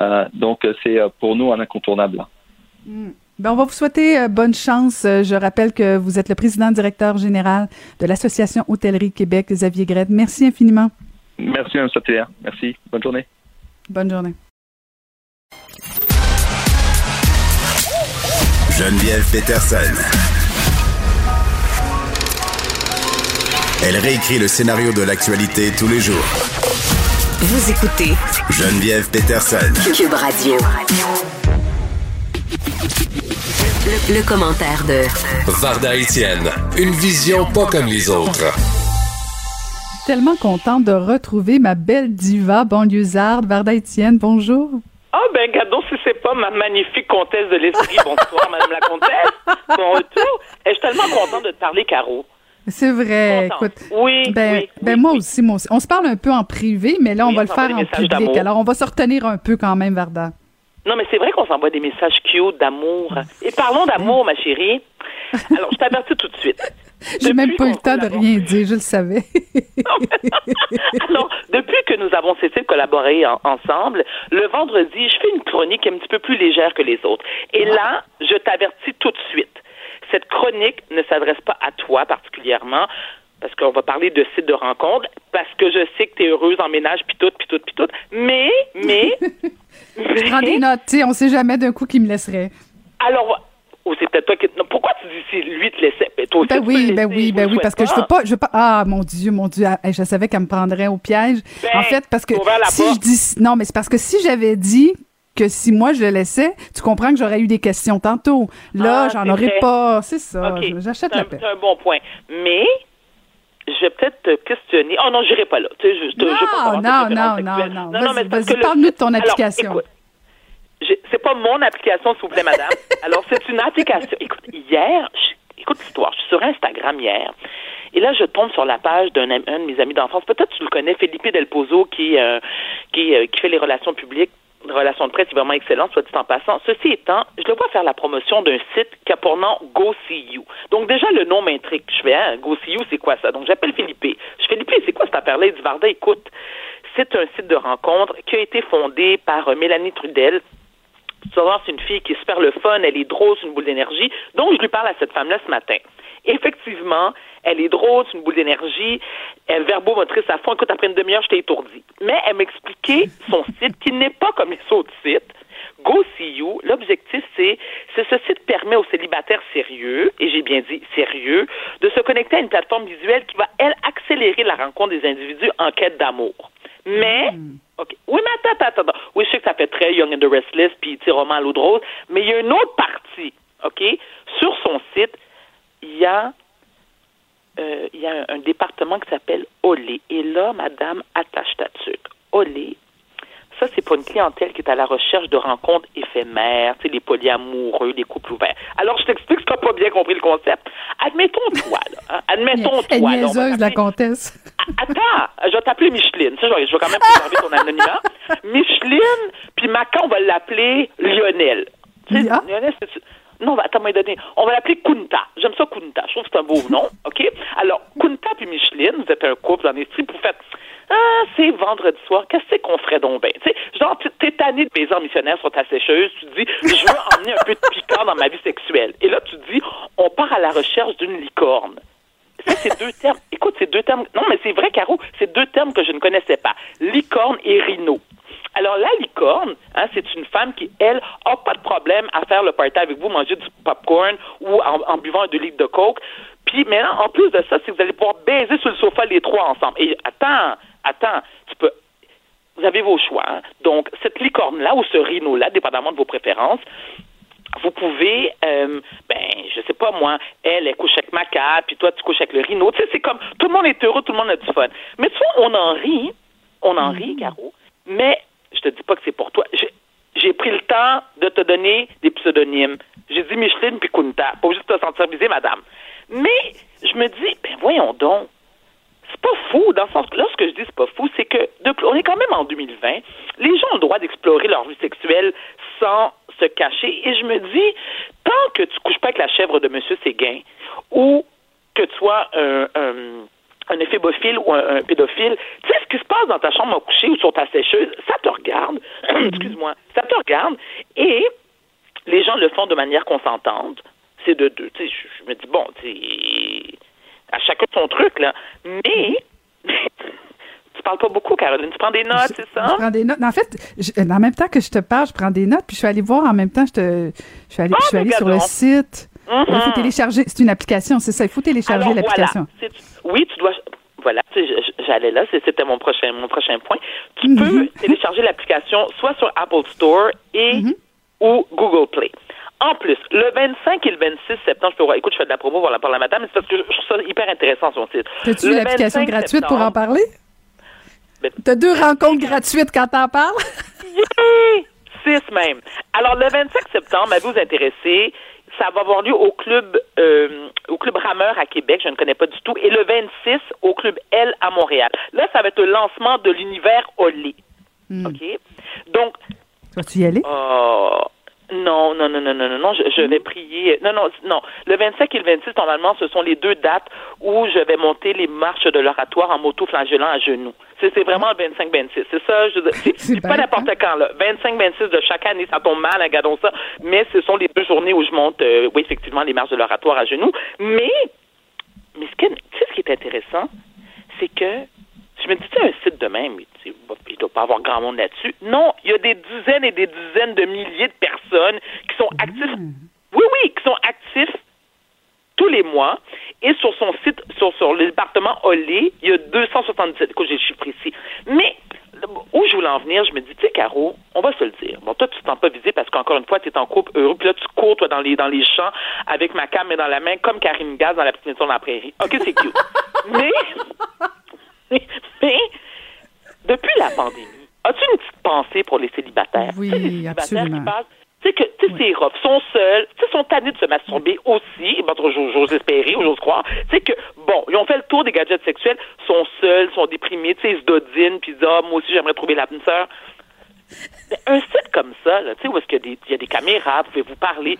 Euh, donc c'est euh, pour nous un incontournable. Mm. Ben, on va vous souhaiter euh, bonne chance. Je rappelle que vous êtes le président directeur général de l'Association Hôtellerie Québec, Xavier Gret. Merci infiniment. Merci, Mme Sauterre. Merci. Bonne journée. Bonne journée. Geneviève Peterson. Elle réécrit le scénario de l'actualité tous les jours. Vous écoutez Geneviève Peterson. Cube Radio. Le, le commentaire de Varda Étienne, une vision pas comme les autres. Tellement contente de retrouver ma belle diva banlieusarde, Varda Étienne. Bonjour. Ah ben gardons si c'est pas ma magnifique comtesse de l'esprit. Bonsoir madame la comtesse. Bon retour. Et je suis tellement contente de te parler Caro. C'est vrai. Contente. Écoute, Oui, ben, oui, ben oui, moi oui. aussi, moi aussi. On se parle un peu en privé, mais là, on va le faire en public. Alors, on va se retenir un peu quand même, Varda. Non mais c'est vrai qu'on s'envoie des messages cute d'amour. Et parlons d'amour ma chérie. Alors je t'avertis tout de suite. J'ai même pas eu le temps de rien dire, je le savais. Alors, depuis que nous avons cessé de collaborer en- ensemble, le vendredi, je fais une chronique un petit peu plus légère que les autres. Et là, je t'avertis tout de suite. Cette chronique ne s'adresse pas à toi particulièrement, parce qu'on va parler de sites de rencontres, parce que je sais que tu es heureuse en ménage, puis tout, puis tout, puis tout. Mais, mais... Je prends des notes, tu sais, on sait jamais d'un coup qui me laisserait. Alors, ou c'est peut-être toi qui... non, pourquoi tu dis si lui te laissait? Ben, toi aussi, Ben peux oui, ben oui, ben oui, parce que je veux pas, je veux pas. Ah, mon Dieu, mon Dieu, ah, je savais qu'elle me prendrait au piège. Ben, en fait, parce que si porte. je dis, non, mais c'est parce que si j'avais dit que si moi je le laissais, tu comprends que j'aurais eu des questions tantôt. Là, Ah, j'en aurais vrai. pas. C'est ça. J'achète la un- paix. C'est un bon point. Mais je vais peut-être te questionner. Oh non, j'irai pas là. Tu sais, je, je, veux pas non, non, non, non. non, mais Vas-y, parle-nous de ton Alors, application. écoute, j'ai- c'est pas mon application, s'il vous plaît, madame. Alors, c'est une application. Écoute, hier, je- écoute l'histoire. Je suis sur Instagram hier. Et là, je tombe sur la page d'un un de mes amis d'enfance. Peut-être tu le connais, Felipe Del Pozo, qui, euh, qui, euh, qui fait les relations publiques, les relations de presse, est vraiment excellent, soit dit en passant. Ceci étant, je le vois faire la promotion d'un site qui a pour nom Go See You. Donc, déjà, le nom m'intrigue. Je fais, hein, Go See You, c'est quoi ça? Donc, j'appelle Philippe. Je Philippe, c'est quoi cette affaire-là? Il dit, Varda, écoute, c'est un site de rencontre qui a été fondé par euh, Mélanie Trudel, c'est une fille qui est super le fun, elle est drôle, c'est une boule d'énergie. Donc, je lui parle à cette femme-là ce matin. Effectivement, elle est drôle, c'est une boule d'énergie, elle est verbomotrice à fond. Écoute, après une demi-heure, j'étais étourdie. Mais elle m'expliquait son site qui n'est pas comme les autres sites. Go See You, l'objectif, c'est, c'est ce site permet aux célibataires sérieux, et j'ai bien dit sérieux, de se connecter à une plateforme visuelle qui va, elle, accélérer la rencontre des individus en quête d'amour. Mais, OK. Oui, mais attends, attends, attends. Oui, je sais que ça fait très Young and the Restless, puis, tu roman à l'eau de rose, mais il y a une autre partie, OK? Sur son site, il y a, euh, il y a un, un département qui s'appelle Olé. Et là, madame, attache ta tuque. Olé, ça, c'est pour une clientèle qui est à la recherche de rencontres éphémères, tu sais, les polyamoureux, les couples ouverts. Alors, je t'explique si tu n'as pas bien compris le concept. Admettons toi, là. hein, admettons Elle toi, là. niaiseuse, la comtesse. Attends, je vais t'appeler Micheline. Je vais, je vais quand même préserver ton anonymat. Micheline, puis Macan, on va l'appeler Lionel. Tu sais, Lionel, c'est... Non, va- attends, donné. On va l'appeler Kunta. J'aime ça, Kunta. Je trouve que c'est un beau nom, OK? Alors, Kunta puis Micheline, vous êtes un couple en esprit, pour faire... Ah, c'est vendredi soir, qu'est-ce qu'on ferait donc? Bien? Tu sais, genre, t'es- tanné de paysans missionnaires sur ta sécheuse, tu dis, je veux emmener un peu de piquant dans ma vie sexuelle. Et là, tu dis, on part à la recherche d'une licorne. ça, c'est deux termes. Écoute, c'est deux termes. Non, mais c'est vrai, Caro, c'est deux termes que je ne connaissais pas. Licorne et rhino. Alors, la licorne, hein, c'est une femme qui, elle, a pas de problème à faire le party avec vous, manger du popcorn ou en, en buvant un deux litres de coke. Puis maintenant, en plus de ça, c'est que vous allez pouvoir baiser sur le sofa les trois ensemble. Et attends, attends, tu peux vous avez vos choix. hein. Donc, cette licorne-là ou ce rhino-là, dépendamment de vos préférences, vous pouvez, euh, ben, je sais pas moi, elle, elle couche avec Maca, puis toi, tu couches avec le rhino. Tu sais, c'est comme, tout le monde est heureux, tout le monde a du fun. Mais tu vois, on en rit, on en rit, Caro, mais je te dis pas que c'est pour toi. J'ai- pris le temps de te donner des pseudonymes. J'ai dit Micheline puis Kunta. Pas de te sentir visée, madame. Mais je me dis, ben voyons donc, c'est pas fou, dans le sens que là, ce que je dis, c'est pas fou, c'est que on est quand même en 2020. Les gens ont le droit d'explorer leur vie sexuelle sans se cacher. Et je me dis, tant que tu couches pas avec la chèvre de Monsieur Séguin, ou que tu sois un, un éphébophile ou un, un pédophile, tu sais ce qui se passe dans ta chambre à coucher ou sur ta sécheuse, ça te regarde. Excuse-moi, ça te regarde. Et les gens le font de manière consentante. C'est de deux. Tu sais, je, je me dis, bon, tu sais, à chacun son truc, là. Mais, tu parles pas beaucoup, Caroline. Tu prends des notes, c'est ça? Je prends des notes. En fait, je- en même temps que je te parle, je prends des notes, puis je suis allée voir en même temps, je, te, je suis allée, je suis allée sur le regarde Mhm. Il faut télécharger. C'est une application, c'est ça. Il faut télécharger l'application. Voilà. Oui, tu dois. Voilà, j'allais là, c'était mon prochain, mon prochain point. Tu Mhm. peux télécharger l'application soit sur Apple Store et Mhm. ou Google Play. En plus, le 25 et le 26 septembre, je peux voir, écoute, je fais de la promo pour la, pour la madame, mais c'est parce que je je trouve ça hyper intéressant son site. T'as-tu l'application 25 gratuite pour en parler? Ben- T'as deux rencontres gratuites quand t'en parles? Yeah! Six même. Alors, le 25 septembre, à vous intéresser, ça va avoir lieu au club euh, au club Rameur à Québec, je ne connais pas du tout, et le 26 au club L à Montréal. Là, ça va être le lancement de l'univers Olé. Hmm. OK? Donc, Vas-tu y aller? Oh, non, non, non, non, non, non, non, je, je vais prier. Non, non, non. Le 25 et le 26, normalement, ce sont les deux dates où je vais monter les marches de l'oratoire en moto-flagellant à genoux. C'est vraiment le 25-26. C'est ça, je, c'est c'est pas n'importe quand, là. 25-26 de chaque année, ça tombe mal, regardons ça. Mais ce sont les deux journées où je monte, euh, oui, effectivement, les marches de l'oratoire à genoux. Mais, mais ce que, tu sais, ce qui est intéressant, c'est que je me dis, tu un site de même, il ne doit pas avoir grand monde là-dessus. Non, il y a des dizaines et des dizaines de milliers de personnes qui sont actifs. Oui, oui, qui sont actifs tous les mois. Et sur son site, sur, sur le département Olé, il y a 277. Écoute, j'ai le chiffre ici. Mais où je voulais en venir, je me dis, tu sais, Caro, on va se le dire. Bon, toi, tu t'en pas visé parce qu'encore une fois, tu es en couple heureux, puis là, tu cours, toi, dans les, dans les champs avec ma cam dans la main, comme Karine Gaz dans la petite maison dans la prairie. OK, c'est cute. mais, mais, depuis la pandémie, as-tu une petite pensée pour les célibataires? Oui, les célibataires absolument. qui passent tu sais que, tu sais, c'est rough, sont seuls, tu sais, sont tannés de se masturber aussi, j'ose espérer ou j'ose croire, tu sais que, bon, ils ont fait le tour des gadgets sexuels, sont seuls, sont déprimés, tu sais, ils se dodinent, puis ils disent, ah, moi aussi, j'aimerais trouver l'âme sœur. Un site comme ça, là, tu sais, où est-ce qu'il y, a des- il y a des caméras, vous pouvez vous parler,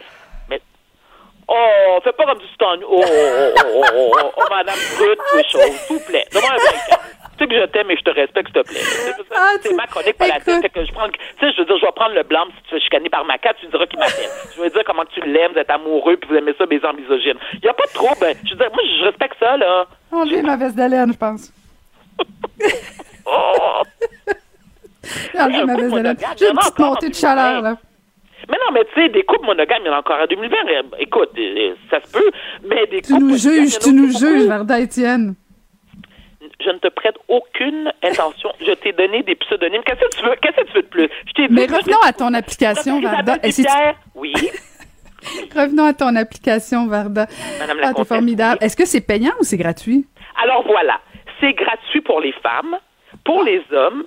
oh, fais pas comme du stand, oh, oh, oh, oh, oh, oh, oh, madame brute, oui, s'il vous plaît, donne-moi un break. Tu sais que je t'aime et je te respecte, s'il te plaît. C'est- C'est ma chronique, pas la. Fait que je prends, tu sais, je veux dire, je vais prendre le blanc si tu veux chicaner par ma carte, tu diras qu'il m'appelle. Je veux dire comment tu l'aimes, vous êtes amoureux, puis vous aimez ça, baiser en misogyne. Il n'y a pas de trouble. Je veux dire, moi, je respecte ça, là. J'ai ma veste d'haleine, je pense. Oh! J'ai ma veste d'haleine. J'ai une petite montée de chaleur, là. Mais non, mais tu sais, des couples monogames, il y en a encore à 2020. Euh, Écoute, euh, ça se peut, mais des Tu couples nous juges, en tu nous juges. Varda Étienne. Je ne te prête aucune intention. Je t'ai donné des pseudonymes. Qu'est-ce que tu veux? Qu'est-ce que tu veux de plus? Je t'ai Mais revenons à ton application, Varda. Et Oui. Revenons à ton application, Varda. Madame la Ah, t'es formidable. Est-ce que c'est payant ou c'est gratuit? Alors voilà, c'est gratuit pour les femmes, pour les hommes.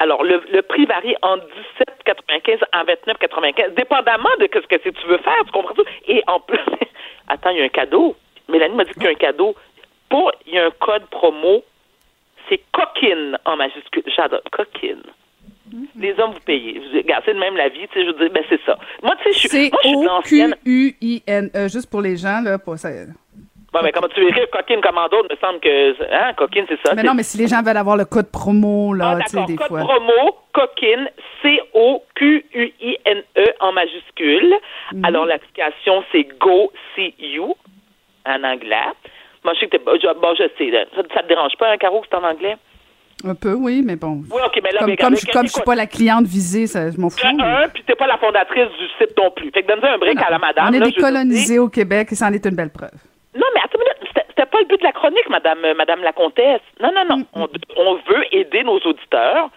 Alors le, le prix varie en 17,95 à 29,95, dépendamment de ce que tu veux faire, tu comprends ça? Et en plus, attends, il y a un cadeau. Mélanie m'a dit qu'il y a un cadeau. Pour, il y a un code promo, c'est coquine en majuscule. J'adore, coquine. Les hommes, vous payez. C'est de même la vie, tu sais, je veux dire, ben c'est ça. Moi, tu sais, je suis, C'est moi, je suis l'ancienne. O-Q-U-I-N-E, juste pour les gens, là, pour ça. Bon, ben, comment tu veux écrire coquine comme en d'autres, il me semble que, hein, coquine, c'est ça. Mais non, mais si les gens veulent avoir le code promo, là, Ah, tu sais, des Code fois. promo, coquine, C-O-Q-U-I-N-E E en majuscule. Mhm. Alors, l'application, c'est Go See You en anglais. Moi, je sais que t'es. Bon, je sais. là. Ça, ça te dérange pas, un carreau, que c'est en anglais? Un peu, oui, mais bon. Oui, OK, mais là, Comme, mais comme, je, comme je suis pas la cliente visée, ça, je m'en fous. de un, puis t'es pas la fondatrice du site non plus. Fait que donne un break à la madame. On est là, décolonisé au Québec et ça en est une belle preuve. Non, mais attends une minute. C'était- pas le but de la chronique, madame, euh, madame la comtesse. Non, non, non. On, on veut aider nos auditeurs.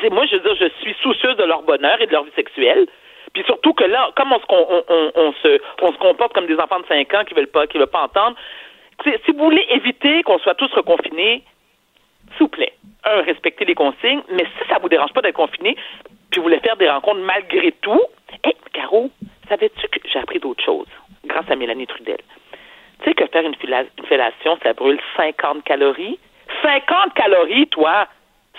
C'est moi, je veux dire, je suis soucieuse de leur bonheur et de leur vie sexuelle. Puis surtout que là, comme on se, on, on- on se, on se comporte comme des enfants de 5 ans qui veulent pas, qui veulent pas entendre. Si vous voulez éviter qu'on soit tous reconfinés, s'il vous plaît, un, respectez les consignes, mais si ça vous dérange pas d'être confiné, puis vous voulez faire des rencontres malgré tout, hé, Caro, savais-tu que j'ai appris d'autres choses grâce à Mélanie Trudel? Tu sais que faire une, fellation, ça brûle 50 calories? 50 calories, toi!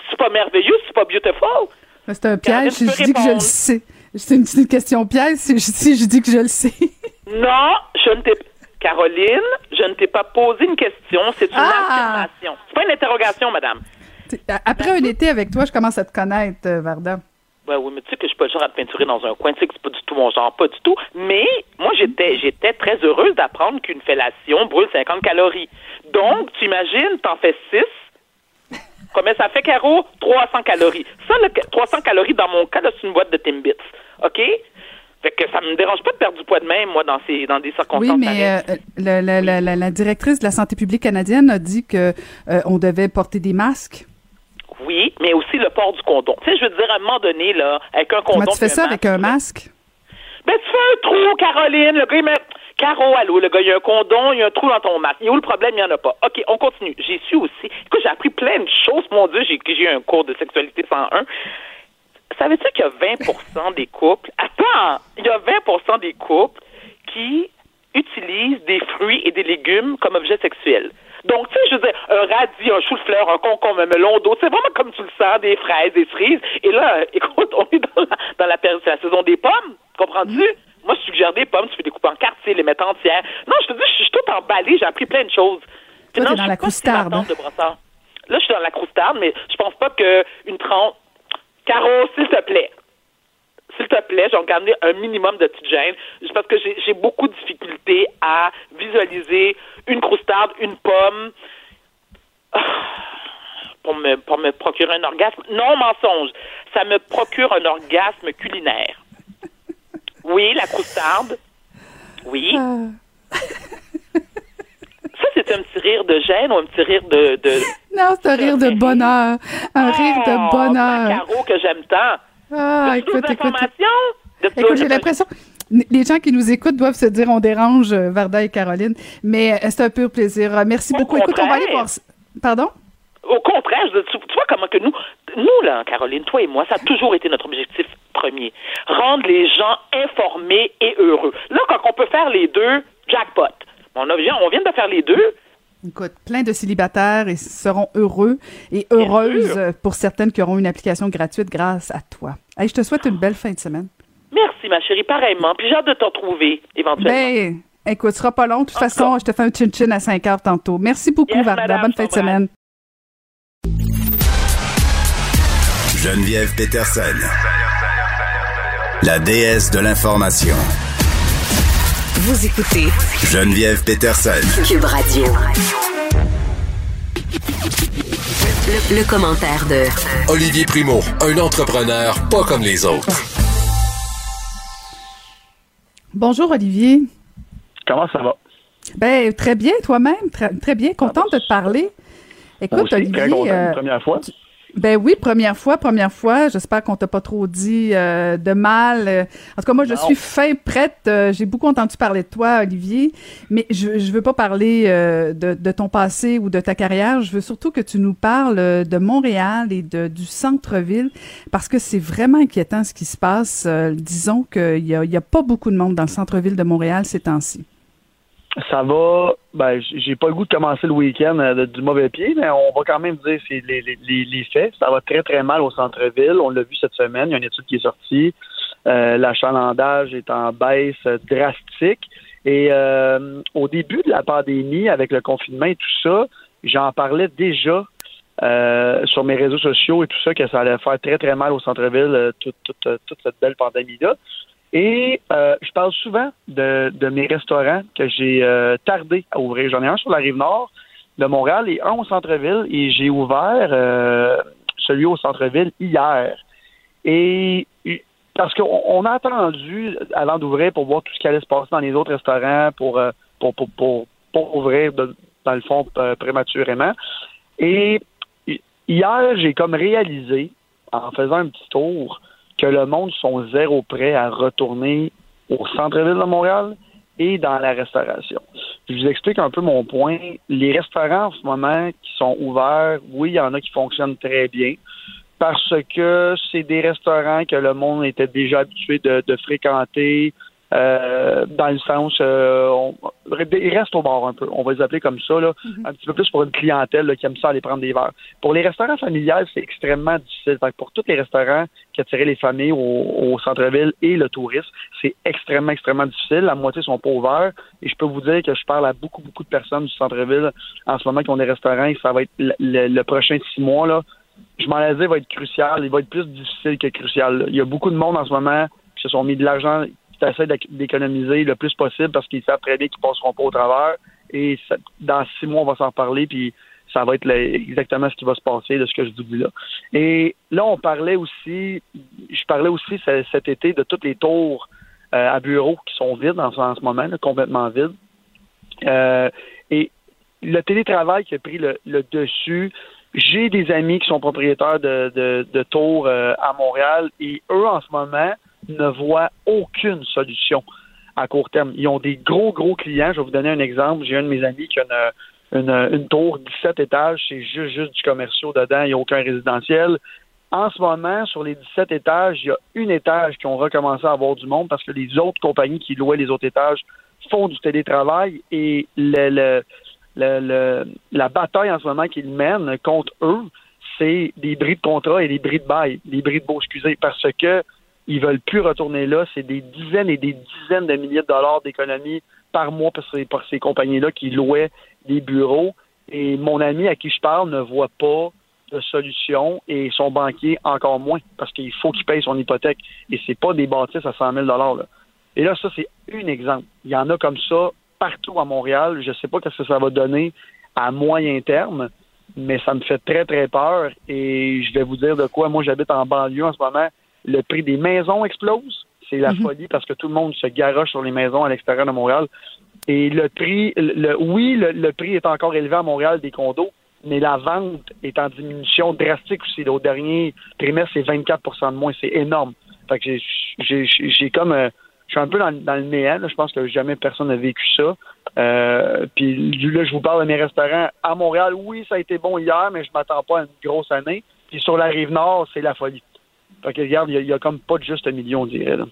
C'est pas merveilleux, c'est pas beautiful? C'est un piège si je dis que je le sais. C'est une, une question piège si je, si je dis que je le sais. Non, je ne t'ai Caroline, je ne t'ai pas posé une question, c'est une Ah! affirmation. C'est pas une interrogation, madame. Après un été avec toi, je commence à te connaître, euh, Varda. Ouais, oui, mais tu sais que je suis pas le genre à te peinturer dans un coin, tu sais que c'est pas du tout mon genre, pas du tout. Mais moi, j'étais j'étais très heureuse d'apprendre qu'une fellation brûle 50 calories. Donc, tu imagines, t'en fais 6. Combien ça fait, Caro? 300 calories. Ça, le 300 calories, dans mon cas, c'est une boîte de Timbits. OK? Fait que ça me dérange pas de perdre du poids de même, moi, dans, ces, dans des circonstances Oui, mais euh, la, la- la- la- la directrice de la santé publique canadienne a dit que euh, on devait porter des masques. Oui, mais aussi le port du condom. Tu sais, je veux dire, à un moment donné, là, avec un condom... Comment tu fais ça avec un masque? Ben, tu fais un trou, Caroline. Le gars, il met. Caro, allô, le gars, il y a un condom, il y a un trou dans ton masque. Il y a où le problème? Il n'y en a pas. OK, on continue. J'ai su aussi. Écoute, j'ai appris plein de choses. Mon Dieu, j'ai j'ai eu un cours de sexualité 101. Savais-tu qu'il y a 20% des couples. Attends! Il y a 20% des couples qui utilisent des fruits et des légumes comme objet sexuel. Donc, tu sais, je veux dire, un radis, un chou-de-fleur, un concombre, un melon d'eau, c'est vraiment comme tu le sens, des fraises, des cerises. Et là, écoute, on est dans la, dans la période, c'est la saison des pommes, comprends-tu? Moi, je suggère des pommes, tu peux les couper en quartier, les mettre entières. Non, je te dis, je suis tout emballée, j'ai appris plein de choses. Toi, Non, je dans la pas croustarde, brossard. Là, je suis dans la croustarde, mais je pense pas qu'une tranche... Caro, s'il te plaît, s'il te plaît, j'ai regardé un minimum de petite gêne, juste parce que j'ai beaucoup de difficultés à visualiser une croustarde, une pomme, ah, pour me, pour me procurer un orgasme. Non, mensonge. Ça me procure un orgasme culinaire. Oui, la croustarde. Oui. Ça, c'est un petit rire de gêne ou un petit rire de... de... Non, c'est un rire de bonheur. Un rire Oh, de bonheur. Caro que j'aime tant. Ah, écoute, écoute. De- Écoute, j'ai l'impression. Les gens qui nous écoutent doivent se dire on dérange euh, Varda et Caroline, mais euh, c'est un pur plaisir. Euh, Merci beaucoup. Écoute, on va aller voir. Pardon? Au contraire, je- tu, tu vois comment que nous, nous là, Caroline, toi et moi, ça a toujours été notre objectif premier. Rendre les gens informés et heureux. Là, quand on peut faire les deux, jackpot. On, a, on vient de faire les deux. Écoute, plein de célibataires et seront heureux et heureuses pour certaines qui auront une application gratuite grâce à toi. Hey, je te souhaite une belle fin de semaine. Merci, ma chérie, pareillement. Puis j'ai hâte de te retrouver, éventuellement. Ben, écoute, ce sera pas long. De toute façon, je te fais un chin-chin à 5 heures tantôt. Merci beaucoup, Yes, Varda. madame, Bonne fin de semaine. Geneviève Peterson. La déesse de l'information. Vous écoutez Geneviève Peterson. Cube Radio. Le, le commentaire de Olivier Primo, un entrepreneur pas comme les autres. Bonjour, Olivier. Comment ça va? Ben, très bien, toi-même. Très, très bien. Contente de te parler. Écoute, aussi, très Olivier. content, euh, première fois. Ben oui, première fois, première fois. J'espère qu'on t'a pas trop dit euh, de mal. En tout cas, moi, je Non. suis fin prête. Euh, J'ai beaucoup entendu parler de toi, Olivier, mais je, je veux pas parler euh, de, de ton passé ou de ta carrière. Je veux surtout que tu nous parles de Montréal et de, du centre-ville, parce que c'est vraiment inquiétant ce qui se passe. Euh, disons qu'il y a, y a pas beaucoup de monde dans le centre-ville de Montréal ces temps-ci. Ça va. Ben, j'ai pas le goût de commencer le week-end euh, du mauvais pied, mais on va quand même dire c'est les, les, les, faits. Ça va très très mal au centre-ville. On l'a vu cette semaine. Il y a une étude qui est sortie. Euh, L'achalandage est en baisse drastique. Et euh, au début de la pandémie, avec le confinement et tout ça, j'en parlais déjà euh, sur mes réseaux sociaux et tout ça que ça allait faire très très mal au centre-ville euh, toute, toute, toute cette belle pandémie-là. Et euh, je parle souvent de, de mes restaurants que j'ai euh, tardé à ouvrir. J'en ai un sur la rive nord de Montréal et un au centre-ville. Et j'ai ouvert euh, celui au centre-ville hier. Et parce qu'on on a attendu avant d'ouvrir pour voir tout ce qui allait se passer dans les autres restaurants pour, euh, pour, pour, pour, ouvrir dans le fond euh, prématurément. Et hier, j'ai comme réalisé, en faisant un petit tour, que le monde sont zéro prêt à retourner au centre-ville de Montréal et dans la restauration. Je vous explique un peu mon point. Les restaurants en ce moment qui sont ouverts, oui, il y en a qui fonctionnent très bien parce que c'est des restaurants que le monde était déjà habitué de, de fréquenter. Euh, dans le sens, euh, on- ils restent au bar un peu. On va les appeler comme ça, là, un petit peu plus pour une clientèle là, qui aime ça aller prendre des verres. Pour les restaurants familiales, c'est extrêmement difficile. Fait que pour tous les restaurants qui attiraient les familles au, au centre-ville et le tourisme, c'est extrêmement, extrêmement difficile. La moitié sont pas ouverts. Et je peux vous dire que je parle à beaucoup, beaucoup de personnes du centre-ville en ce moment qui ont des restaurants et ça va être le, le- le prochain six mois, là, je m'en ai dit, va être crucial. Il va être plus difficile que crucial. Il y a beaucoup de monde en ce moment qui se sont mis de l'argent, qui essaient d'éc- d'économiser le plus possible parce qu'ils savent très bien qu'ils passeront pas au travers. Et dans six mois, on va s'en parler, puis ça va être exactement ce qui va se passer de ce que je vous dis là. Et là, on parlait aussi, je parlais aussi ce- cet été de toutes les tours euh, à bureaux qui sont vides en, en ce moment, complètement vides. Euh, et le télétravail qui a pris le, dessus, j'ai des amis qui sont propriétaires de, de, de tours euh, à Montréal et eux, en ce moment, ne voient aucune solution à court terme. Ils ont des gros, gros clients. Je vais vous donner un exemple. J'ai un de mes amis qui a une, une, une tour 17 étages. C'est juste, juste du commercial dedans. Il n'y a aucun résidentiel. En ce moment, sur les 17 étages, il y a une étage qui ont recommencé à avoir du monde parce que les autres compagnies qui louaient les autres étages font du télétravail et le, le, le- la bataille en ce moment qu'ils mènent contre eux, c'est des bris de contrat et des bris de bail, des bris de beaux, excusez, parce que ils veulent plus retourner là. C'est des dizaines et des dizaines de milliers de dollars d'économies par mois pour ces, pour ces compagnies-là qui louaient des bureaux. Et mon ami à qui je parle ne voit pas de solution et son banquier encore moins parce qu'il faut qu'il paye son hypothèque. Et c'est pas des bâtisses à 100 000 là. Et là, ça, c'est un exemple. Il y en a comme ça partout à Montréal. Je sais pas ce que ça va donner à moyen terme, mais ça me fait très, très peur. Et je vais vous dire de quoi. Moi, j'habite en banlieue en ce moment. Le prix des maisons explose. C'est la folie parce que tout le monde se garoche sur les maisons à l'extérieur de Montréal. Et le prix, le, oui, le, le prix est encore élevé à Montréal des condos, mais la vente est en diminution drastique aussi. Au dernier trimestre, c'est 24% de moins. C'est énorme. Fait que j'ai- comme euh, je suis un peu dans, dans le néant. là. Je pense que jamais personne n'a vécu ça. Euh, puis là, je vous parle de mes restaurants à Montréal. Oui, ça a été bon hier, mais je m'attends pas à une grosse année. Puis sur la rive nord, c'est la folie. Fait que regarde, il y a- comme pas de juste un million, on dirait. Là.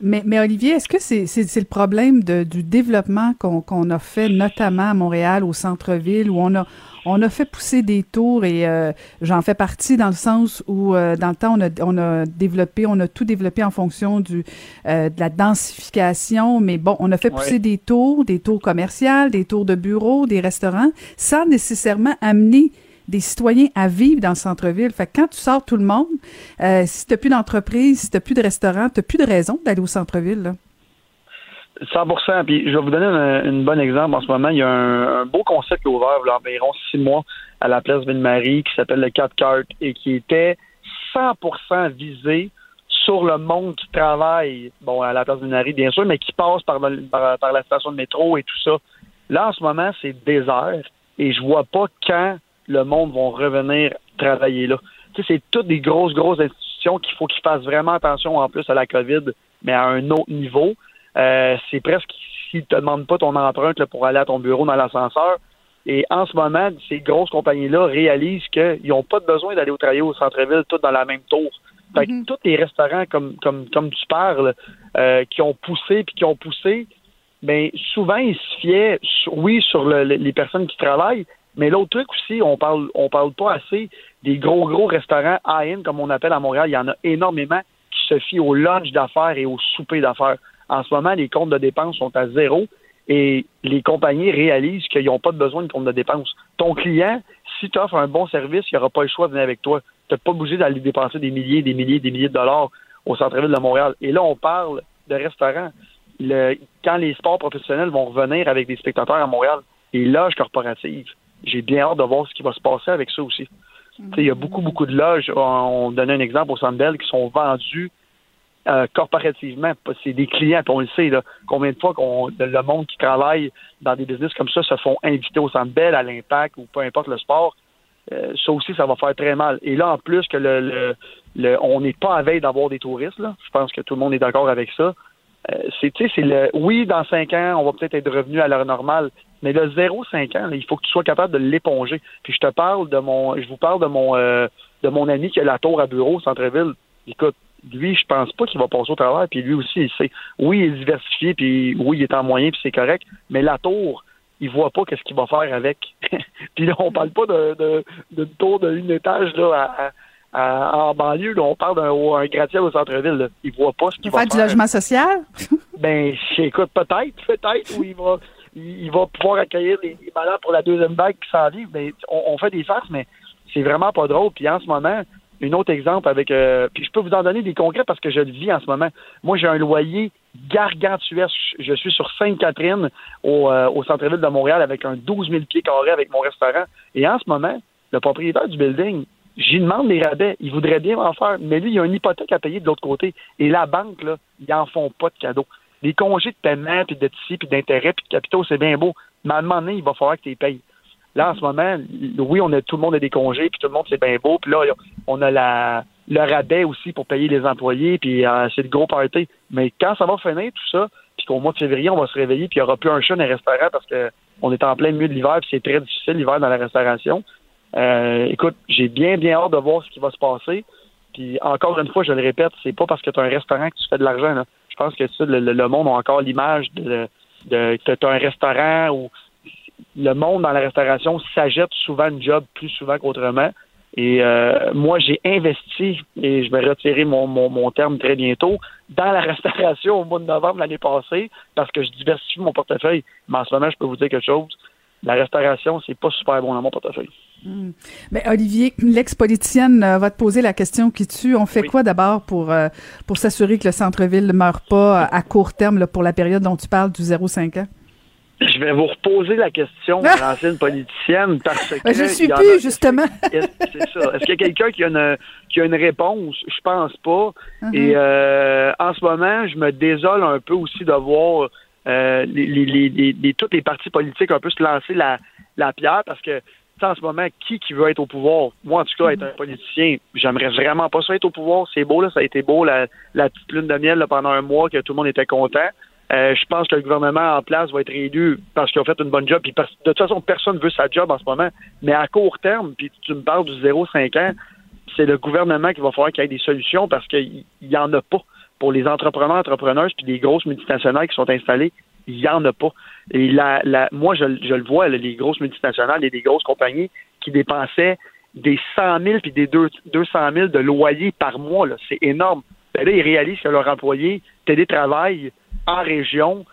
Mais, mais Olivier, est-ce que c'est le problème de, du développement qu'on a fait notamment à Montréal, au centre-ville, où on a on a fait pousser des tours et euh, j'en fais partie dans le sens où euh, dans le temps on a on a développé, on a tout développé en fonction du euh, de la densification, mais bon, on a fait pousser Ouais. des tours, des tours commerciales, des tours de bureaux, des restaurants, sans nécessairement amener des citoyens à vivre dans le centre-ville. Fait que quand tu sors tout le monde, euh, si t'as plus d'entreprise, si t'as plus de restaurant, t'as plus de raison d'aller au centre-ville. là. 100 Puis je vais vous donner un, bon exemple. En ce moment, il y a un, beau concept qui est ouvert il y a environ six mois à la place Ville-Marie qui s'appelle le 4 Cart et qui était 100% visé sur le monde qui travaille, bon, à la place Ville-Marie, bien sûr, mais qui passe par, par la station de métro et tout ça. Là, en ce moment, c'est désert et je vois pas quand le monde va revenir travailler là. Tu sais, c'est toutes des grosses, grosses institutions qu'il faut qu'ils fassent vraiment attention en plus à la COVID, mais à un autre niveau. Euh, c'est presque s'ils te demandent pas ton empreinte là, pour aller à ton bureau dans l'ascenseur. Et en ce moment, ces grosses compagnies-là réalisent qu'ils n'ont pas besoin d'aller au travailler au centre-ville, tout dans la même tour. Fait que tous les restaurants, comme, comme, comme tu parles, euh, qui ont poussé puis qui ont poussé, ben souvent ils se fiaient, oui, sur le- le- les personnes qui travaillent, mais l'autre truc aussi, on parle, on parle pas assez des gros gros restaurants high-end comme on appelle à Montréal. Il y en a énormément qui se fient au lunch d'affaires et au souper d'affaires. En ce moment, les comptes de dépenses sont à zéro et les compagnies réalisent qu'ils n'ont pas besoin de compte de dépenses. Ton client, si tu offres un bon service, il n'aura pas le choix de venir avec toi. Tu n'as pas bougé d'aller dépenser des milliers, des milliers, des milliers de dollars au centre-ville de Montréal. Et là, on parle de restaurants. Le, quand les sports professionnels vont revenir avec des spectateurs à Montréal, les loges corporatives, j'ai bien hâte de voir ce qui va se passer avec ça aussi. Il y a beaucoup, beaucoup de loges. On, donnait un exemple au Sandbell qui sont vendus euh, corporativement. C'est des clients, puis on le sait, là, combien de fois qu'on, le monde qui travaille dans des business comme ça se font inviter au Sandbell, à l'impact ou peu importe le sport. Euh, ça aussi, ça va faire très mal. Et là, en plus que le, le, on n'est pas à veille d'avoir des touristes, là. je pense que tout le monde est d'accord avec ça. Euh, c'est, le, oui, dans cinq ans, on va peut-être être revenu à l'heure normale, mais le 0,5 ans, il faut que tu sois capable de l'éponger. Puis je te parle de mon, je vous parle de mon, euh, de mon ami qui a la tour à bureau au centre-ville. Écoute, lui, je pense pas qu'il va passer au travail. Puis lui aussi, il sait. Oui, il est diversifié, puis oui, il est en moyen, puis c'est correct. Mais la tour, il voit pas qu'est-ce qu'il va faire avec. puis là, on parle pas de, de, de tour d'une étage à, en banlieue. Là, on parle d'un gratte-ciel au centre-ville. Il voit pas ce qu'il va faire. faire du logement social? ben, écoute, peut-être, peut-être, où il va il, va pouvoir accueillir les, malades pour la deuxième vague qui s'en vit. Mais on, fait des farces, mais c'est vraiment pas drôle. Puis en ce moment, un autre exemple avec euh, puis je peux vous en donner des concrets parce que je le vis en ce moment. Moi, j'ai un loyer gargantuesque. Je suis sur Sainte-Catherine au, euh, au centre-ville de Montréal avec un 12 000 pieds carrés avec mon restaurant. Et en ce moment, le propriétaire du building, j'y demande des rabais. Il voudrait bien m'en faire, mais lui, il a une hypothèque à payer de l'autre côté. Et la banque, là, ils en font pas de cadeaux. Les congés de paiement, puis de tissus, puis d'intérêt, puis de capitaux, c'est bien beau. Mais à un moment donné, il va falloir que tu les payes. Là, en ce moment, oui, on a tout le monde a des congés, puis tout le monde, c'est bien beau. Puis là, on a la, le rabais aussi pour payer les employés, puis euh, c'est le gros party. Mais quand ça va finir, tout ça, puis qu'au mois de février, on va se réveiller, puis il n'y aura plus un chat dans les restaurants parce qu'on est en plein milieu de l'hiver, puis c'est très difficile l'hiver dans la restauration. Euh, écoute, j'ai bien, bien hâte de voir ce qui va se passer. Puis encore une fois, je le répète, c'est pas parce que tu as un restaurant que tu fais de l'argent. Là je pense que ça, le, monde a encore l'image de, de que tu as un restaurant où le monde dans la restauration s'ajette souvent une job plus souvent qu'autrement. Et euh, moi, j'ai investi, et je vais retirer mon, mon, mon, terme très bientôt, dans la restauration au mois de novembre l'année passée, parce que je diversifie mon portefeuille. Mais en ce moment, je peux vous dire quelque chose. La restauration, c'est pas super bon dans mon portefeuille. Hmm. Mais Olivier, l'ex-politicienne euh, va te poser la question qui tue. On fait quoi d'abord pour euh, pour s'assurer que le centre-ville ne meurt pas à court terme pour la période dont tu parles du 0,5 ans? Je vais vous reposer la question à l'ancienne politicienne parce que. Je suis plus, justement. C'est ça? Est-ce qu'il y a quelqu'un qui, a une, qui a une réponse? Je pense pas. Uh-huh. Et euh, en ce moment, je me désole un peu aussi de voir les, les, les, toutes les partis politiques un peu se lancer la, la pierre parce que en ce moment, qui qui veut être au pouvoir? Moi, en tout cas, être un politicien, j'aimerais vraiment pas ça être au pouvoir. C'est beau, là, ça a été beau, la, la petite lune de miel pendant un mois, que tout le monde était content. Euh, je pense que le gouvernement en place va être réélu parce qu'il a fait une bonne job. Puis de toute façon, personne veut sa job en ce moment. Mais à court terme, puis tu me parles du 0,5 ans, c'est le gouvernement qui va falloir qu'il y ait des solutions parce qu'il n'y en a pas pour les entrepreneurs, entrepreneurs, puis les grosses multinationales qui sont installées il n'y en a pas. Et la, moi, je, le vois, les grosses multinationales et les grosses compagnies qui dépensaient des 100 000 puis des 200 000 de loyers par mois. C'est énorme. Ben là, ils réalisent que leurs employés télétravaillent en région,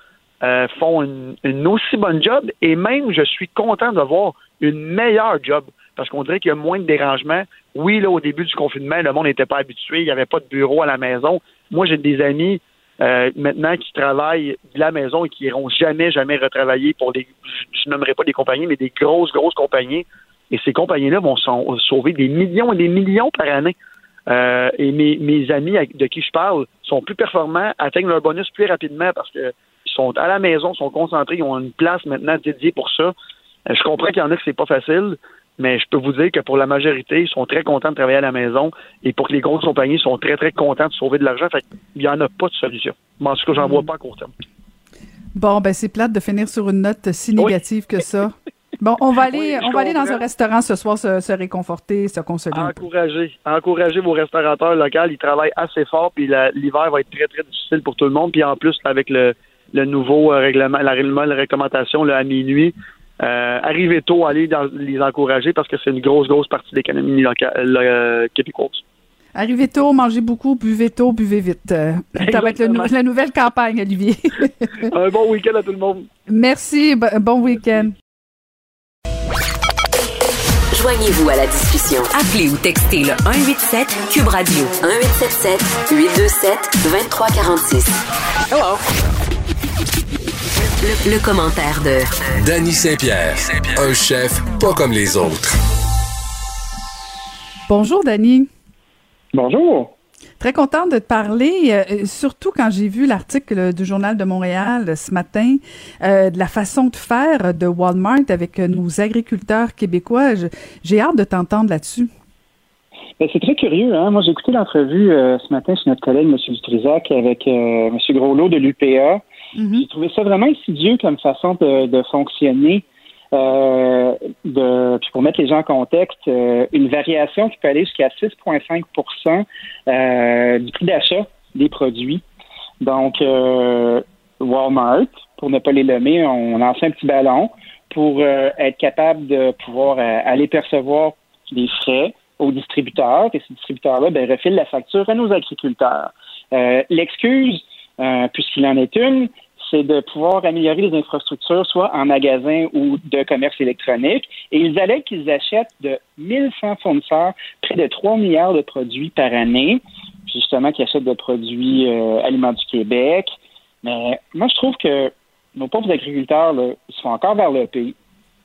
euh, font une, une, aussi bonne job et même, je suis content de voir une meilleure job parce qu'on dirait qu'il y a moins de dérangements. Oui, là, au début du confinement, le monde n'était pas habitué, il n'y avait pas de bureau à la maison. Moi, j'ai des amis euh, maintenant qui travaillent de la maison et qui n'iront jamais, jamais retravailler pour des, je nommerai pas des compagnies, mais des grosses, grosses compagnies. Et ces compagnies-là vont sauver des millions et des millions par année. Euh, et mes, amis de qui je parle sont plus performants, atteignent leur bonus plus rapidement parce qu'ils sont à la maison, sont concentrés, ils ont une place maintenant dédiée pour ça. Euh, je comprends qu'il y en a que c'est pas facile, mais je peux vous dire que pour la majorité, ils sont très contents de travailler à la maison et pour que les grosses compagnies sont très, très contents de sauver de l'argent. Fait il n'y en a pas de solution. Mais en tout cas, j'en vois mm. pas à court terme. Bon, ben c'est plate de finir sur une note si négative que ça. Bon, on va aller, on va aller dans un restaurant ce soir se, réconforter, se consoler. Encourager, encourager vos restaurateurs locaux. Ils travaillent assez fort, puis l'hiver va être très, très difficile pour tout le monde. Puis en plus, avec le, le nouveau euh, règlement, la, la réglementation là, à minuit, euh, arrivez tôt, allez dans, les encourager parce que c'est une grosse, grosse partie de l'économie locale euh, québécoise. Arrivez tôt, mangez beaucoup, buvez tôt, buvez vite. Euh, ça va être la nouvelle campagne, Olivier. Un bon week-end à tout le monde. Merci, bon week-end. Joignez-vous à la discussion. Appelez ou textez le 187 Cube Radio 1877 827 2346. Hello. Le, le commentaire de Danny Saint-Pierre, un chef pas comme les autres. Bonjour, Dany. Bonjour. Très contente de te parler, euh, surtout quand j'ai vu l'article du Journal de Montréal euh, ce matin euh, de la façon de faire de Walmart avec euh, nos agriculteurs québécois. J'ai hâte de t'entendre là-dessus. Ben, c'est très curieux. Hein? Moi, j'ai écouté l'entrevue euh, ce matin chez notre collègue, M. Dutrisac, avec euh, M. Groslot de l'UPA. J'ai trouvé ça vraiment insidieux comme façon de, de fonctionner. Euh, de, puis pour mettre les gens en contexte, euh, une variation qui peut aller jusqu'à 6,5% euh, du prix d'achat des produits. Donc, euh, Walmart, pour ne pas les nommer, on lance un petit ballon pour euh, être capable de pouvoir aller percevoir des frais aux distributeurs, et ces distributeurs-là ben, refilent la facture à nos agriculteurs. L'excuse, puisqu'il en est une, c'est de pouvoir améliorer les infrastructures, soit en magasin ou de commerce électronique. Et ils allèguent qu'ils achètent de 1100 fournisseurs près de 3 milliards de produits par année, justement, qui achètent de produits euh, aliments du Québec. Mais moi, je trouve que nos pauvres agriculteurs, là, ils sont encore vers le pays.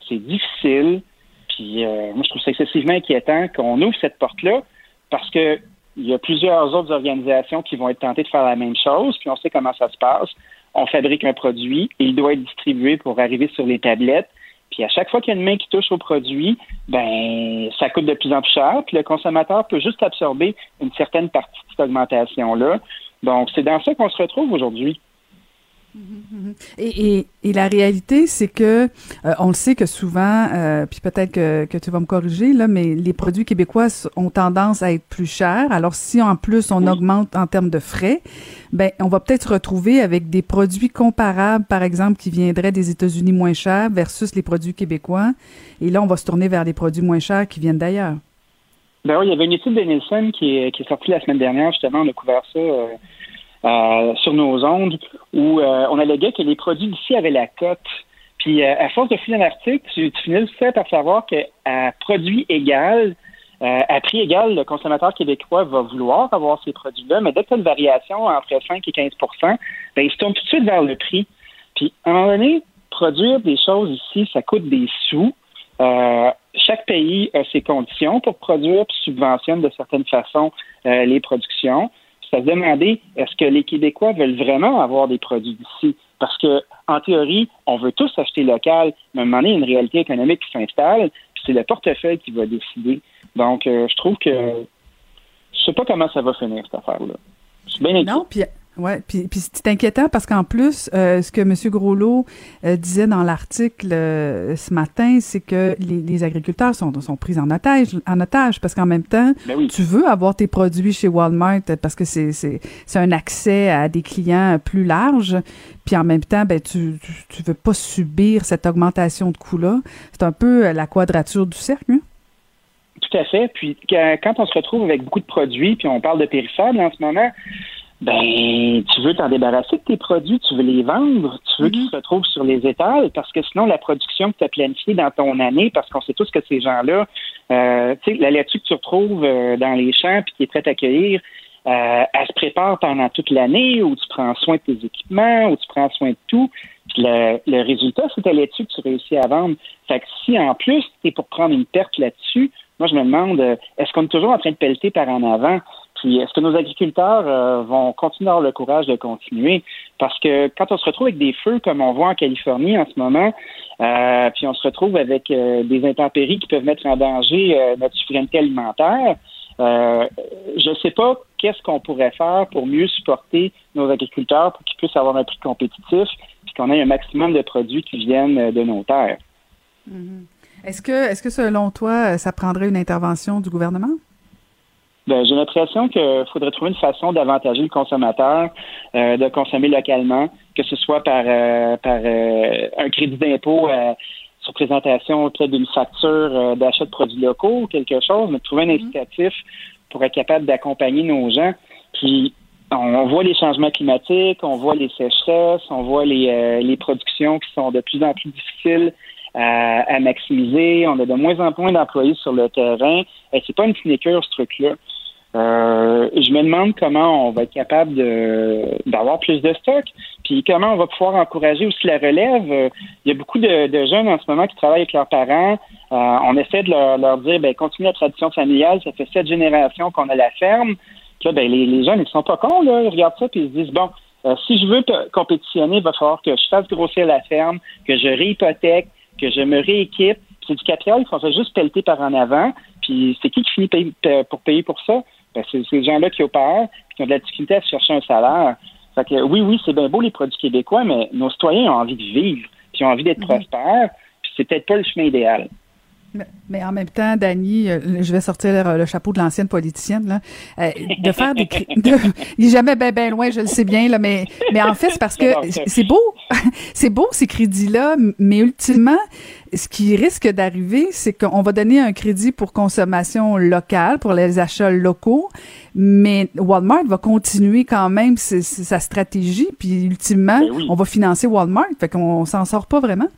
C'est difficile. Puis euh, moi, je trouve ça excessivement inquiétant qu'on ouvre cette porte-là parce que il y a plusieurs autres organisations qui vont être tentées de faire la même chose, puis on sait comment ça se passe. On fabrique un produit, il doit être distribué pour arriver sur les tablettes. Puis à chaque fois qu'il y a une main qui touche au produit, ben ça coûte de plus en plus cher. Puis le consommateur peut juste absorber une certaine partie de cette augmentation-là. Donc c'est dans ça qu'on se retrouve aujourd'hui. Et, et, et la réalité, c'est que euh, on le sait que souvent, euh, puis peut-être que, que tu vas me corriger là, mais les produits québécois ont tendance à être plus chers. Alors si en plus on augmente en termes de frais, ben on va peut-être se retrouver avec des produits comparables, par exemple, qui viendraient des États-Unis moins chers versus les produits québécois. Et là, on va se tourner vers des produits moins chers qui viennent d'ailleurs. Ben oui, il y avait une étude de Nielsen qui est, qui est sortie la semaine dernière, justement, on a couvert ça euh, euh, sur nos ondes, où euh, on alléguait que les produits d'ici avaient la cote. Puis euh, à force de finir l'article, tu, tu finissais par savoir qu'à produit égal, euh, à prix égal, le consommateur québécois va vouloir avoir ces produits-là, mais dès que tu as une variation entre 5 et 15 ben, il se tourne tout de suite vers le prix. Puis, à un moment donné, produire des choses ici, ça coûte des sous. Chaque pays a ses conditions pour produire puis subventionne de certaines façons les productions. Puis ça se demander est-ce que les Québécois veulent vraiment avoir des produits d'ici? Parce que, en théorie, on veut tous acheter local, mais à un moment donné, il y a une réalité économique qui s'installe, puis c'est le portefeuille qui va décider. Donc, euh, je trouve que je sais pas comment ça va finir, cette affaire-là. Je suis bien inquiet. Non, puis ouais, puis, puis c'est inquiétant parce qu'en plus, euh, ce que M. Groslot euh, disait dans l'article euh, ce matin, c'est que les, les agriculteurs sont, sont pris en otage, en otage parce qu'en même temps, tu veux avoir tes produits chez Walmart parce que c'est c'est c'est un accès à des clients plus larges, puis en même temps, ben tu tu, tu veux pas subir cette augmentation de coûts-là. C'est un peu euh, la quadrature du cercle. hein? Tout à fait. Puis quand quand on se retrouve avec beaucoup de produits, puis on parle de périssables en ce moment, ben tu veux t'en débarrasser de tes produits, tu veux les vendre, tu veux qu'ils se retrouvent sur les étals, parce que sinon la production que tu as planifiée dans ton année, parce qu'on sait tous que ces gens-là, euh, tu sais, la laitue que tu retrouves euh, dans les champs puis qui est prête à cueillir, euh, elle se prépare pendant toute l'année, où tu prends soin de tes équipements, où tu prends soin de tout. Puis le, le résultat, c'est ta laitue que tu réussis à vendre. Fait que si en plus tu es pour prendre une perte là-dessus, moi je me demande, euh, est-ce qu'on est toujours en train de pelleter par en avant? Est-ce que nos agriculteurs euh, vont continuer à avoir le courage de continuer? Parce que quand on se retrouve avec des feux comme on voit en Californie en ce moment, euh, puis on se retrouve avec euh, des intempéries qui peuvent mettre en danger notre souveraineté alimentaire, je ne sais pas qu'est-ce qu'on pourrait faire pour mieux supporter nos agriculteurs pour qu'ils puissent avoir un prix compétitif puis qu'on ait un maximum de produits qui viennent de nos terres. Est-ce que est-ce que selon toi, ça prendrait une intervention du gouvernement? Ben, j'ai l'impression qu'il faudrait trouver une façon d'avantager le consommateur euh, de consommer localement, que ce soit par, euh, par euh, un crédit d'impôt euh, sur présentation auprès d'une facture euh, d'achat de produits locaux ou quelque chose, mais trouver un incitatif pour être capable d'accompagner nos gens. Puis on, voit les changements climatiques, on voit les sécheresses, on voit les, euh, les productions qui sont de plus en plus difficiles à, maximiser. On a de moins en moins d'employés sur le terrain. Et c'est pas une sinecure, ce truc-là. Euh, je me demande comment on va être capable d'avoir plus de stock, puis comment on va pouvoir encourager aussi la relève. Euh, il y a beaucoup de, jeunes en ce moment qui travaillent avec leurs parents. Euh, on essaie de leur, dire, ben continue la tradition familiale. Ça fait sept générations qu'on a la ferme. Puis là, ben, les, jeunes, ils sont pas cons, là. Ils regardent ça puis ils se disent, bon, si je veux compétitionner, il va falloir que je fasse grossir la ferme, que je réhypothèque, que je me rééquipe. C'est du capital qu'on fait juste pelleter par en avant. Puis c'est qui qui finit pour payer pour ça? Ben, c'est ces gens-là qui opèrent, qui ont de la difficulté à chercher un salaire. Fait que, oui, oui, c'est bien beau les produits québécois, mais nos citoyens ont envie de vivre, puis ont envie d'être mhm. prospères, puis c'est peut-être pas le chemin idéal. Mais, en même temps, Dani, euh, je vais sortir le, chapeau de l'ancienne politicienne là, euh, de faire des de, il est jamais bien ben loin, je le sais bien là, mais mais en fait c'est parce que c'est beau, c'est beau ces crédits là, mais ultimement ce qui risque d'arriver, c'est qu'on va donner un crédit pour consommation locale, pour les achats locaux, mais Walmart va continuer quand même sa stratégie, puis ultimement, ben on va financer Walmart, fait qu'on s'en sort pas vraiment.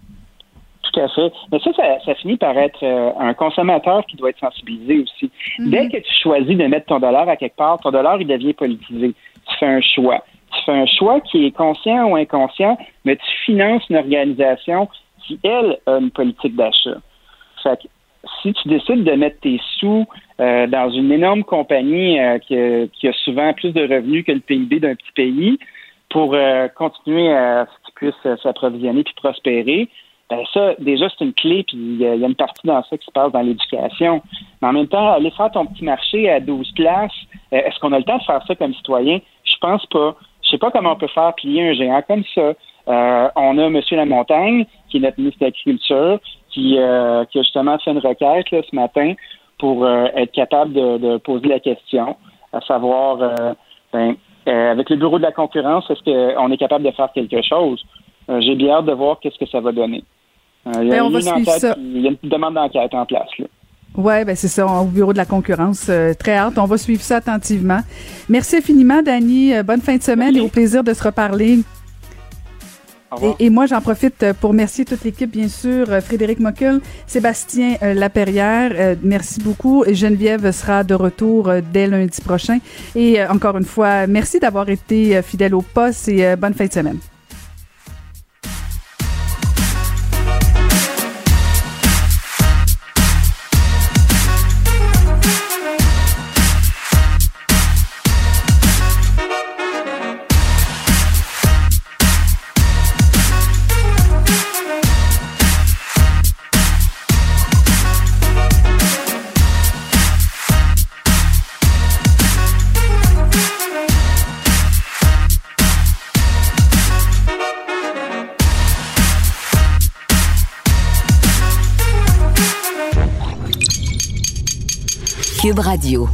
Tout à fait. Mais ça, ça, finit par être euh, un consommateur qui doit être sensibilisé aussi. Mhm. Dès que tu choisis de mettre ton dollar à quelque part, ton dollar, il devient politisé. Tu fais un choix. Tu fais un choix qui est conscient ou inconscient, mais tu finances une organisation qui, elle, a une politique d'achat. Fait que, si tu décides de mettre tes sous euh, dans une énorme compagnie euh, qui, a, souvent plus de revenus que le PIB d'un petit pays pour continuer à ce qu'il puisse s'approvisionner puis prospérer, ben ça, déjà, c'est une clé, puis il y, a une partie dans ça qui se passe dans l'éducation. Mais en même temps, aller faire ton petit marché à 12 places, euh, est-ce qu'on a le temps de faire ça comme citoyen? Je pense pas. Je sais pas comment on peut faire plier un géant comme ça. Euh, on a M. Lamontagne, qui est notre ministre de l'Agriculture, qui, euh, qui a justement fait une requête là, ce matin pour être capable de, poser la question, à savoir, ben, avec le bureau de la concurrence, est-ce qu'on est capable de faire quelque chose? J'ai bien hâte de voir qu'est-ce que ça va donner. Euh, il y, a ben, une demande d'enquête en place. Oui, ben c'est ça, au bureau de la concurrence. Euh, très hâte. On va suivre ça attentivement. Merci infiniment, Dani. Euh, bonne fin de semaine et au plaisir de se reparler. Et, moi, j'en profite pour remercier toute l'équipe, bien sûr, Frédéric Mockel, Sébastien Laperrière, merci beaucoup. Geneviève sera de retour dès lundi prochain. Et encore une fois, merci d'avoir été fidèle au poste et bonne fin de semaine. Radio.